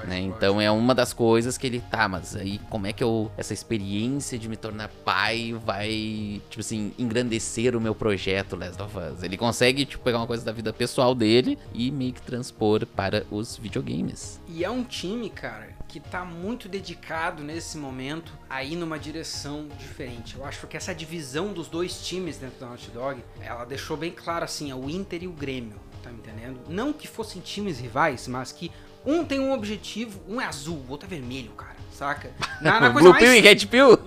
Né? Então é uma das coisas que ele tá, mas aí como é que eu essa experiência de me tornar pai vai, tipo assim, engrandecer o meu projeto Last of Us? Ele consegue tipo pegar uma coisa da vida pessoal dele e meio que transpor para os videogames. E é um time, cara, que tá muito dedicado nesse momento a ir numa direção diferente. Eu acho que essa divisão dos dois times dentro da Naughty Dog, ela deixou bem claro assim, o Inter e o Grêmio, tá me entendendo? Não que fossem times rivais, mas que um tem um objetivo, um é azul, o outro é vermelho, cara. Saca? *laughs* Na, na coisa Blue mais... Pill e Red Pill?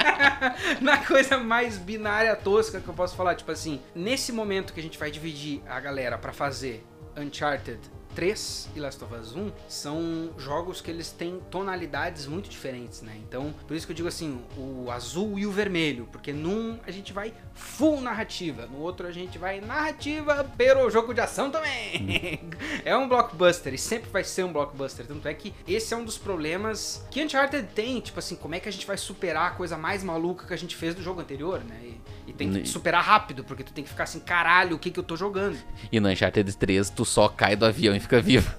*laughs* na coisa mais binária tosca que eu posso falar, tipo assim, nesse momento que a gente vai dividir a galera para fazer Uncharted 3 e Last of Us 1 são jogos que eles têm tonalidades muito diferentes, né? Então, por isso que eu digo assim, o azul e o vermelho, porque num a gente vai full narrativa, no outro a gente vai narrativa pero jogo de ação também. *laughs* é um blockbuster e sempre vai ser um blockbuster, tanto é que esse é um dos problemas que Uncharted tem, tipo assim, como é que a gente vai superar a coisa mais maluca que a gente fez do jogo anterior, né? E, e tem que superar rápido, porque tu tem que ficar assim, caralho, o que que eu tô jogando? E no Uncharted 3 tu só cai do avião e fica vivo.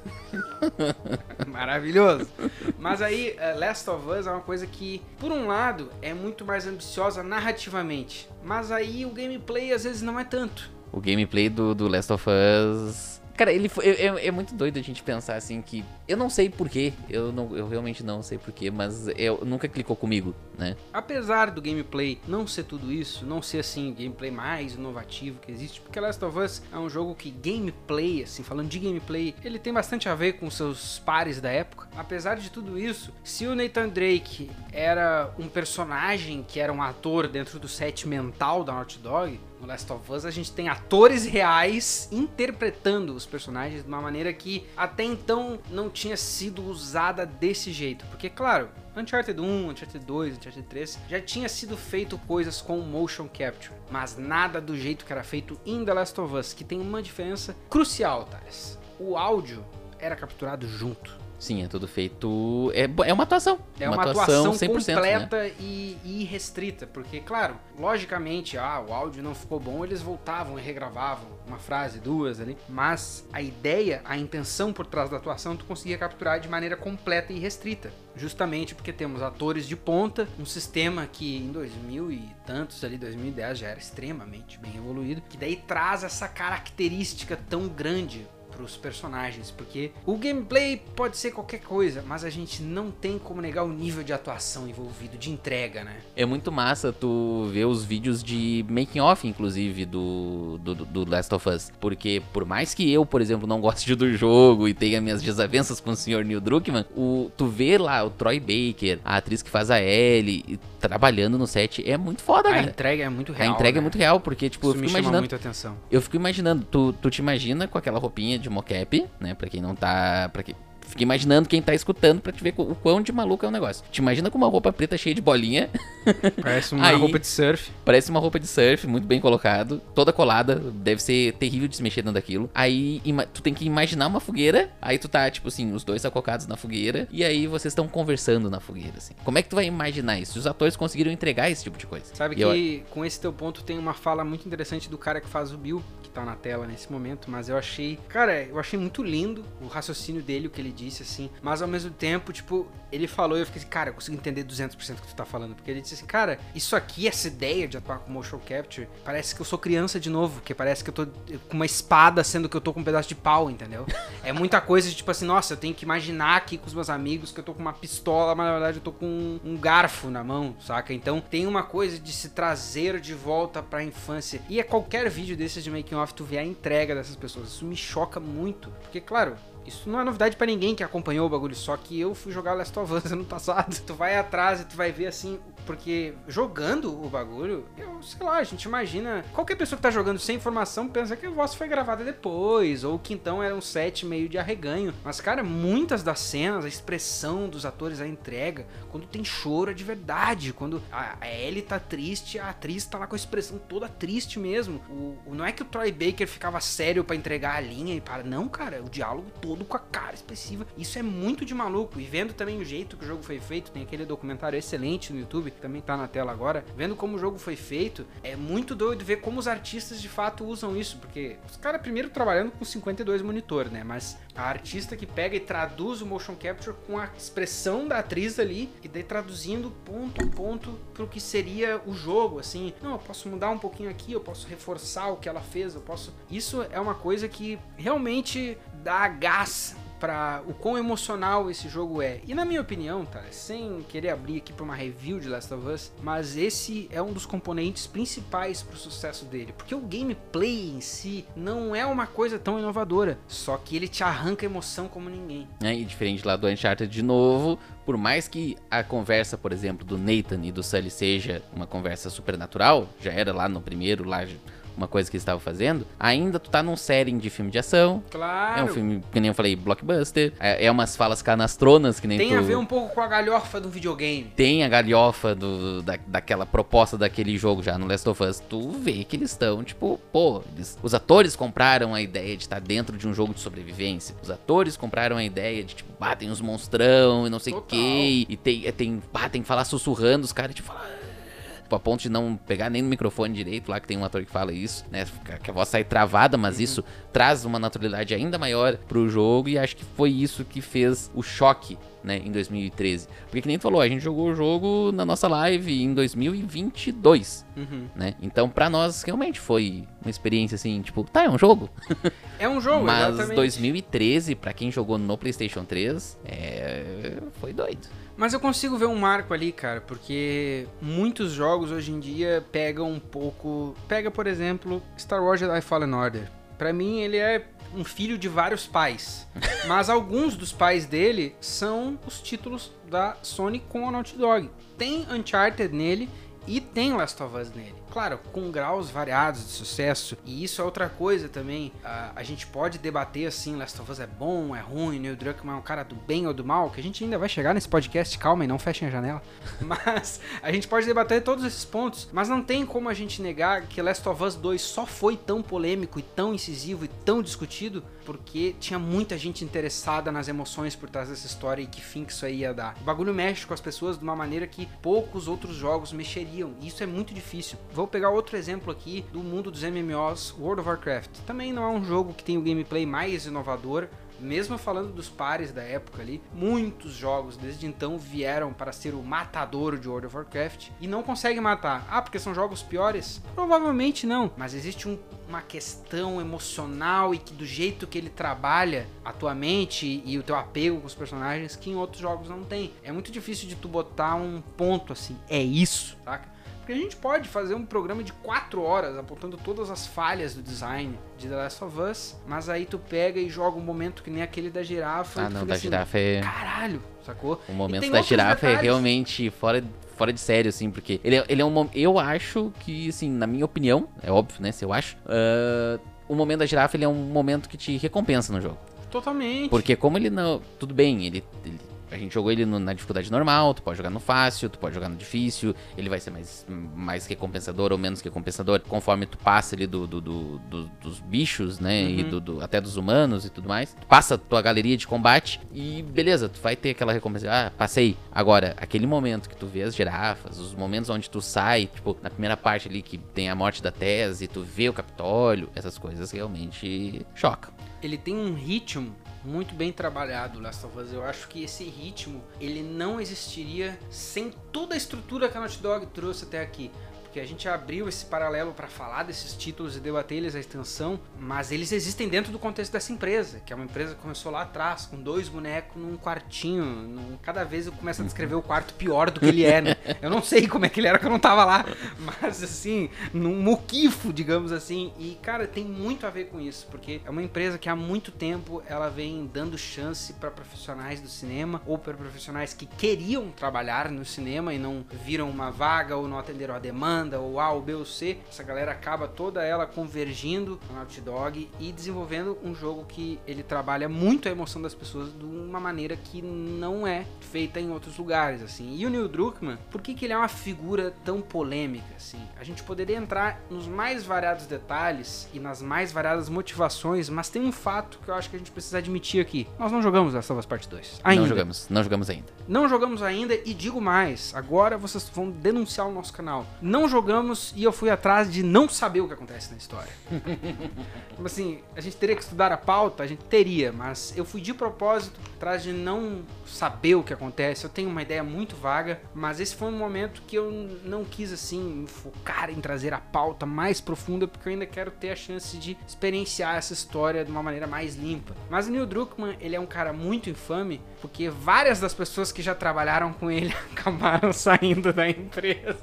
*laughs* Maravilhoso. Mas aí, uh, Last of Us é uma coisa que, por um lado, é muito mais ambiciosa narrativamente. Mas aí o gameplay às vezes não é tanto. O gameplay do, do Last of Us Cara, ele foi, é, é, é, muito doido a gente pensar assim que. Eu não sei porquê, eu, eu realmente não sei porquê, mas eu, nunca clicou comigo, né? Apesar do gameplay não ser tudo isso, não ser assim, o gameplay mais inovativo que existe, porque Last of Us é um jogo que gameplay, assim, falando de gameplay, ele tem bastante a ver com seus pares da época. Apesar de tudo isso, se o Nathan Drake era um personagem que era um ator dentro do set mental da Naughty Dog, no Last of Us a gente tem atores reais interpretando os personagens de uma maneira que até então não tinha sido usada desse jeito. Porque, claro, Uncharted 1, Uncharted 2, Uncharted 3 já tinha sido feito coisas com motion capture, mas nada do jeito que era feito em The Last of Us, que tem uma diferença crucial, Thales. O áudio era capturado junto Sim, é tudo feito. É, é uma atuação. É uma, atuação, atuação 100%, né? completa né? e, e restrita. Porque, claro, logicamente, ah, o áudio não ficou bom, eles voltavam e regravavam uma frase, duas ali. Mas a ideia, a intenção por trás da atuação, tu conseguia capturar de maneira completa e restrita. Justamente porque temos atores de ponta, um sistema que em 2000 e tantos ali, 2010 já era extremamente bem evoluído, que daí traz essa característica tão grande pros personagens, porque o gameplay pode ser qualquer coisa, mas a gente não tem como negar o nível de atuação envolvido, de entrega, né? É muito massa tu ver os vídeos de making off, inclusive, do, do, do Last of Us, porque por mais que eu, por exemplo, não goste do jogo e tenha minhas desavenças com o Sr. Neil Druckmann, o, tu vê lá o Troy Baker, a atriz que faz a Ellie, trabalhando no set, é muito foda, a cara. A entrega é muito real. A entrega é né? é muito real, porque, tipo, Isso eu fico imaginando. Muita atenção. Eu fico imaginando, tu, tu te imagina com aquela roupinha de mocap, né? Pra quem não tá. Pra quem, Fica imaginando quem tá escutando pra te ver o quão de maluco é o negócio. Te imagina com uma roupa preta cheia de bolinha. *laughs* Parece uma Aí, roupa de surf. Parece uma roupa de surf, muito bem colocado. Toda colada. Deve ser terrível de se mexer dentro daquilo. Aí tu tem que imaginar uma fogueira. Aí tu tá, tipo assim, os dois acocados na fogueira. E aí vocês estão conversando na fogueira, assim. Como é que tu vai imaginar isso? Os atores conseguiram entregar esse tipo de coisa. Sabe e que eu... com esse teu ponto tem uma fala muito interessante do cara que faz o Bill, tá na tela nesse momento. Mas eu achei. Cara, eu achei muito lindo o raciocínio dele, o que ele disse, assim. Mas ao mesmo tempo, tipo, ele falou e eu fiquei assim, cara, eu consigo entender 200% o que tu tá falando. Porque ele disse assim, cara, isso aqui, essa ideia de atuar com motion capture, parece que eu sou criança de novo. Que parece que eu tô com uma espada, sendo que eu tô com um pedaço de pau, entendeu? é muita coisa de tipo assim, nossa, eu tenho que imaginar aqui com os meus amigos que eu tô com uma pistola, mas na verdade eu tô com um, garfo na mão, saca? Então tem uma coisa de se trazer de volta pra infância. E é qualquer vídeo desses de making off, tu vê a entrega dessas pessoas. Isso me choca muito. Porque, claro, isso não é novidade para ninguém que acompanhou o bagulho, só que eu fui jogar Last of Us *laughs* ano passado. Tu vai atrás e tu vai ver assim, porque jogando o bagulho, eu sei lá, a gente imagina. Qualquer pessoa que tá jogando sem informação pensa que a voz foi gravada depois, ou que então era um set meio de arreganho. Mas, cara, muitas das cenas, a expressão dos atores, a entrega, quando tem choro é de verdade. Quando a, Ellie tá triste, a atriz tá lá com a expressão toda triste mesmo. O, não é que o Troy Baker ficava sério para entregar a linha e para. Não, cara, o diálogo todo com a cara expressiva. Isso é muito de maluco. E vendo também o jeito que o jogo foi feito, tem aquele documentário excelente no YouTube que também tá na tela agora, vendo como o jogo foi feito, é muito doido ver como os artistas de fato usam isso, porque os caras primeiro trabalhando com 52 monitor, né? Mas a artista que pega e traduz o motion capture com a expressão da atriz ali e daí traduzindo ponto a ponto pro que seria o jogo, assim. Não, eu posso mudar um pouquinho aqui, eu posso reforçar o que ela fez, eu posso. Isso é uma coisa que realmente dá gás para o quão emocional esse jogo é. E na minha opinião, tá, sem querer abrir aqui para uma review de Last of Us, mas esse é um dos componentes principais para o sucesso dele, porque o gameplay em si não é uma coisa tão inovadora, só que ele te arranca emoção como ninguém. É, e diferente lá do Uncharted de novo, por mais que a conversa, por exemplo, do Nathan e do Sully seja uma conversa supernatural, já era lá no primeiro, lá uma coisa que eles estavam fazendo, ainda tu tá num setting de filme de ação. Claro. É um filme, que nem eu falei, blockbuster. É, é umas falas canastronas que nem Tem tu... a ver um pouco com a galhofa do videogame. Tem a galhofa do, da, daquela proposta daquele jogo já no Last of Us. Tu vê que eles estão, tipo, pô, eles, os atores compraram a ideia de estar dentro de um jogo de sobrevivência. Os atores compraram a ideia de, tipo, batem os monstrão e não sei o que. E tem, é, tem, bah, tem que falar sussurrando os caras, tipo, Tipo, a ponto de não pegar nem no microfone direito, lá que tem um ator que fala isso, né? Que a voz sai travada, mas uhum. isso traz uma naturalidade ainda maior pro jogo e acho que foi isso que fez o choque né, em 2013. Porque que nem tu falou, a gente jogou o jogo na nossa live em 2022, uhum. né? Então para nós realmente foi uma experiência assim, tipo, tá, é um jogo. *laughs* É um jogo, Mas exatamente. 2013, para quem jogou no PlayStation 3, é... foi doido. Mas eu consigo ver um marco ali, cara, porque muitos jogos hoje em dia pegam um pouco. Pega, por exemplo, Star Wars Jedi Fallen Order. Para mim, ele é um filho de vários pais. *laughs* Mas alguns dos pais dele são os títulos da Sony com a Naughty Dog. Tem Uncharted nele e tem Last of Us nele. Claro, com graus variados de sucesso. E isso é outra coisa também. A, gente pode debater assim, Last of Us é bom, é ruim, Neil Druckmann é um cara do bem ou do mal, que a gente ainda vai chegar nesse podcast, calma e não fechem a janela. *laughs* Mas a gente pode debater todos esses pontos, mas não tem como a gente negar que Last of Us 2 só foi tão polêmico e tão incisivo e tão discutido porque tinha muita gente interessada nas emoções por trás dessa história e que fim que isso aí ia dar. O bagulho mexe com as pessoas de uma maneira que poucos outros jogos mexeriam. E isso é muito difícil. Vou pegar outro exemplo aqui do mundo dos MMOs, World of Warcraft. Também não é um jogo que tem o gameplay mais inovador, mesmo falando dos pares da época ali, muitos jogos desde então vieram para ser o matador de World of Warcraft e não conseguem matar. Ah, porque são jogos piores? Provavelmente não, mas existe um, uma questão emocional e que do jeito que ele trabalha a tua mente e o teu apego com os personagens que em outros jogos não tem. É muito difícil de tu botar um ponto assim, é isso, saca? Porque a gente pode fazer um programa de 4 horas apontando todas as falhas do design de The Last of Us, mas aí tu pega e joga um momento que nem aquele da girafa. Ah, não, da assim, girafa é. Caralho, sacou? O momento da girafa é detalhes. é realmente fora fora de sério, assim, porque ele, é, ele é um Eu acho que, assim, na minha opinião, é óbvio, né? Se eu acho, uh, o momento da girafa ele é um momento que te recompensa no jogo. Totalmente. Porque como ele não. Tudo bem, ele, ele a gente jogou ele no, na dificuldade normal, tu pode jogar no fácil, tu pode jogar no difícil, ele vai ser mais, mais recompensador ou menos recompensador conforme tu passa ali do, do, do, do dos bichos, né? Uhum. E do, até dos humanos e tudo mais. Tu passa tua galeria de combate e beleza, tu vai ter aquela recompensa. Ah, passei. Agora, aquele momento que tu vê as girafas, os momentos onde tu sai, tipo, na primeira parte ali que tem a morte da Tese, tu vê o Capitólio, essas coisas realmente chocam. Ele tem um ritmo muito bem trabalhado Last of Us. Eu acho que esse ritmo ele não existiria sem toda a estrutura que a Naughty Dog trouxe até aqui porque a gente abriu esse paralelo para falar desses títulos e debater eles à extensão, mas eles existem dentro do contexto dessa empresa, que é uma empresa que começou lá atrás, com dois bonecos num quartinho. Num... Cada vez eu começo a descrever o quarto pior do que ele é, né? *laughs* Eu não sei como é que ele era que eu não tava lá, mas assim, num muquifo, digamos assim. E, cara, tem muito a ver com isso, porque é uma empresa que há muito tempo ela vem dando chance para profissionais do cinema ou para profissionais que queriam trabalhar no cinema e não viram uma vaga ou não atenderam a demanda ou A, ou B, ou C, essa galera acaba toda ela convergindo na Naughty Dog e desenvolvendo um jogo que ele trabalha muito a emoção das pessoas de uma maneira que não é feita em outros lugares, assim. E o Neil Druckmann, por que, que ele é uma figura tão polêmica, assim? A gente poderia entrar nos mais variados detalhes e nas mais variadas motivações, mas tem um fato que eu acho que a gente precisa admitir aqui. Nós não jogamos Last of Us Part 2. Ainda. Não jogamos, não jogamos ainda. Não jogamos ainda e digo mais, agora vocês vão denunciar o nosso canal. Não jogamos e eu fui atrás de não saber o que acontece na história. Como *laughs* assim, a gente teria que estudar a pauta? A gente teria, mas eu fui de propósito atrás de não saber o que acontece. Eu tenho uma ideia muito vaga, mas esse foi um momento que eu não quis assim focar em trazer a pauta mais profunda, porque eu ainda quero ter a chance de experienciar essa história de uma maneira mais limpa. Mas o Neil Druckmann, ele é um cara muito infame, porque várias das pessoas que já trabalharam com ele *laughs* acabaram saindo da empresa.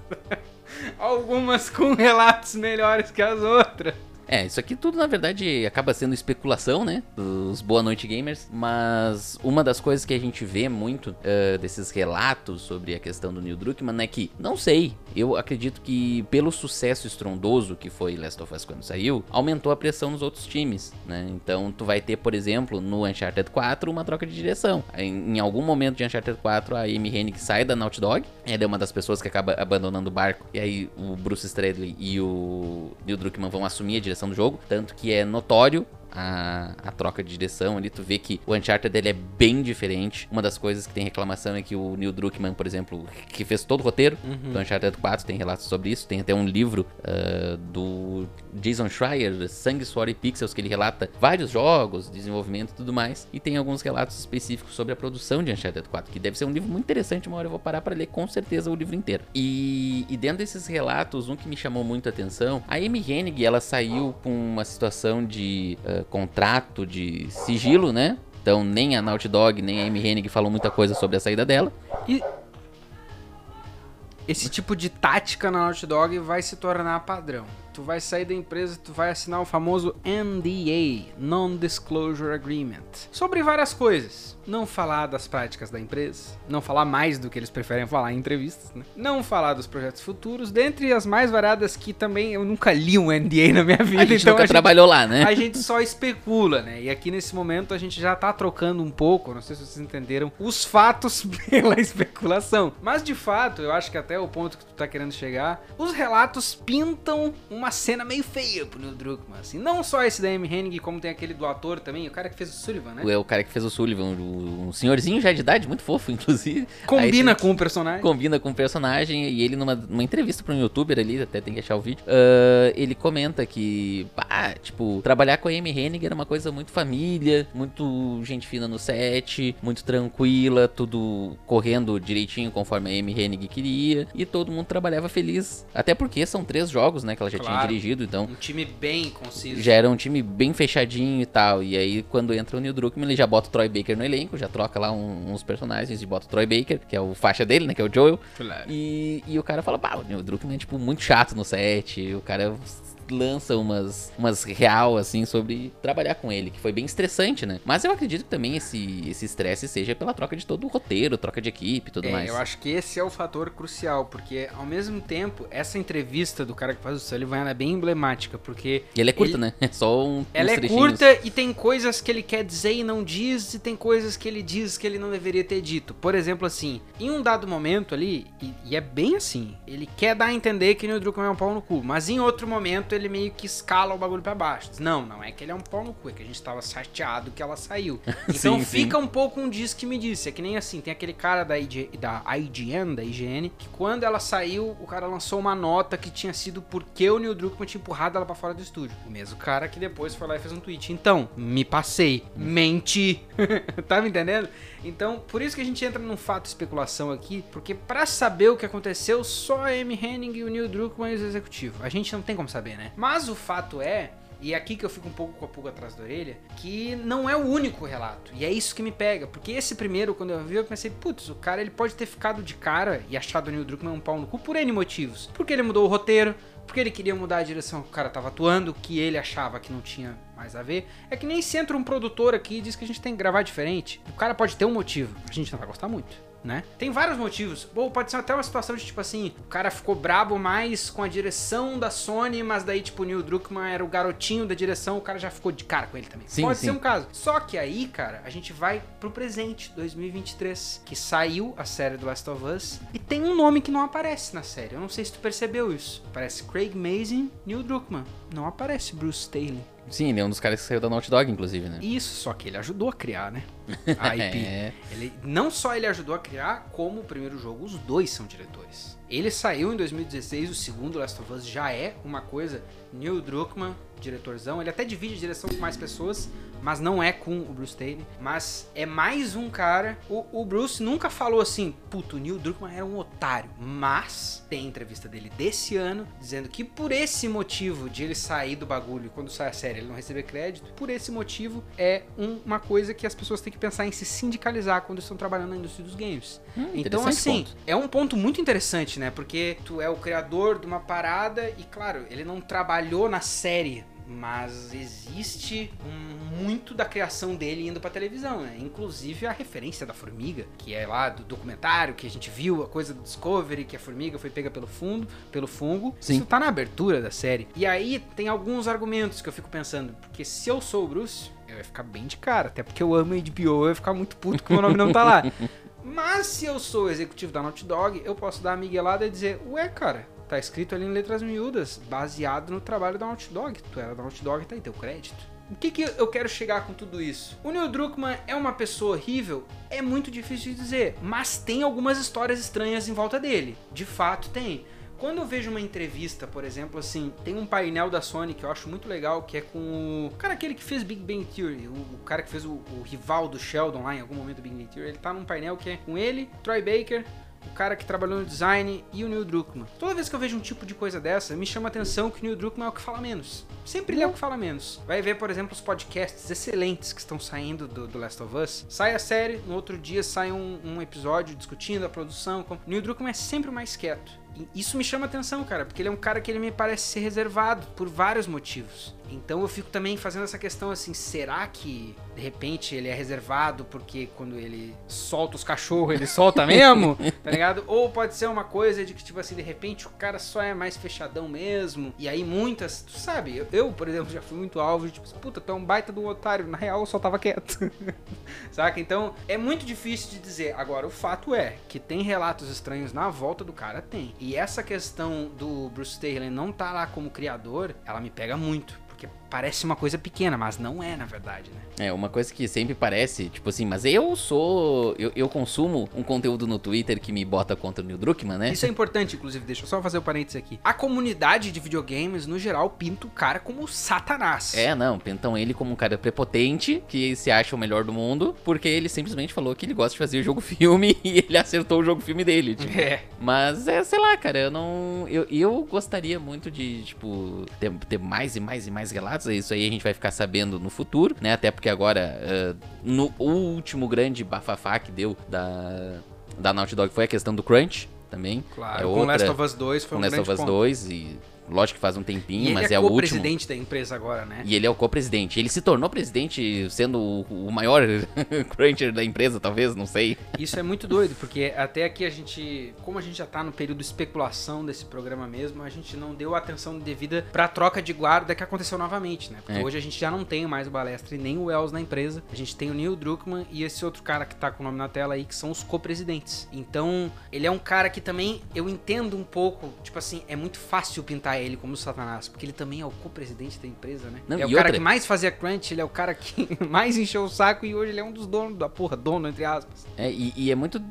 Algumas com relatos melhores que as outras. É, isso aqui tudo na verdade acaba sendo especulação, né? Dos Boa Noite Gamers. Mas uma das coisas que a gente vê muito uh, desses relatos sobre a questão do Neil Druckmann é que, não sei, eu acredito que pelo sucesso estrondoso que foi Last of Us quando saiu, aumentou a pressão nos outros times, né? Então tu vai ter, por exemplo, no Uncharted 4 uma troca de direção. Em, em algum momento de Uncharted 4 a Amy Hennig sai da Naughty Dog, ela é uma das pessoas que acaba abandonando o barco e aí o Bruce Stradley e o Neil Druckmann vão assumir a direção direção do jogo, tanto que é notório a, a, troca de direção ali, tu vê que o Uncharted dele é bem diferente. Uma das coisas que tem reclamação é que o Neil Druckmann, por exemplo, que fez todo o roteiro uhum. do Uncharted 4, tem relatos sobre isso. Tem até um livro uh, do Jason Schreier, Sangue, Suor e Pixels, que ele relata vários jogos, desenvolvimento e tudo mais. E tem alguns relatos específicos sobre a produção de Uncharted 4, que deve ser um livro muito interessante. Uma hora eu vou parar para ler com certeza o livro inteiro. E, e dentro desses relatos, um que me chamou muito a atenção, a Amy Hennig, ela saiu com uma situação de uh, contrato de sigilo, né? Então nem a Naughty Dog, nem a Amy Hennig falou muita coisa sobre a saída dela. E esse tipo de tática na Naughty Dog vai se tornar padrão. Tu vai sair da empresa, tu vai assinar o famoso NDA, Non-Disclosure Agreement, sobre várias coisas. Não falar das práticas da empresa, não falar mais do que eles preferem falar em entrevistas, né? não falar dos projetos futuros, dentre as mais variadas que também eu nunca li um NDA na minha vida. A gente então nunca a gente, trabalhou lá, né? a gente só especula, né? E aqui nesse momento a gente já tá trocando um pouco, não sei se vocês entenderam, os fatos *laughs* pela especulação. Mas de fato, eu acho que até o ponto que tu tá querendo chegar, os relatos pintam uma cena meio feia pro Neil Druckmann, assim. Não só esse da Amy Hennig, como tem aquele do ator também, o cara que fez o Sullivan, né? É o cara que fez o Sullivan, um senhorzinho já de idade, muito fofo, *laughs* inclusive. Combina com o personagem. combina com o personagem e ele numa, numa entrevista pra um youtuber ali, até tem que achar o vídeo, ah, ele comenta que, pá, tipo, trabalhar com a Amy Hennig era uma coisa muito família, muito gente fina no set, muito tranquila, tudo correndo direitinho conforme a Amy Hennig queria e todo mundo trabalhava feliz. Até porque são três jogos, né, que ela já tinha Claro. dirigido, então Um time bem conciso. já era um time bem fechadinho e tal. E aí, quando entra o Neil Druckmann, ele já bota o Troy Baker no elenco, já troca lá um- uns personagens e bota o Troy Baker, que é o faixa dele, né? Que é o Joel. Claro. E, e o cara fala, pá, o Neil Druckmann é, tipo, muito chato no set. O cara lança umas, umas real, assim, sobre trabalhar com ele, que foi bem estressante, né? Mas eu acredito que também esse esse estresse seja pela troca de todo o roteiro, troca de equipe e tudo É, mais. eu acho que esse é o fator crucial, porque ao mesmo tempo, essa entrevista do cara que faz o Sullivan ela é bem emblemática, porque E ele é curta, ele- né? *laughs* É só um, ela é curta e tem coisas que ele quer dizer e não diz, e tem coisas que ele diz que ele não deveria ter dito. Por exemplo, assim, em um dado momento ali, e, e é bem assim, ele quer dar a entender que o Neil Druckmann é um pau no cu, mas em outro momento ele meio que escala o bagulho pra baixo. Não, não é que ele é um pau no cu, é que a gente tava chateado que ela saiu. *laughs* Então Sim, fica um pouco um diz que me disse. É que nem assim, tem aquele cara da, IG, da IGN, da IGN, que quando ela saiu, o cara lançou uma nota que tinha sido porque o Neil Druckmann tinha empurrado ela pra fora do estúdio. O mesmo cara que depois foi lá e fez um tweet. Então, me passei. Menti. *laughs* tá me entendendo? Então, por isso que a gente entra num fato especulação aqui, porque pra saber o que aconteceu, só a Amy Henning e o Neil Druckmann e os executivos. A gente não tem como saber, né? Mas o fato é e é aqui que eu fico um pouco com a pulga atrás da orelha, que não é o único relato. E é isso que me pega. Porque esse primeiro, quando eu vi, eu pensei, putz, o cara ele pode ter ficado de cara e achado o Neil Druckmann um pau no cu por N motivos. Porque ele mudou o roteiro, porque ele queria mudar a direção que o cara tava atuando, que ele achava que não tinha mais a ver. É que nem se entra um produtor aqui e diz que a gente tem que gravar diferente. O cara pode ter um motivo, a gente não vai gostar muito. Né? Tem vários motivos. Ou pode ser até uma situação de tipo assim, o cara ficou brabo mais com a direção da Sony, mas daí tipo o Neil Druckmann era o garotinho da direção, o cara já ficou de cara com ele também. Sim, pode sim. ser um caso. Só que aí, cara, a gente vai pro presente, 2023, que saiu a série do Last of Us e tem um nome que não aparece na série. Eu não sei se tu percebeu isso. Aparece Craig Mazin, Neil Druckmann. Não aparece Bruce Staley. Sim, ele é um dos caras que saiu da Naughty Dog, inclusive, né? Isso, só que ele ajudou a criar, né? *laughs* A IP. É. Ele, não só ele ajudou a criar, como o primeiro jogo, os dois são diretores. Ele saiu em 2016, o segundo Last of Us já é uma coisa. Neil Druckmann, diretorzão, ele até divide a direção com mais pessoas, mas não é com o Bruce Taylor. Mas é mais um cara. O, o Bruce nunca falou assim, puto, o Neil Druckmann era um otário. Mas tem entrevista dele desse ano dizendo que por esse motivo de ele sair do bagulho e quando sai a série ele não receber crédito, por esse motivo é um- uma coisa que as pessoas têm que pensar em se sindicalizar quando estão trabalhando na indústria dos games. então, Hum, interessante assim, ponto. é um ponto muito interessante, né? Porque tu é o criador de uma parada e, claro, ele não trabalhou na série, mas existe um- muito da criação dele indo pra televisão, né? Inclusive a referência da formiga, que é lá do documentário que a gente viu, a coisa do Discovery, que a formiga foi pega pelo fundo, pelo fungo. Sim. Isso tá na abertura da série. E aí tem alguns argumentos que eu fico pensando, porque se eu sou o Bruce, eu ia ficar bem de cara, até porque eu amo HBO, eu ia ficar muito puto que o meu nome não tá lá. *laughs* Mas se eu sou executivo da Naughty Dog, eu posso dar a miguelada e dizer, ué, cara, tá escrito ali em letras miúdas, baseado no trabalho da Naughty Dog. Tu era da Naughty Dog, tá aí teu crédito. O que, que eu quero chegar com tudo isso? O Neil Druckmann é uma pessoa horrível? É muito difícil de dizer, mas tem algumas histórias estranhas em volta dele. De fato, tem. Quando eu vejo uma entrevista, por exemplo, assim, tem um painel da Sony que eu acho muito legal, que é com o cara aquele que fez Big Bang Theory, o, o cara que fez o, o rival do Sheldon lá em algum momento do Big Bang Theory, ele tá num painel que é com ele, Troy Baker, o cara que trabalhou no design e o Neil Druckmann. Toda vez que eu vejo um tipo de coisa dessa, me chama a atenção que o Neil Druckmann é o que fala menos. Sempre ele é o que fala menos. Vai ver, por exemplo, os podcasts excelentes que estão saindo do, do Last of Us. Sai a série, no outro dia sai um, um episódio discutindo a produção. com- Neil Druckmann é sempre mais quieto. isso me chama atenção, cara, porque ele é um cara que ele me parece ser reservado por vários motivos. Então eu fico também fazendo essa questão assim, será que de repente ele é reservado porque quando ele solta os cachorros, ele solta mesmo? *laughs* tá ligado? Ou pode ser uma coisa de que, tipo assim, de repente o cara só é mais fechadão mesmo. E aí muitas, tu sabe, eu, eu por exemplo, já fui muito alvo de tipo, puta, tu é um baita do otário. Na real, eu só tava quieto. *laughs* Saca? Então é muito difícil de dizer. Agora, o fato é que tem relatos estranhos na volta do cara, tem. E essa questão do Bruce Taylor não tá lá como criador, ela me pega muito подписке. Parece uma coisa pequena, mas não é, na verdade, né? É, uma coisa que sempre parece, tipo assim, mas eu sou. Eu, eu consumo um conteúdo no Twitter que me bota contra o Neil Druckmann, né? Isso é importante, inclusive, deixa eu só fazer o um parênteses aqui. A comunidade de videogames, no geral, pinta o cara como satanás. É, não, pintam ele como um cara prepotente, que se acha o melhor do mundo, porque ele simplesmente falou que ele gosta de fazer jogo-filme *laughs* e ele acertou o jogo-filme dele. Tipo. É. Mas é, sei lá, cara, eu não. Eu, eu gostaria muito de, tipo, ter, ter mais e mais e mais relatos isso aí a gente vai ficar sabendo no futuro, né? Até porque agora, uh, no último grande bafafá que deu da, da Naughty Dog foi a questão do crunch também. Claro, é outra, com Last of Us 2 foi com um Last of Us 2 e Lógico que faz um tempinho, e mas é, é o último. presidente da empresa agora, né? E ele é o co-presidente. Ele se tornou presidente sendo o, o maior *laughs* cruncher da empresa, talvez, não sei. Isso é muito doido, porque até aqui a gente, como a gente já tá no período de especulação desse programa mesmo, a gente não deu atenção devida pra troca de guarda que aconteceu novamente, né? Porque é. hoje a gente já não tem mais o Balestre nem o Wells na empresa. A gente tem o Neil Druckmann e esse outro cara que tá com o nome na tela aí, que são os co-presidentes. Então, ele é um cara que também eu entendo um pouco, tipo assim, é muito fácil pintar ele como Satanás porque ele também é o co-presidente da empresa, né? Não, é o cara outra... que mais fazia crunch, ele é o cara que *laughs* mais encheu o saco e hoje ele é um dos donos da porra, dono, entre aspas. É, e, e é muito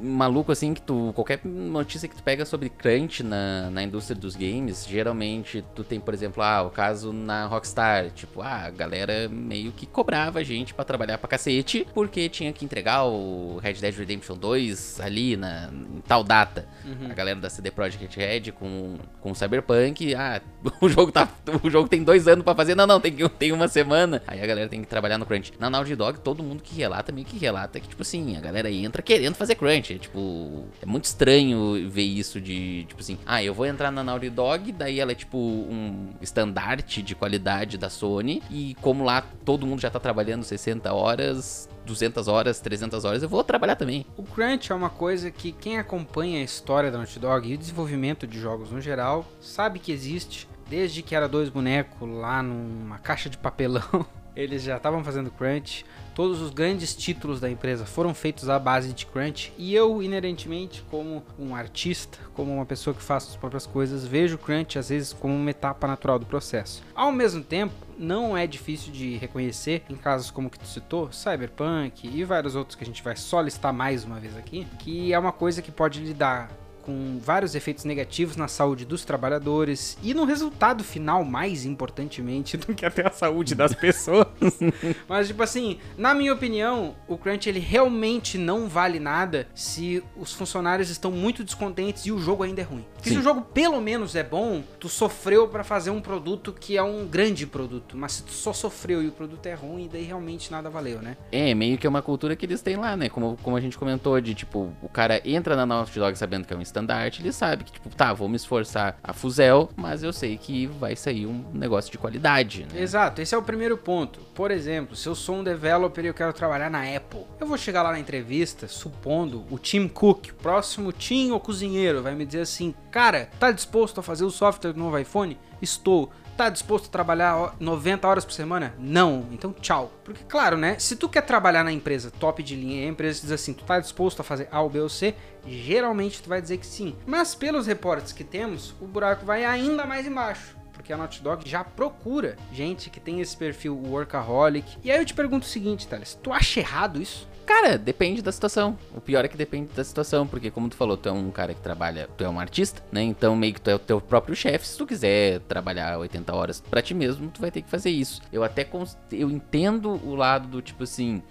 maluco assim que tu. Qualquer notícia que tu pega sobre crunch na, na indústria dos games, geralmente tu tem, por exemplo, ah, o caso na Rockstar. Tipo, ah, a galera meio que cobrava a gente para trabalhar pra cacete, porque tinha que entregar o Red Dead Redemption 2 ali na, em tal data. Uhum. A galera da CD Projekt Red com, com Cyberpunk, ah, *laughs* o jogo tá. O jogo tem dois anos para fazer. Não, não, tem, tem uma semana. Aí a galera tem que trabalhar no crunch. Na Naughty Dog, todo mundo que relata meio que relata que, tipo assim, a galera entra querendo fazer crunch. É, tipo, é muito estranho ver isso de, tipo assim, ah, eu vou entrar na Naughty Dog, daí ela é tipo um estandarte de qualidade da Sony, e como lá todo mundo já tá trabalhando 60 horas, 200 horas, 300 horas, eu vou trabalhar também. O crunch é uma coisa que quem acompanha a história da Naughty Dog e o desenvolvimento de jogos no geral sabe que existe. Desde que era dois bonecos lá numa caixa de papelão, *laughs* eles já estavam fazendo crunch. Todos os grandes títulos da empresa foram feitos à base de crunch e eu, inerentemente, como um artista, como uma pessoa que faz as próprias coisas, vejo crunch às vezes como uma etapa natural do processo. Ao mesmo tempo, não é difícil de reconhecer em casos como que tu citou, Cyberpunk e vários outros que a gente vai só listar mais uma vez aqui, que é uma coisa que pode lidar com vários efeitos negativos na saúde dos trabalhadores e no resultado final, mais importantemente *laughs* do que até a saúde das *laughs* pessoas. Mas, tipo assim, na minha opinião, o crunch ele realmente não vale nada se os funcionários estão muito descontentes e o jogo ainda é ruim. Porque se o jogo pelo menos é bom, tu sofreu para fazer um produto que é um grande produto. Mas se tu só sofreu e o produto é ruim, daí realmente nada valeu, né? É, meio que é uma cultura que eles têm lá, né? Como, como a gente comentou, de tipo, o cara entra na Naughty Dog sabendo que é um standard, ele sabe que, tipo, tá, vou me esforçar a fuzel, mas eu sei que vai sair um negócio de qualidade, né? Exato, esse é o primeiro ponto. Por exemplo, se eu sou um developer e eu quero trabalhar na Apple, eu vou chegar lá na entrevista, supondo o Tim Cook, o próximo Tim ou cozinheiro, vai me dizer assim: cara, tá disposto a fazer o software do novo iPhone? Estou. Tá disposto a trabalhar 90 horas por semana? Não. Então, tchau. Porque, claro, né? Se tu quer trabalhar na empresa top de linha e a empresa diz assim, tu tá disposto a fazer A, ou B ou C, geralmente tu vai dizer que sim. Mas pelos reportes que temos, o buraco vai ainda mais embaixo porque a Naughty Dog já procura gente que tem esse perfil workaholic. E aí eu te pergunto o seguinte, Thales, tu acha errado isso? Cara, depende da situação. O pior é que depende da situação, porque como tu falou, tu é um cara que trabalha, tu é um artista, né? Então meio que tu é o teu próprio chefe. Se tu quiser trabalhar 80 horas para ti mesmo, tu vai ter que fazer isso. Eu até eu entendo o lado do tipo assim,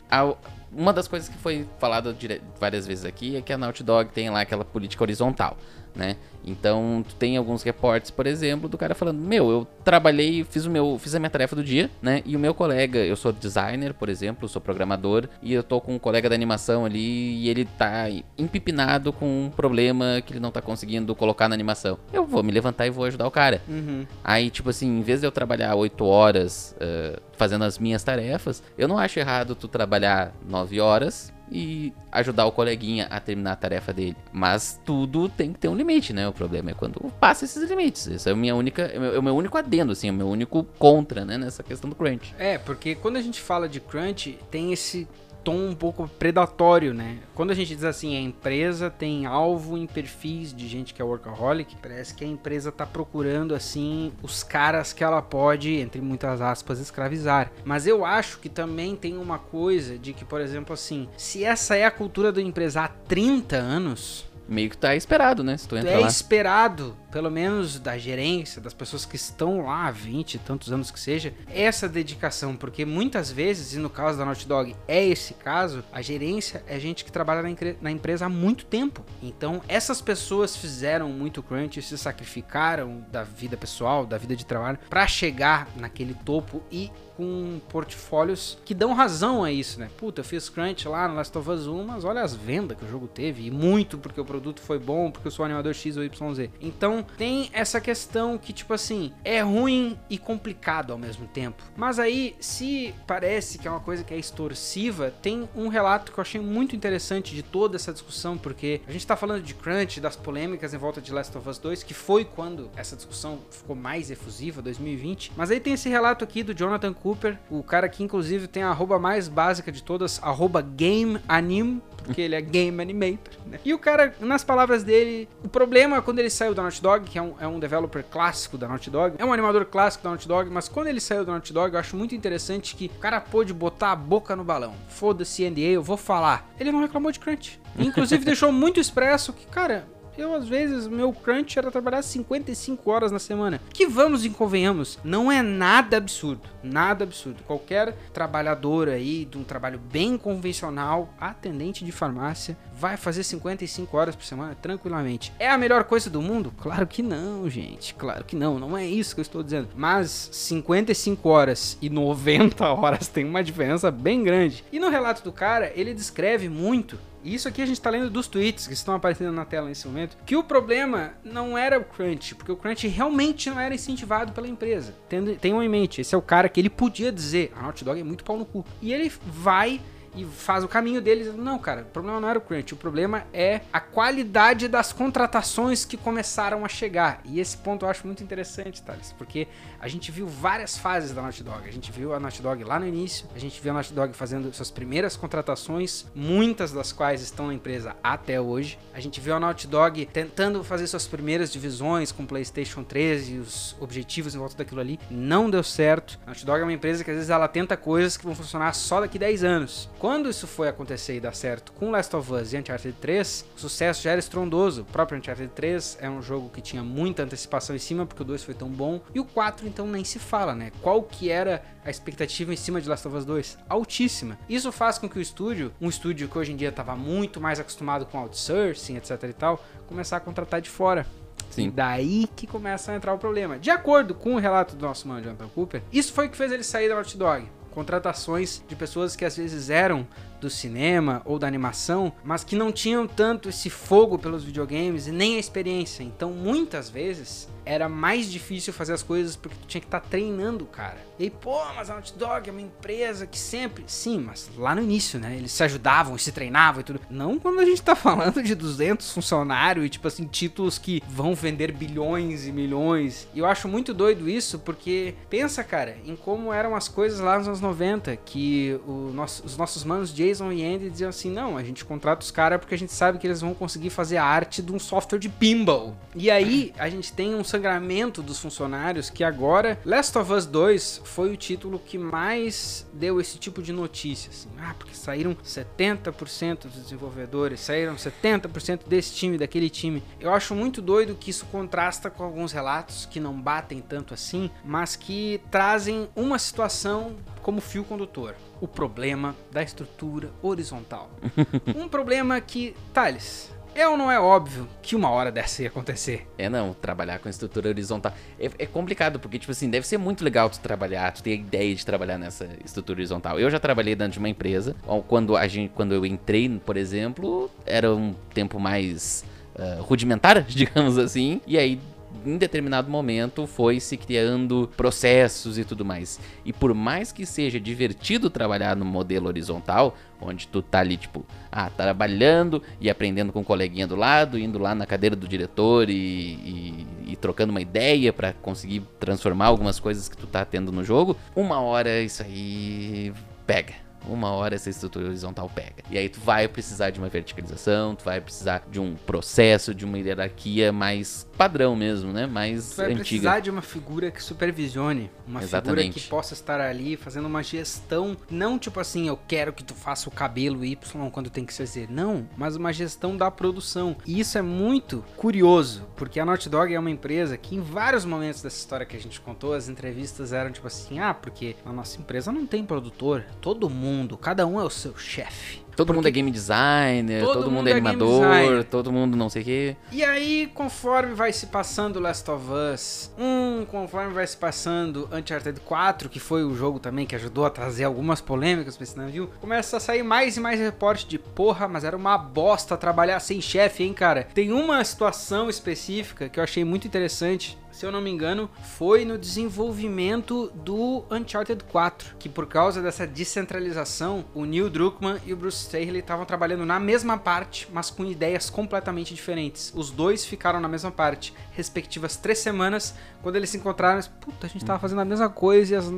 uma das coisas que foi falada várias vezes aqui é que a Naughty Dog tem lá aquela política horizontal né? Então, tu tem alguns reportes, por exemplo, do cara falando: "Meu, eu trabalhei, fiz o meu, fiz a minha tarefa do dia, né? E o meu colega, eu sou designer, por exemplo, sou programador, e eu tô com um colega da animação ali e ele tá empipinado com um problema que ele não tá conseguindo colocar na animação. Eu vou me levantar e vou ajudar o cara. Uhum. Aí, tipo assim, em vez de eu trabalhar 8 horas uh, fazendo as minhas tarefas, eu não acho errado tu trabalhar 9 horas e ajudar o coleguinha a terminar a tarefa dele. Mas tudo tem que ter um limite, né? O problema é quando passa esses limites. Esse é o, minha única, é é o meu único adendo, assim, é o meu único contra, né? Nessa questão do crunch. É, porque quando a gente fala de crunch, tem esse tom um pouco predatório, né? Quando a gente diz assim, a empresa tem alvo em perfis de gente que é workaholic, parece que a empresa tá procurando assim os caras que ela pode, entre muitas aspas, escravizar. Mas eu acho que também tem uma coisa de que, por exemplo, assim, se essa é a cultura da empresa há 30 anos, meio que tá esperado, né? Se tu entra é lá. esperado, pelo menos da gerência, das pessoas que estão lá há 20 e tantos anos que seja, essa dedicação, porque muitas vezes, e no caso da Naughty Dog é esse caso, a gerência é gente que trabalha na, na empresa há muito tempo. Então, essas pessoas fizeram muito crunch, se sacrificaram da vida pessoal, da vida de trabalho, para chegar naquele topo e com portfólios que dão razão a isso, né? Puta, eu fiz crunch lá no Last of Us 1, mas olha as vendas que o jogo teve, e muito porque o produto foi bom, porque eu sou animador X ou YZ. Então, tem essa questão que, tipo assim, é ruim e complicado ao mesmo tempo. Mas aí, se parece que é uma coisa que é extorsiva, tem um relato que eu achei muito interessante de toda essa discussão, porque a gente tá falando de crunch, das polêmicas em volta de Last of Us 2, que foi quando essa discussão ficou mais efusiva, 2020. Mas aí tem esse relato aqui do Jonathan Cooper, o cara que inclusive tem a arroba mais básica de todas, arroba GameAnim, porque ele é Game Animator, né? E o cara, nas palavras dele, o problema quando ele saiu da Naughty Dog, que é um, é um developer clássico da Naughty Dog, é um animador clássico da Naughty Dog, mas quando ele saiu da Naughty Dog, eu acho muito interessante que o cara pôde botar a boca no balão. Foda-se NDA, eu vou falar. Ele não reclamou de crunch. Inclusive *laughs* deixou muito expresso que, cara, eu, às vezes, meu crunch era trabalhar 55 horas na semana. Que vamos e convenhamos, não é nada absurdo. Nada absurdo. Qualquer trabalhador aí de um trabalho bem convencional, atendente de farmácia, vai fazer 55 horas por semana tranquilamente. É a melhor coisa do mundo? Claro que não, gente. Claro que não. Não é isso que eu estou dizendo. Mas 55 horas e 90 *laughs* horas tem uma diferença bem grande. E no relato do cara, ele descreve muito isso aqui a gente tá lendo dos tweets que estão aparecendo na tela nesse momento, que o problema não era o crunch, porque o crunch realmente não era incentivado pela empresa. Tenham em mente, esse é o cara que ele podia dizer, a Hot Dog é muito pau no cu. E ele vai e faz o caminho deles. Não, cara, o problema não era o crunch, o problema é a qualidade das contratações que começaram a chegar. E esse ponto eu acho muito interessante, Thales, porque a gente viu várias fases da Naughty Dog. A gente viu a Naughty Dog lá no início, a gente viu a Naughty Dog fazendo suas primeiras contratações, muitas das quais estão na empresa até hoje. A gente viu a Naughty Dog tentando fazer suas primeiras divisões com o PlayStation 3 e os objetivos em volta daquilo ali. Não deu certo. A Naughty Dog é uma empresa que às vezes ela tenta coisas que vão funcionar só daqui 10 anos. Quando isso foi acontecer e dar certo com Last of Us e Uncharted 3, o sucesso já era estrondoso. O próprio Uncharted 3 é um jogo que tinha muita antecipação em cima, porque o 2 foi tão bom. E o 4, então, nem se fala, né? Qual que era a expectativa em cima de Last of Us 2? Altíssima. Isso faz com que o estúdio, um estúdio que hoje em dia estava muito mais acostumado com outsourcing, etc e tal, começar a contratar de fora. Sim. Daí que começa a entrar o problema. De acordo com o relato do nosso mano Jonathan Cooper, isso foi o que fez ele sair da Naughty Dog contratações de pessoas que às vezes eram do cinema ou da animação, mas que não tinham tanto esse fogo pelos videogames e nem a experiência. Então, muitas vezes, era mais difícil fazer as coisas porque tu tinha que estar tá treinando o cara. E aí, pô, mas a Naughty Dog é uma empresa que sempre. Sim, mas lá no início, né? Eles se ajudavam, se treinavam e tudo. Não quando a gente tá falando de 200 funcionários e, tipo assim, títulos que vão vender bilhões e milhões. E eu acho muito doido isso porque pensa, cara, em como eram as coisas lá nos anos 90, que nosso, os nossos manos Jason e Andy diziam assim: não, a gente contrata os caras porque a gente sabe que eles vão conseguir fazer a arte de um software de pinball. E aí a gente tem um sangramento dos funcionários que agora Last of Us 2 foi o título que mais deu esse tipo de notícia, assim. Ah, porque saíram 70% dos desenvolvedores, saíram 70% desse time, daquele time. Eu acho muito doido que isso contrasta com alguns relatos que não batem tanto assim, mas que trazem uma situação como fio condutor o problema da estrutura horizontal. *laughs* um problema que, Thales, é ou não é óbvio que uma hora dessa ia acontecer? É não, trabalhar com estrutura horizontal. É, é, complicado, porque, tipo assim, deve ser muito legal tu trabalhar, tu ter a ideia de trabalhar nessa estrutura horizontal. Eu já trabalhei dentro de uma empresa, quando, a gente, quando eu entrei, por exemplo, era um tempo mais uh, rudimentar, *laughs* digamos assim, e aí em determinado momento foi se criando processos e tudo mais. E por mais que seja divertido trabalhar no modelo horizontal, onde tu tá ali, tipo, ah, trabalhando e aprendendo com um coleguinha do lado, indo lá na cadeira do diretor e, e, e trocando uma ideia para conseguir transformar algumas coisas que tu tá tendo no jogo, uma hora isso aí pega uma hora essa estrutura horizontal pega. E aí tu vai precisar de uma verticalização, tu vai precisar de um processo, de uma hierarquia mais padrão mesmo, né? Mais tu vai antiga. precisar de uma figura que supervisione, uma Exatamente. figura que possa estar ali fazendo uma gestão, não tipo assim, eu quero que tu faça o cabelo Y quando tem que ser Z, não, mas uma gestão da produção. E isso é muito curioso, porque a Naughty Dog é uma empresa que em vários momentos dessa história que a gente contou, as entrevistas eram tipo assim, ah, porque a nossa empresa não tem produtor, todo mundo mundo, cada um é o seu chefe. Todo Porque mundo é game designer, todo, todo mundo, mundo, é, é animador, todo mundo não sei o quê. E aí, conforme vai se passando Last of Us 1, conforme vai se passando Uncharted 4, que foi o jogo também que ajudou a trazer algumas polêmicas pra esse navio, começa a sair mais e mais reportes de porra, mas era uma bosta trabalhar sem chefe, hein, cara. Tem uma situação específica que eu achei muito interessante se eu não me engano, foi no desenvolvimento do Uncharted 4, que por causa dessa descentralização, o Neil Druckmann e o Bruce Staley estavam trabalhando na mesma parte, mas com ideias completamente diferentes. Os dois ficaram na mesma parte, respectivas três semanas, quando eles se encontraram, puta, a gente tava fazendo a mesma coisa e as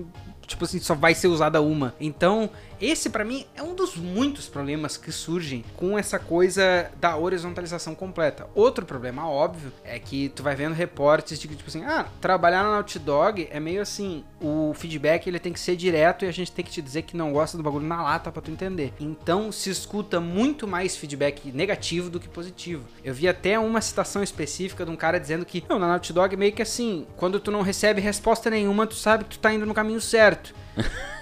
tipo assim, só vai ser usada uma. Então, esse para mim é um dos muitos problemas que surgem com essa coisa da horizontalização completa. Outro problema óbvio é que tu vai vendo reportes de que tipo assim, ah, trabalhar na Naughty Dog é meio assim, o feedback ele tem que ser direto e a gente tem que te dizer que não gosta do bagulho na lata para tu entender. Então, se escuta muito mais feedback negativo do que positivo. Eu vi até uma citação específica de um cara dizendo que, não, na Naughty Dog meio que assim, quando tu não recebe resposta nenhuma, tu sabe que tu tá indo no caminho certo. *laughs*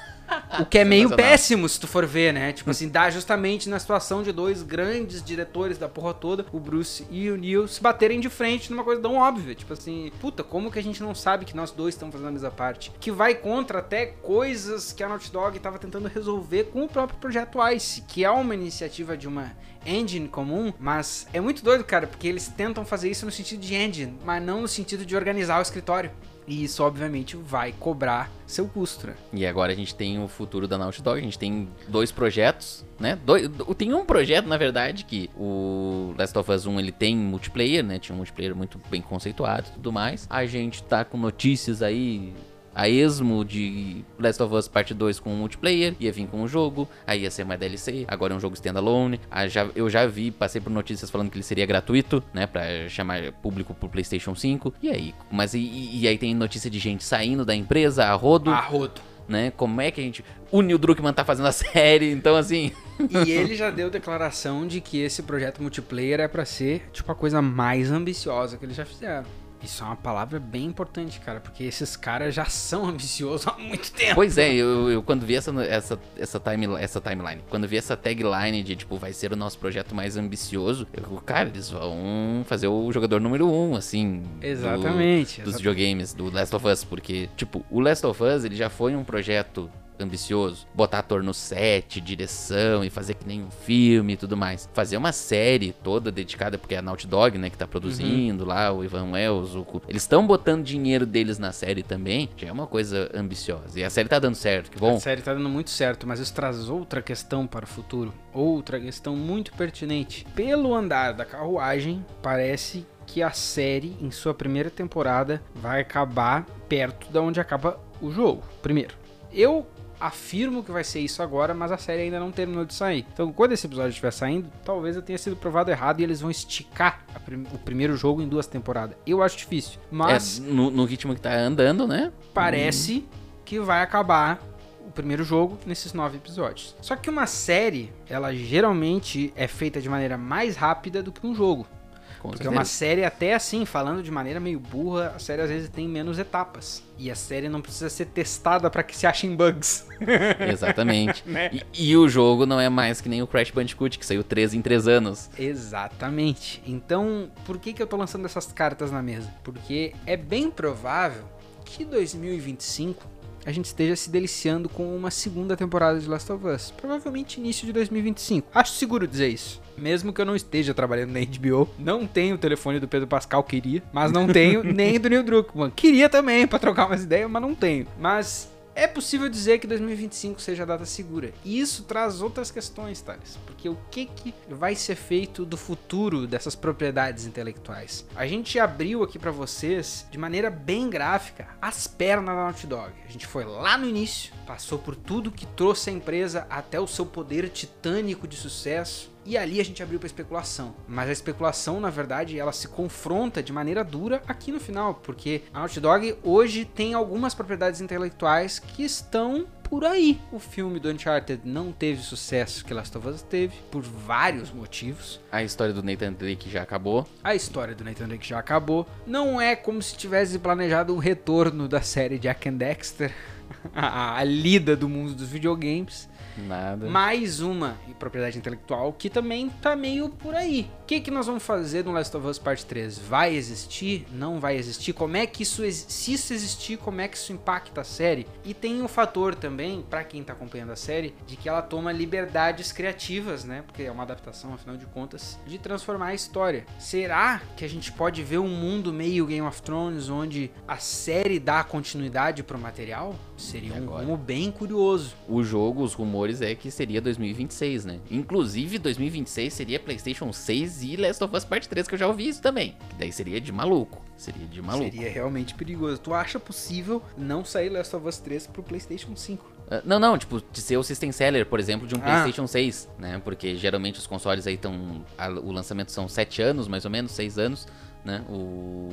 O que é meio péssimo se tu for ver, né? Tipo assim, dá justamente na situação de dois grandes diretores da porra toda, o Bruce e o Neil, se baterem de frente numa coisa tão óbvia. Tipo assim, puta, como que a gente não sabe que nós dois estamos fazendo a mesma parte? Que vai contra até coisas que a Naughty Dog estava tentando resolver com o próprio projeto Ice, que é uma iniciativa de uma engine comum, mas é muito doido, cara, porque eles tentam fazer isso no sentido de engine, mas não no sentido de organizar o escritório. E isso, obviamente, vai cobrar seu custo, né? E agora a gente tem o futuro da Naughty Dog. A gente tem dois projetos, né? Tem um projeto, na verdade, que o Last of Us 1 ele tem multiplayer, né? Tinha um multiplayer muito bem conceituado e tudo mais. A gente tá com notícias aí a esmo de Last of Us Part 2 com o multiplayer, ia vir com o jogo, aí ia ser mais DLC, agora é um jogo standalone. Ah, já, eu já vi, passei por notícias falando que ele seria gratuito, né, pra chamar público pro PlayStation 5. E aí? Mas e, e aí tem notícia de gente saindo da empresa, a rodo. A rodo. Né? Como é que a gente. O Neil Druckmann tá fazendo a *laughs* série, então assim. e ele já deu declaração de que esse projeto multiplayer é para ser, tipo, a coisa mais ambiciosa que eles já fizeram. Isso é uma palavra bem importante, cara, porque esses caras já são *laughs* ambiciosos há muito tempo. Pois é, eu, eu quando vi essa, essa, essa, time, essa timeline, quando vi essa tagline de, tipo, vai ser o nosso projeto mais ambicioso, eu, cara, eles vão fazer o jogador número um, assim. Exatamente. Do, dos videogames, do Last of Us, porque, tipo, o Last of Us, ele já foi um projeto ambicioso. Botar ator no set, direção e fazer que nem um filme e tudo mais. Fazer uma série toda dedicada, porque é a Naughty Dog, né, que tá produzindo uhum. lá, o Ivan Wells, o... eles estão botando dinheiro deles na série também, já é uma coisa ambiciosa. E a série tá dando certo, que bom. A série tá dando muito certo, mas isso traz outra questão para o futuro. Outra questão muito pertinente. Pelo andar da carruagem, parece que a série, em sua primeira temporada, vai acabar perto da onde acaba o jogo. Primeiro, eu afirmo que vai ser isso agora, mas a série ainda não terminou de sair. Então, quando esse episódio estiver saindo, talvez eu tenha sido provado errado e eles vão esticar prim o primeiro jogo em duas temporadas. Eu acho difícil, mas... É, no, no, ritmo que tá andando, né? Parece hum. que vai acabar o primeiro jogo nesses nove episódios. Só que uma série, ela geralmente é feita de maneira mais rápida do que um jogo. Porque certeza. uma série, até assim, falando de maneira meio burra, a série às vezes tem menos etapas. E a série não precisa ser testada para que se achem bugs. *laughs* Exatamente. Né? e, e o jogo não é mais que nem o Crash Bandicoot, que saiu 3 em 3 anos. Exatamente. Então, por que, que eu tô lançando essas cartas na mesa? Porque é bem provável que 2025 a gente esteja se deliciando com uma segunda temporada de Last of Us. Provavelmente início de 2025. Acho seguro dizer isso. Mesmo que eu não esteja trabalhando na HBO, não tenho o telefone do Pedro Pascal, queria, mas não tenho *laughs* nem do Neil Druckmann. Queria também para trocar umas ideias, mas não tenho. Mas é possível dizer que 2025 seja a data segura. E isso traz outras questões, Thales. Porque o que, que vai ser feito do futuro dessas propriedades intelectuais? A gente abriu aqui para vocês, de maneira bem gráfica, as pernas da Naughty Dog. A gente foi lá no início, passou por tudo que trouxe a empresa até o seu poder titânico de sucesso. E ali a gente abriu para especulação. Mas a especulação, na verdade, ela se confronta de maneira dura aqui no final, porque a Naughty Dog hoje tem algumas propriedades intelectuais que estão por aí. O filme do Uncharted não teve o sucesso que Last of Us teve, por vários motivos. A história do Nathan Drake já acabou. A história do Nathan Drake já acabou. Não é como se tivesse planejado um retorno da série Jack and Dexter, *laughs* a, a lida do mundo dos videogames. Nada. Mais uma propriedade intelectual que também tá meio por aí. O que, que nós vamos fazer no Last of Us Part 3? Vai existir? Não vai existir? Como é que isso, se isso existir, como é que isso impacta a série? E tem um fator também, pra quem tá acompanhando a série, de que ela toma liberdades criativas, né? Porque é uma adaptação, afinal de contas, de transformar a história. Será que a gente pode ver um mundo meio Game of Thrones, onde a série dá continuidade pro material? Seria um agora? rumo bem curioso. O jogo, os rumores é que seria 2026, né? Inclusive, 2026 seria PlayStation 6 e Last of Us Part 3, que eu já ouvi isso também. Que daí seria de maluco. Seria de maluco. Seria realmente perigoso. Tu acha possível não sair Last of Us 3 pro PlayStation 5? Ah, não, não, tipo, de ser o System Seller, por exemplo, de um Ah. PlayStation 6, né? Porque geralmente os consoles aí estão. O lançamento são 7 anos, mais ou menos, 6 anos, né? O.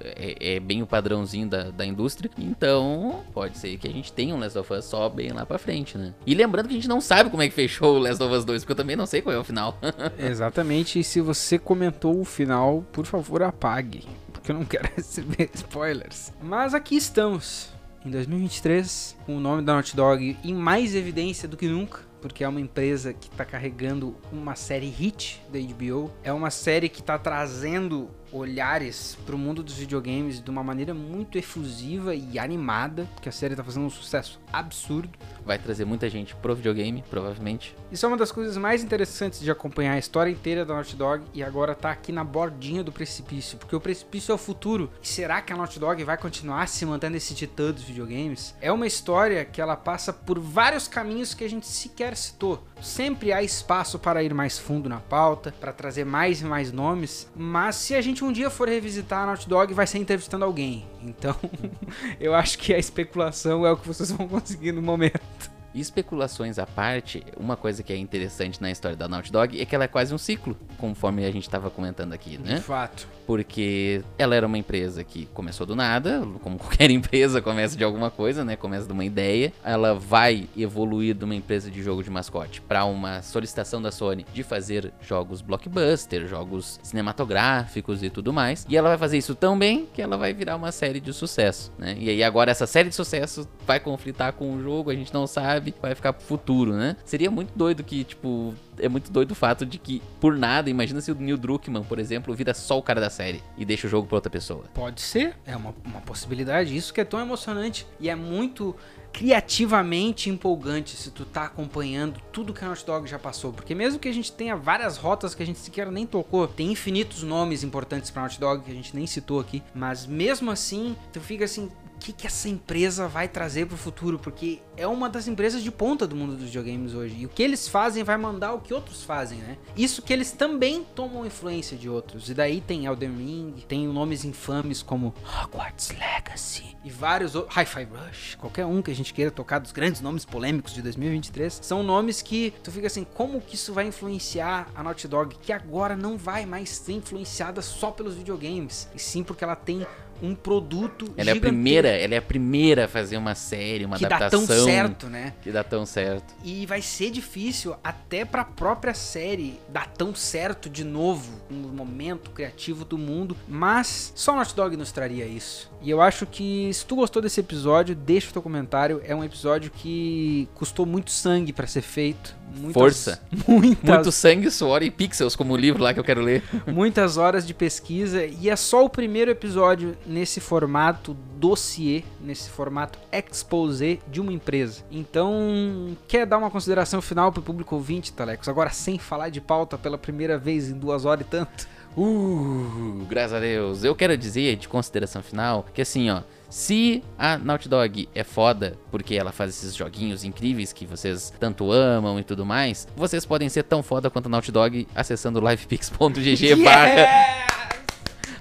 É, é bem o padrãozinho da, da indústria. Então, pode ser que a gente tenha um Last of Us só bem lá pra frente, né? E lembrando que a gente não sabe como é que fechou o Last of Us 2, porque eu também não sei qual é o final. *laughs* Exatamente. E se você comentou o final, por favor, apague. Porque eu não quero *laughs* receber spoilers. Mas aqui estamos. Em 2023, com o nome da Naughty Dog em mais evidência do que nunca. Porque é uma empresa que está carregando uma série hit da HBO. É uma série que está trazendo olhares para o mundo dos videogames de uma maneira muito efusiva e animada. Porque a série está fazendo um sucesso absurdo. Vai trazer muita gente pro videogame, provavelmente. Isso é uma das coisas mais interessantes de acompanhar a história inteira da Naughty Dog e agora tá aqui na bordinha do precipício, porque o precipício é o futuro. E será que a Naughty Dog vai continuar se mantendo esse titã dos videogames? É uma história que ela passa por vários caminhos que a gente sequer citou. Sempre há espaço para ir mais fundo na pauta, para trazer mais e mais nomes, mas se a gente um dia for revisitar a Naughty Dog, vai ser entrevistando alguém. Então, *laughs* eu acho que a especulação é o que vocês vão conseguir no momento. Especulações à parte, uma coisa que é interessante na história da Naughty Dog é que ela é quase um ciclo, conforme a gente estava comentando aqui, né? De fato. Porque ela era uma empresa que começou do nada, como *laughs* qualquer empresa começa de alguma coisa, né? Começa de uma ideia. Ela vai evoluir de uma empresa de jogo de mascote para uma solicitação da Sony de fazer jogos blockbuster, jogos cinematográficos e tudo mais. E ela vai fazer isso tão bem que ela vai virar uma série de sucesso, né? E aí agora essa série de sucesso vai conflitar com o jogo, a gente não sabe, vai ficar pro futuro, né? Seria muito doido que, tipo, é muito doido o fato de que, por nada, imagina se o Neil Druckmann, por exemplo, vira só o cara da série e deixa o jogo pra outra pessoa. Pode ser, é uma, uma possibilidade. Isso que é tão emocionante e é muito criativamente empolgante se tu tá acompanhando tudo que a Naughty Dog já passou. Porque mesmo que a gente tenha várias rotas que a gente sequer nem tocou, tem infinitos nomes importantes pra Naughty Dog que a gente nem citou aqui, mas mesmo assim, tu fica assim, que, que essa empresa vai trazer pro futuro? Porque é uma das empresas de ponta do mundo dos videogames hoje. E o que eles fazem vai mandar o que outros fazem, né? Isso que eles também tomam influência de outros. E daí tem Elden Ring, tem nomes infames como Hogwarts Legacy e vários outros. Hi-Fi Rush, qualquer um que a gente queira tocar dos grandes nomes polêmicos de 2023. São nomes que tu fica assim, como que isso vai influenciar a Naughty Dog, que agora não vai mais ser influenciada só pelos videogames, e sim porque ela tem um produto Ela é a primeira, ela é a primeira a fazer uma série, uma que dá adaptação tão certo, né? que dá tão certo. E vai ser difícil até pra própria série dar tão certo de novo no momento criativo do mundo, mas só Naughty Dog nos traria isso. E eu acho que se tu gostou desse episódio, deixa o teu comentário. É um episódio que custou muito sangue pra ser feito. Muitas, Força. *laughs* Muitas, Muito sangue, suor e pixels, como o livro lá que eu quero ler. *laughs* muitas horas de pesquisa e é só o primeiro episódio nesse formato dossiê, nesse formato exposé de uma empresa. Então, quer dar uma consideração final pro público ouvinte, Talecos? Agora sem falar de pauta pela primeira vez em duas horas e tanto. Uh, graças a Deus. Eu quero dizer, de consideração final, que assim, ó. Se a Naughty Dog é foda porque ela faz esses joguinhos incríveis que vocês tanto amam e tudo mais, vocês podem ser tão foda quanto a Naughty Dog acessando livepix.gg *laughs* barra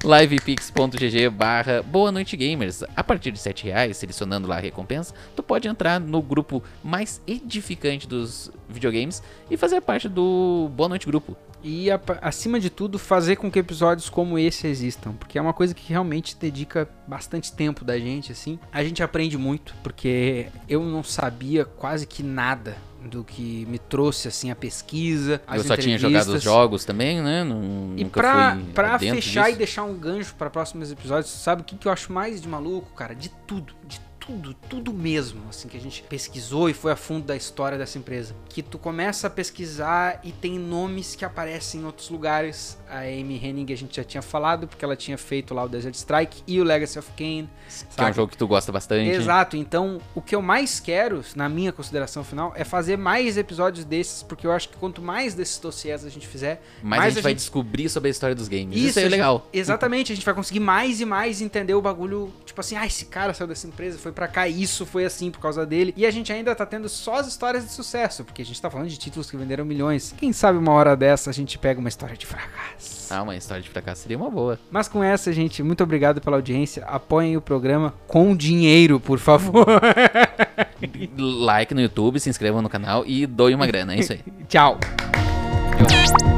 livepix.gg barra Boa Noite Gamers. A partir de 7 reais, selecionando lá a recompensa, tu pode entrar no grupo mais edificante dos videogames e fazer parte do Boa Noite Grupo. E acima de tudo, fazer com que episódios como esse existam, porque é uma coisa que realmente dedica bastante tempo da gente, assim. A gente aprende muito, porque eu não sabia quase que nada do que me trouxe assim a pesquisa, as Eu só tinha jogado os jogos também, né? Não, E nunca pra, pra fechar disso. e deixar um gancho pra próximos episódios, sabe o que, que eu acho mais de maluco, cara? De tudo, de tudo, tudo mesmo, assim, que a gente pesquisou e foi a fundo da história dessa empresa. Que tu começa a pesquisar e tem nomes que aparecem em outros lugares. A Amy Hennig a gente já tinha falado, porque ela tinha feito lá o Desert Strike e o Legacy of Kain. Que é um jogo que tu gosta bastante. Exato, então o que eu mais quero, na minha consideração final, é fazer mais episódios desses, porque eu acho que quanto mais desses dossiês a gente fizer, Mas mais a gente vai descobrir sobre a história dos games. Isso, isso é gente- legal. Exatamente, a gente vai conseguir mais e mais entender o bagulho. Tipo assim, ah, esse cara saiu dessa empresa, foi pra cá, isso foi assim por causa dele. E a gente ainda tá tendo só as histórias de sucesso, porque a gente tá falando de títulos que venderam milhões. Quem sabe uma hora dessa a gente pega uma história de fracasso. Ah, uma história de fracasso seria uma boa. Mas com essa, gente, muito obrigado pela audiência. Apoiem o programa com dinheiro, por favor. *laughs* like no YouTube, se inscrevam no canal e doe uma grana. É isso aí. *laughs* Tchau. Tchau.